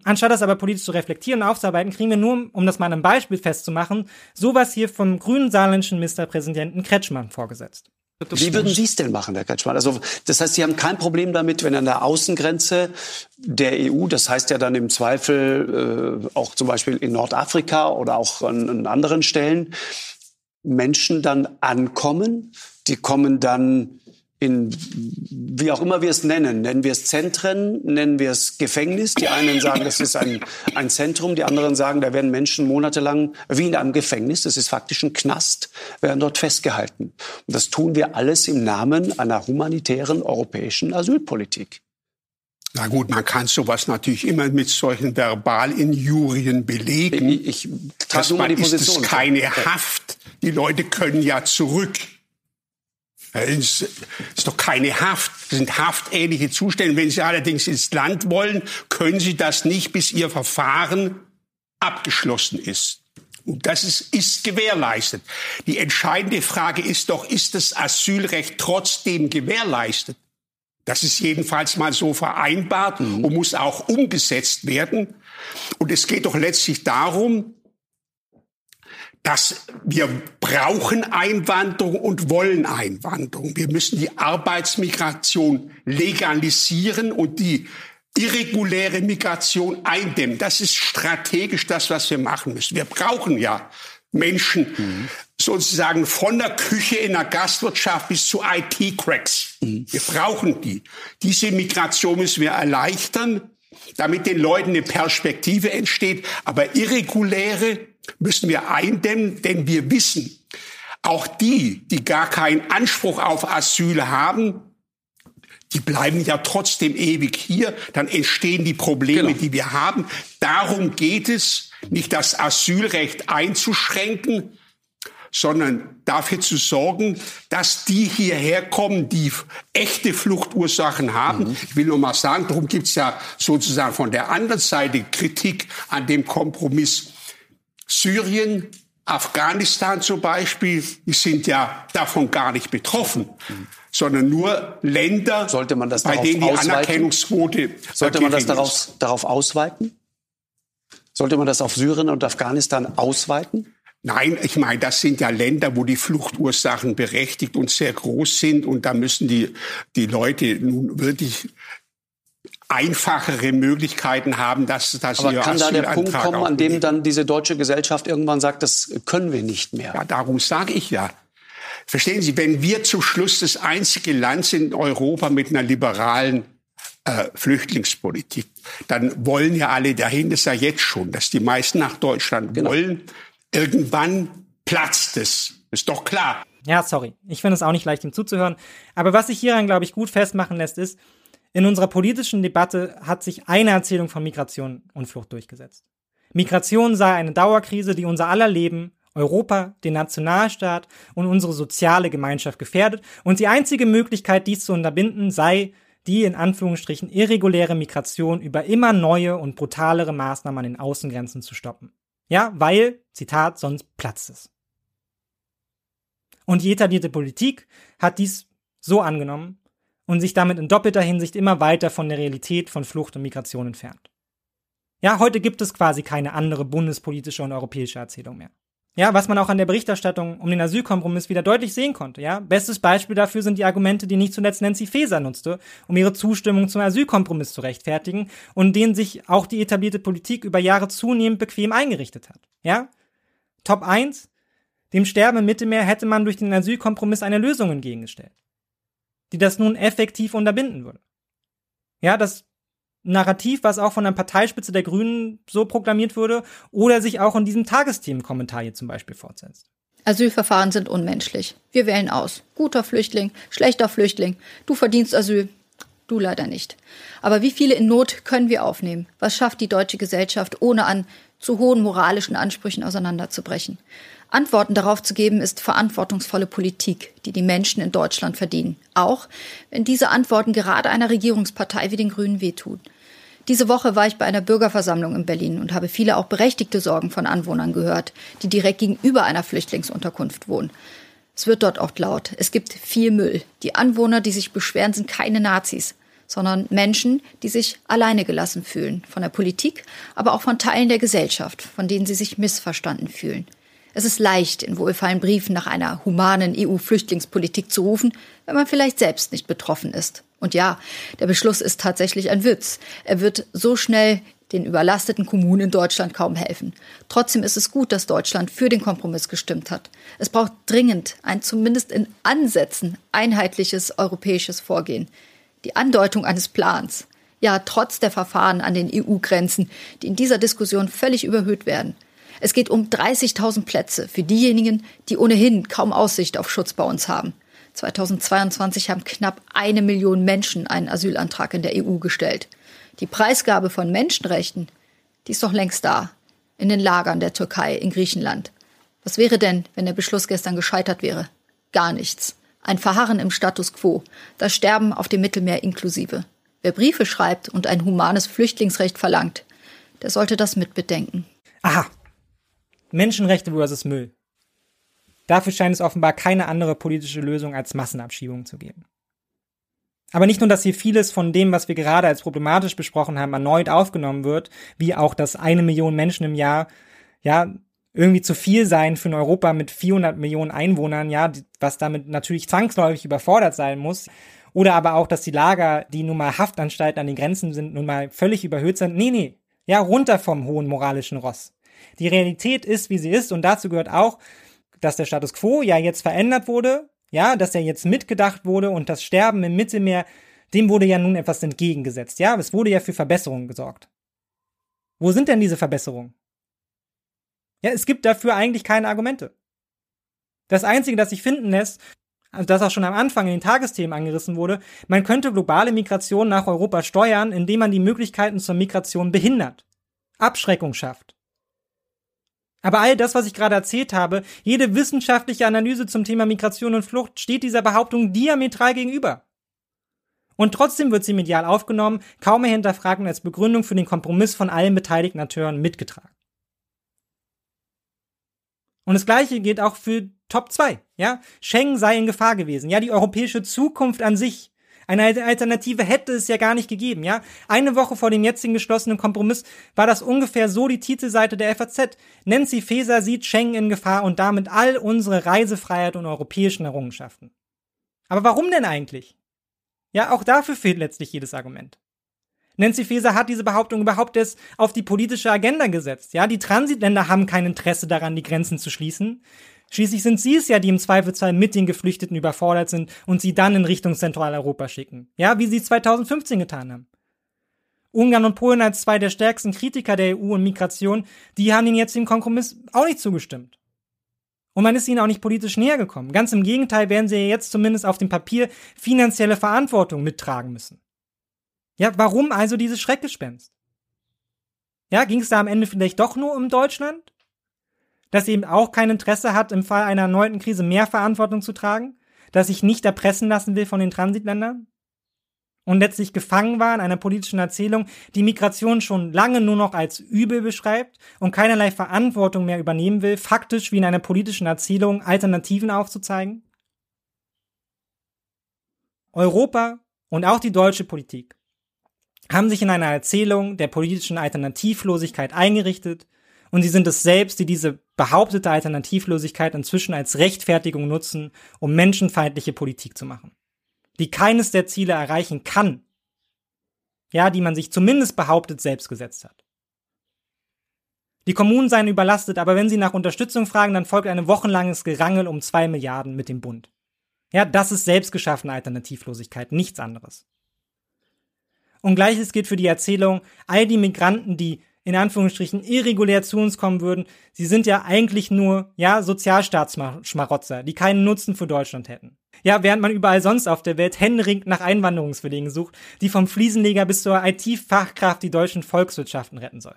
Anstatt das aber politisch zu reflektieren und aufzuarbeiten, kriegen wir nur, um das mal an einem Beispiel festzumachen, sowas hier vom grünen saarländischen Ministerpräsidenten Kretschmann vorgesetzt. Wie würden Sie es denn machen, Herr Kretschmann? Also das heißt, Sie haben kein Problem damit, wenn an der Außengrenze der EU, das heißt ja dann im Zweifel äh, auch zum Beispiel in Nordafrika oder auch an, an anderen Stellen, Menschen dann ankommen, die kommen dann in, wie auch immer wir es nennen, nennen wir es Zentren, nennen wir es Gefängnis. Die einen sagen, das ist ein, ein Zentrum, die anderen sagen, da werden Menschen monatelang wie in einem Gefängnis, das ist faktisch ein Knast, werden dort festgehalten. Und das tun wir alles im Namen einer humanitären europäischen Asylpolitik. Na gut, man kann sowas natürlich immer mit solchen Verbalinjurien belegen. Ich, ich trage nur mal die Position. Ist es keine Haft. Die Leute können ja zurück. Es ist doch keine Haft. Das sind haftähnliche Zustände. Wenn Sie allerdings ins Land wollen, können Sie das nicht, bis Ihr Verfahren abgeschlossen ist. Und das ist, ist gewährleistet. Die entscheidende Frage ist doch, ist das Asylrecht trotzdem gewährleistet? Das ist jedenfalls mal so vereinbart mhm. und muss auch umgesetzt werden. Und es geht doch letztlich darum, dass wir brauchen Einwanderung und wollen Einwanderung. Wir müssen die Arbeitsmigration legalisieren und die irreguläre Migration eindämmen. Das ist strategisch das, was wir machen müssen. Wir brauchen ja Menschen mhm. sozusagen von der Küche in der Gastwirtschaft bis zu IT-Cracks. Mhm. Wir brauchen die. Diese Migration müssen wir erleichtern, damit den Leuten eine Perspektive entsteht. Aber irreguläre müssen wir eindämmen, denn wir wissen, auch die, die gar keinen Anspruch auf Asyl haben, die bleiben ja trotzdem ewig hier, dann entstehen die Probleme, genau. die wir haben. Darum geht es, nicht das Asylrecht einzuschränken, sondern dafür zu sorgen, dass die hierher kommen, die echte Fluchtursachen haben. Mhm. Ich will nur mal sagen, darum gibt es ja sozusagen von der anderen Seite Kritik an dem Kompromiss Syrien, Afghanistan zum Beispiel, die sind ja davon gar nicht betroffen, sondern nur Länder, Sollte man das bei denen die ausweiten? Anerkennungsquote Sollte man das darauf, darauf ausweiten? Sollte man das auf Syrien und Afghanistan ausweiten? Nein, ich meine, das sind ja Länder, wo die Fluchtursachen berechtigt und sehr groß sind. Und da müssen die, die Leute nun wirklich einfachere Möglichkeiten haben, dass, dass Aber kann da der Punkt kommen, an dem dann diese deutsche Gesellschaft irgendwann sagt, das können wir nicht mehr? Ja, darum sage ich ja. Verstehen Sie, wenn wir zum Schluss das einzige Land sind in Europa mit einer liberalen äh, Flüchtlingspolitik, dann wollen ja alle dahin, das ist ja jetzt schon, dass die meisten nach Deutschland genau. wollen. Irgendwann platzt es. Ist doch klar. Ja, sorry. Ich finde es auch nicht leicht, ihm zuzuhören. Aber was sich hieran, glaube ich, gut festmachen lässt, ist, in unserer politischen Debatte hat sich eine Erzählung von Migration und Flucht durchgesetzt. Migration sei eine Dauerkrise, die unser aller Leben, Europa, den Nationalstaat und unsere soziale Gemeinschaft gefährdet und die einzige Möglichkeit, dies zu unterbinden, sei die in Anführungsstrichen irreguläre Migration über immer neue und brutalere Maßnahmen an den Außengrenzen zu stoppen. Ja, weil, Zitat, sonst platzt es. Und die etablierte Politik hat dies so angenommen und sich damit in doppelter Hinsicht immer weiter von der Realität von Flucht und Migration entfernt. Ja, heute gibt es quasi keine andere bundespolitische und europäische Erzählung mehr. Ja, was man auch an der Berichterstattung um den Asylkompromiss wieder deutlich sehen konnte, ja. Bestes Beispiel dafür sind die Argumente, die nicht zuletzt Nancy Faeser nutzte, um ihre Zustimmung zum Asylkompromiss zu rechtfertigen und denen sich auch die etablierte Politik über Jahre zunehmend bequem eingerichtet hat, ja. Top 1. Dem Sterben im Mittelmeer hätte man durch den Asylkompromiss eine Lösung entgegengestellt die das nun effektiv unterbinden würde. Ja, das Narrativ, was auch von der Parteispitze der Grünen so proklamiert wurde oder sich auch in diesem Tagesthemenkommentar hier zum Beispiel fortsetzt. Asylverfahren sind unmenschlich. Wir wählen aus. Guter Flüchtling, schlechter Flüchtling. Du verdienst Asyl, du leider nicht. Aber wie viele in Not können wir aufnehmen? Was schafft die deutsche Gesellschaft, ohne an zu hohen moralischen Ansprüchen auseinanderzubrechen? Antworten darauf zu geben, ist verantwortungsvolle Politik, die die Menschen in Deutschland verdienen. Auch wenn diese Antworten gerade einer Regierungspartei wie den Grünen wehtun. Diese Woche war ich bei einer Bürgerversammlung in Berlin und habe viele auch berechtigte Sorgen von Anwohnern gehört, die direkt gegenüber einer Flüchtlingsunterkunft wohnen. Es wird dort oft laut. Es gibt viel Müll. Die Anwohner, die sich beschweren, sind keine Nazis, sondern Menschen, die sich alleine gelassen fühlen. Von der Politik, aber auch von Teilen der Gesellschaft, von denen sie sich missverstanden fühlen. Es ist leicht, in wohlfeilen Briefen nach einer humanen EU-Flüchtlingspolitik zu rufen, wenn man vielleicht selbst nicht betroffen ist. Und ja, der Beschluss ist tatsächlich ein Witz. Er wird so schnell den überlasteten Kommunen in Deutschland kaum helfen. Trotzdem ist es gut, dass Deutschland für den Kompromiss gestimmt hat. Es braucht dringend ein zumindest in Ansätzen einheitliches europäisches Vorgehen. Die Andeutung eines Plans. Ja, trotz der Verfahren an den EU-Grenzen, die in dieser Diskussion völlig überhöht werden. Es geht um 30.000 Plätze für diejenigen, die ohnehin kaum Aussicht auf Schutz bei uns haben. 2022 haben knapp eine Million Menschen einen Asylantrag in der EU gestellt. Die Preisgabe von Menschenrechten, die ist doch längst da. In den Lagern der Türkei, in Griechenland. Was wäre denn, wenn der Beschluss gestern gescheitert wäre? Gar nichts. Ein Verharren im Status quo. Das Sterben auf dem Mittelmeer inklusive. Wer Briefe schreibt und ein humanes Flüchtlingsrecht verlangt, der sollte das mitbedenken. Aha. Menschenrechte versus Müll. Dafür scheint es offenbar keine andere politische Lösung als Massenabschiebung zu geben. Aber nicht nur, dass hier vieles von dem, was wir gerade als problematisch besprochen haben, erneut aufgenommen wird, wie auch, dass eine Million Menschen im Jahr, ja, irgendwie zu viel sein für ein Europa mit 400 Millionen Einwohnern, ja, was damit natürlich zwangsläufig überfordert sein muss. Oder aber auch, dass die Lager, die nun mal Haftanstalten an den Grenzen sind, nun mal völlig überhöht sind. Nee, nee. Ja, runter vom hohen moralischen Ross. Die Realität ist, wie sie ist, und dazu gehört auch, dass der Status quo ja jetzt verändert wurde, ja, dass er jetzt mitgedacht wurde und das Sterben im Mittelmeer, dem wurde ja nun etwas entgegengesetzt, ja, es wurde ja für Verbesserungen gesorgt. Wo sind denn diese Verbesserungen? Ja, es gibt dafür eigentlich keine Argumente. Das Einzige, das sich finden lässt, also das auch schon am Anfang in den Tagesthemen angerissen wurde, man könnte globale Migration nach Europa steuern, indem man die Möglichkeiten zur Migration behindert, Abschreckung schafft. Aber all das, was ich gerade erzählt habe, jede wissenschaftliche Analyse zum Thema Migration und Flucht steht dieser Behauptung diametral gegenüber. Und trotzdem wird sie medial aufgenommen, kaum mehr hinterfragt und als Begründung für den Kompromiss von allen beteiligten Akteuren mitgetragen. Und das gleiche gilt auch für Top 2, ja? Schengen sei in Gefahr gewesen. Ja, die europäische Zukunft an sich eine Alternative hätte es ja gar nicht gegeben, ja? Eine Woche vor dem jetzigen geschlossenen Kompromiss war das ungefähr so die Titelseite der FAZ. Nancy Faeser sieht Schengen in Gefahr und damit all unsere Reisefreiheit und europäischen Errungenschaften. Aber warum denn eigentlich? Ja, auch dafür fehlt letztlich jedes Argument. Nancy Faeser hat diese Behauptung überhaupt erst auf die politische Agenda gesetzt. Ja, die Transitländer haben kein Interesse daran, die Grenzen zu schließen. Schließlich sind sie es ja, die im Zweifelsfall mit den Geflüchteten überfordert sind und sie dann in Richtung Zentraleuropa schicken. Ja, wie sie 2015 getan haben. Ungarn und Polen als zwei der stärksten Kritiker der EU und Migration, die haben den jetzigen Kompromiss auch nicht zugestimmt. Und man ist ihnen auch nicht politisch näher gekommen. Ganz im Gegenteil werden sie jetzt zumindest auf dem Papier finanzielle Verantwortung mittragen müssen. Ja, warum also dieses Schreckgespenst? Ja, ging es da am Ende vielleicht doch nur um Deutschland? Sie eben auch kein Interesse hat, im Fall einer erneuten Krise mehr Verantwortung zu tragen, dass sich nicht erpressen lassen will von den Transitländern und letztlich gefangen war in einer politischen Erzählung, die Migration schon lange nur noch als übel beschreibt und keinerlei Verantwortung mehr übernehmen will, faktisch wie in einer politischen Erzählung Alternativen aufzuzeigen? Europa und auch die deutsche Politik haben sich in einer Erzählung der politischen Alternativlosigkeit eingerichtet und sie sind es selbst, die diese behauptete Alternativlosigkeit inzwischen als Rechtfertigung nutzen, um menschenfeindliche Politik zu machen, die keines der Ziele erreichen kann, ja, die man sich zumindest behauptet selbst gesetzt hat. Die Kommunen seien überlastet, aber wenn sie nach Unterstützung fragen, dann folgt ein wochenlanges Gerangel um zwei Milliarden mit dem Bund. Ja, das ist selbstgeschaffene Alternativlosigkeit, nichts anderes. Und gleiches gilt für die Erzählung, all die Migranten, die in Anführungsstrichen irregulär zu uns kommen würden, sie sind ja eigentlich nur, ja, Sozialstaatsschmarotzer, die keinen Nutzen für Deutschland hätten. Ja, während man überall sonst auf der Welt händeringend nach Einwanderungswilligen sucht, die vom Fliesenleger bis zur IT-Fachkraft die deutschen Volkswirtschaften retten soll.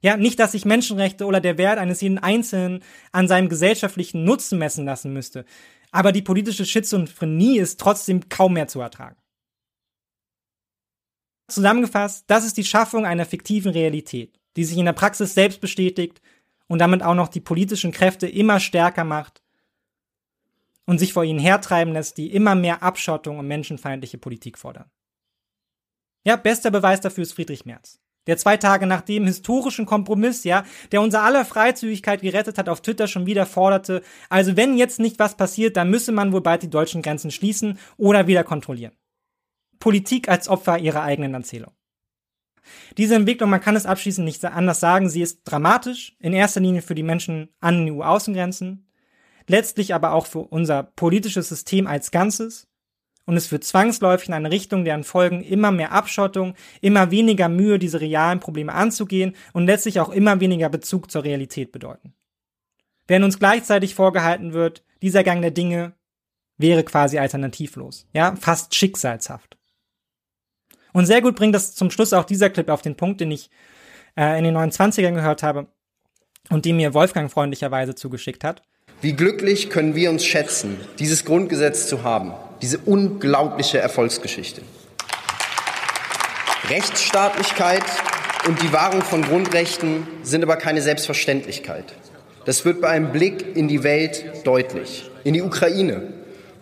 Ja, nicht, dass sich Menschenrechte oder der Wert eines jeden Einzelnen an seinem gesellschaftlichen Nutzen messen lassen müsste, aber die politische Schizophrenie ist trotzdem kaum mehr zu ertragen. Zusammengefasst, das ist die Schaffung einer fiktiven Realität, die sich in der Praxis selbst bestätigt und damit auch noch die politischen Kräfte immer stärker macht und sich vor ihnen hertreiben lässt, die immer mehr Abschottung und menschenfeindliche Politik fordern. Ja, bester Beweis dafür ist Friedrich Merz, der zwei Tage nach dem historischen Kompromiss, ja, der unser aller Freizügigkeit gerettet hat, auf Twitter schon wieder forderte, also wenn jetzt nicht was passiert, dann müsse man wohl bald die deutschen Grenzen schließen oder wieder kontrollieren. Politik als Opfer ihrer eigenen Erzählung. Diese Entwicklung, man kann es abschließend nicht anders sagen, sie ist dramatisch, in erster Linie für die Menschen an den EU-Außengrenzen, letztlich aber auch für unser politisches System als Ganzes und es führt zwangsläufig in eine Richtung, deren Folgen immer mehr Abschottung, immer weniger Mühe, diese realen Probleme anzugehen und letztlich auch immer weniger Bezug zur Realität bedeuten. Während uns gleichzeitig vorgehalten wird, dieser Gang der Dinge wäre quasi alternativlos, ja, fast schicksalshaft. Und sehr gut bringt das zum Schluss auch dieser Clip auf den Punkt, den ich äh, in den 29ern gehört habe und den mir Wolfgang freundlicherweise zugeschickt hat. Wie glücklich können wir uns schätzen, dieses Grundgesetz zu haben diese unglaubliche Erfolgsgeschichte. Rechtsstaatlichkeit und die Wahrung von Grundrechten sind aber keine Selbstverständlichkeit. Das wird bei einem Blick in die Welt deutlich. In die Ukraine,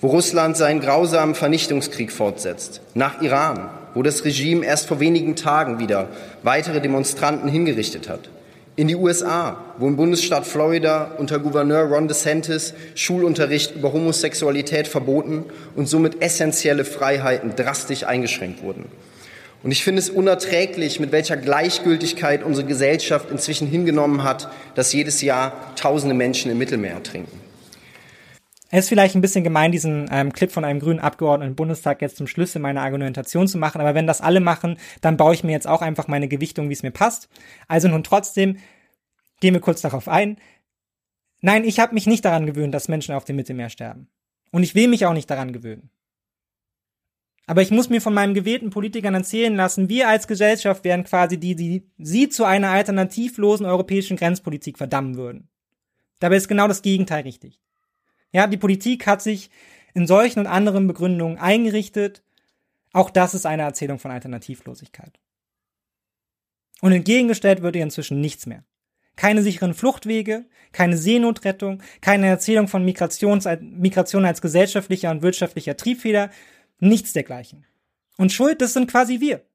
wo Russland seinen grausamen Vernichtungskrieg fortsetzt. Nach Iran, wo das Regime erst vor wenigen Tagen wieder weitere Demonstranten hingerichtet hat in die USA, wo im Bundesstaat Florida unter Gouverneur Ron DeSantis Schulunterricht über Homosexualität verboten und somit essentielle Freiheiten drastisch eingeschränkt wurden. Und ich finde es unerträglich, mit welcher Gleichgültigkeit unsere Gesellschaft inzwischen hingenommen hat, dass jedes Jahr tausende Menschen im Mittelmeer ertrinken. Es ist vielleicht ein bisschen gemein, diesen ähm, Clip von einem grünen Abgeordneten im Bundestag jetzt zum Schlüssel meiner Argumentation zu machen, aber wenn das alle machen, dann baue ich mir jetzt auch einfach meine Gewichtung, wie es mir passt. Also nun trotzdem, gehen wir kurz darauf ein. Nein, ich habe mich nicht daran gewöhnt, dass Menschen auf dem Mittelmeer sterben. Und ich will mich auch nicht daran gewöhnen. Aber ich muss mir von meinen gewählten Politikern erzählen lassen, wir als Gesellschaft wären quasi die, die sie zu einer alternativlosen europäischen Grenzpolitik verdammen würden. Dabei ist genau das Gegenteil richtig. Ja, die Politik hat sich in solchen und anderen Begründungen eingerichtet. Auch das ist eine Erzählung von Alternativlosigkeit. Und entgegengestellt wird ihr inzwischen nichts mehr. Keine sicheren Fluchtwege, keine Seenotrettung, keine Erzählung von Migrations Migration als gesellschaftlicher und wirtschaftlicher Triebfeder, nichts dergleichen. Und Schuld, das sind quasi wir.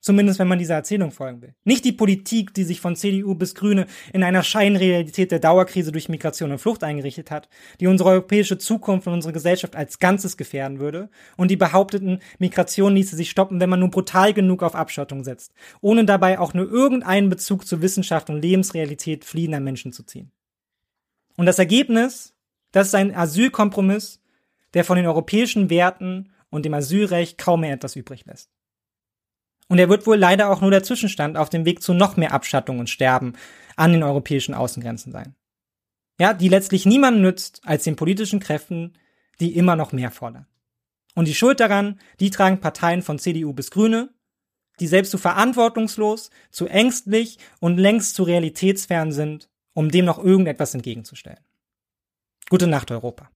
Zumindest wenn man dieser Erzählung folgen will. Nicht die Politik, die sich von CDU bis Grüne in einer Scheinrealität der Dauerkrise durch Migration und Flucht eingerichtet hat, die unsere europäische Zukunft und unsere Gesellschaft als Ganzes gefährden würde und die behaupteten, Migration ließe sich stoppen, wenn man nur brutal genug auf Abschottung setzt, ohne dabei auch nur irgendeinen Bezug zu Wissenschaft und Lebensrealität fliehender Menschen zu ziehen. Und das Ergebnis, das ist ein Asylkompromiss, der von den europäischen Werten und dem Asylrecht kaum mehr etwas übrig lässt. Und er wird wohl leider auch nur der Zwischenstand auf dem Weg zu noch mehr Abschattung und Sterben an den europäischen Außengrenzen sein. Ja, die letztlich niemandem nützt als den politischen Kräften, die immer noch mehr fordern. Und die Schuld daran, die tragen Parteien von CDU bis Grüne, die selbst zu verantwortungslos, zu ängstlich und längst zu realitätsfern sind, um dem noch irgendetwas entgegenzustellen. Gute Nacht, Europa.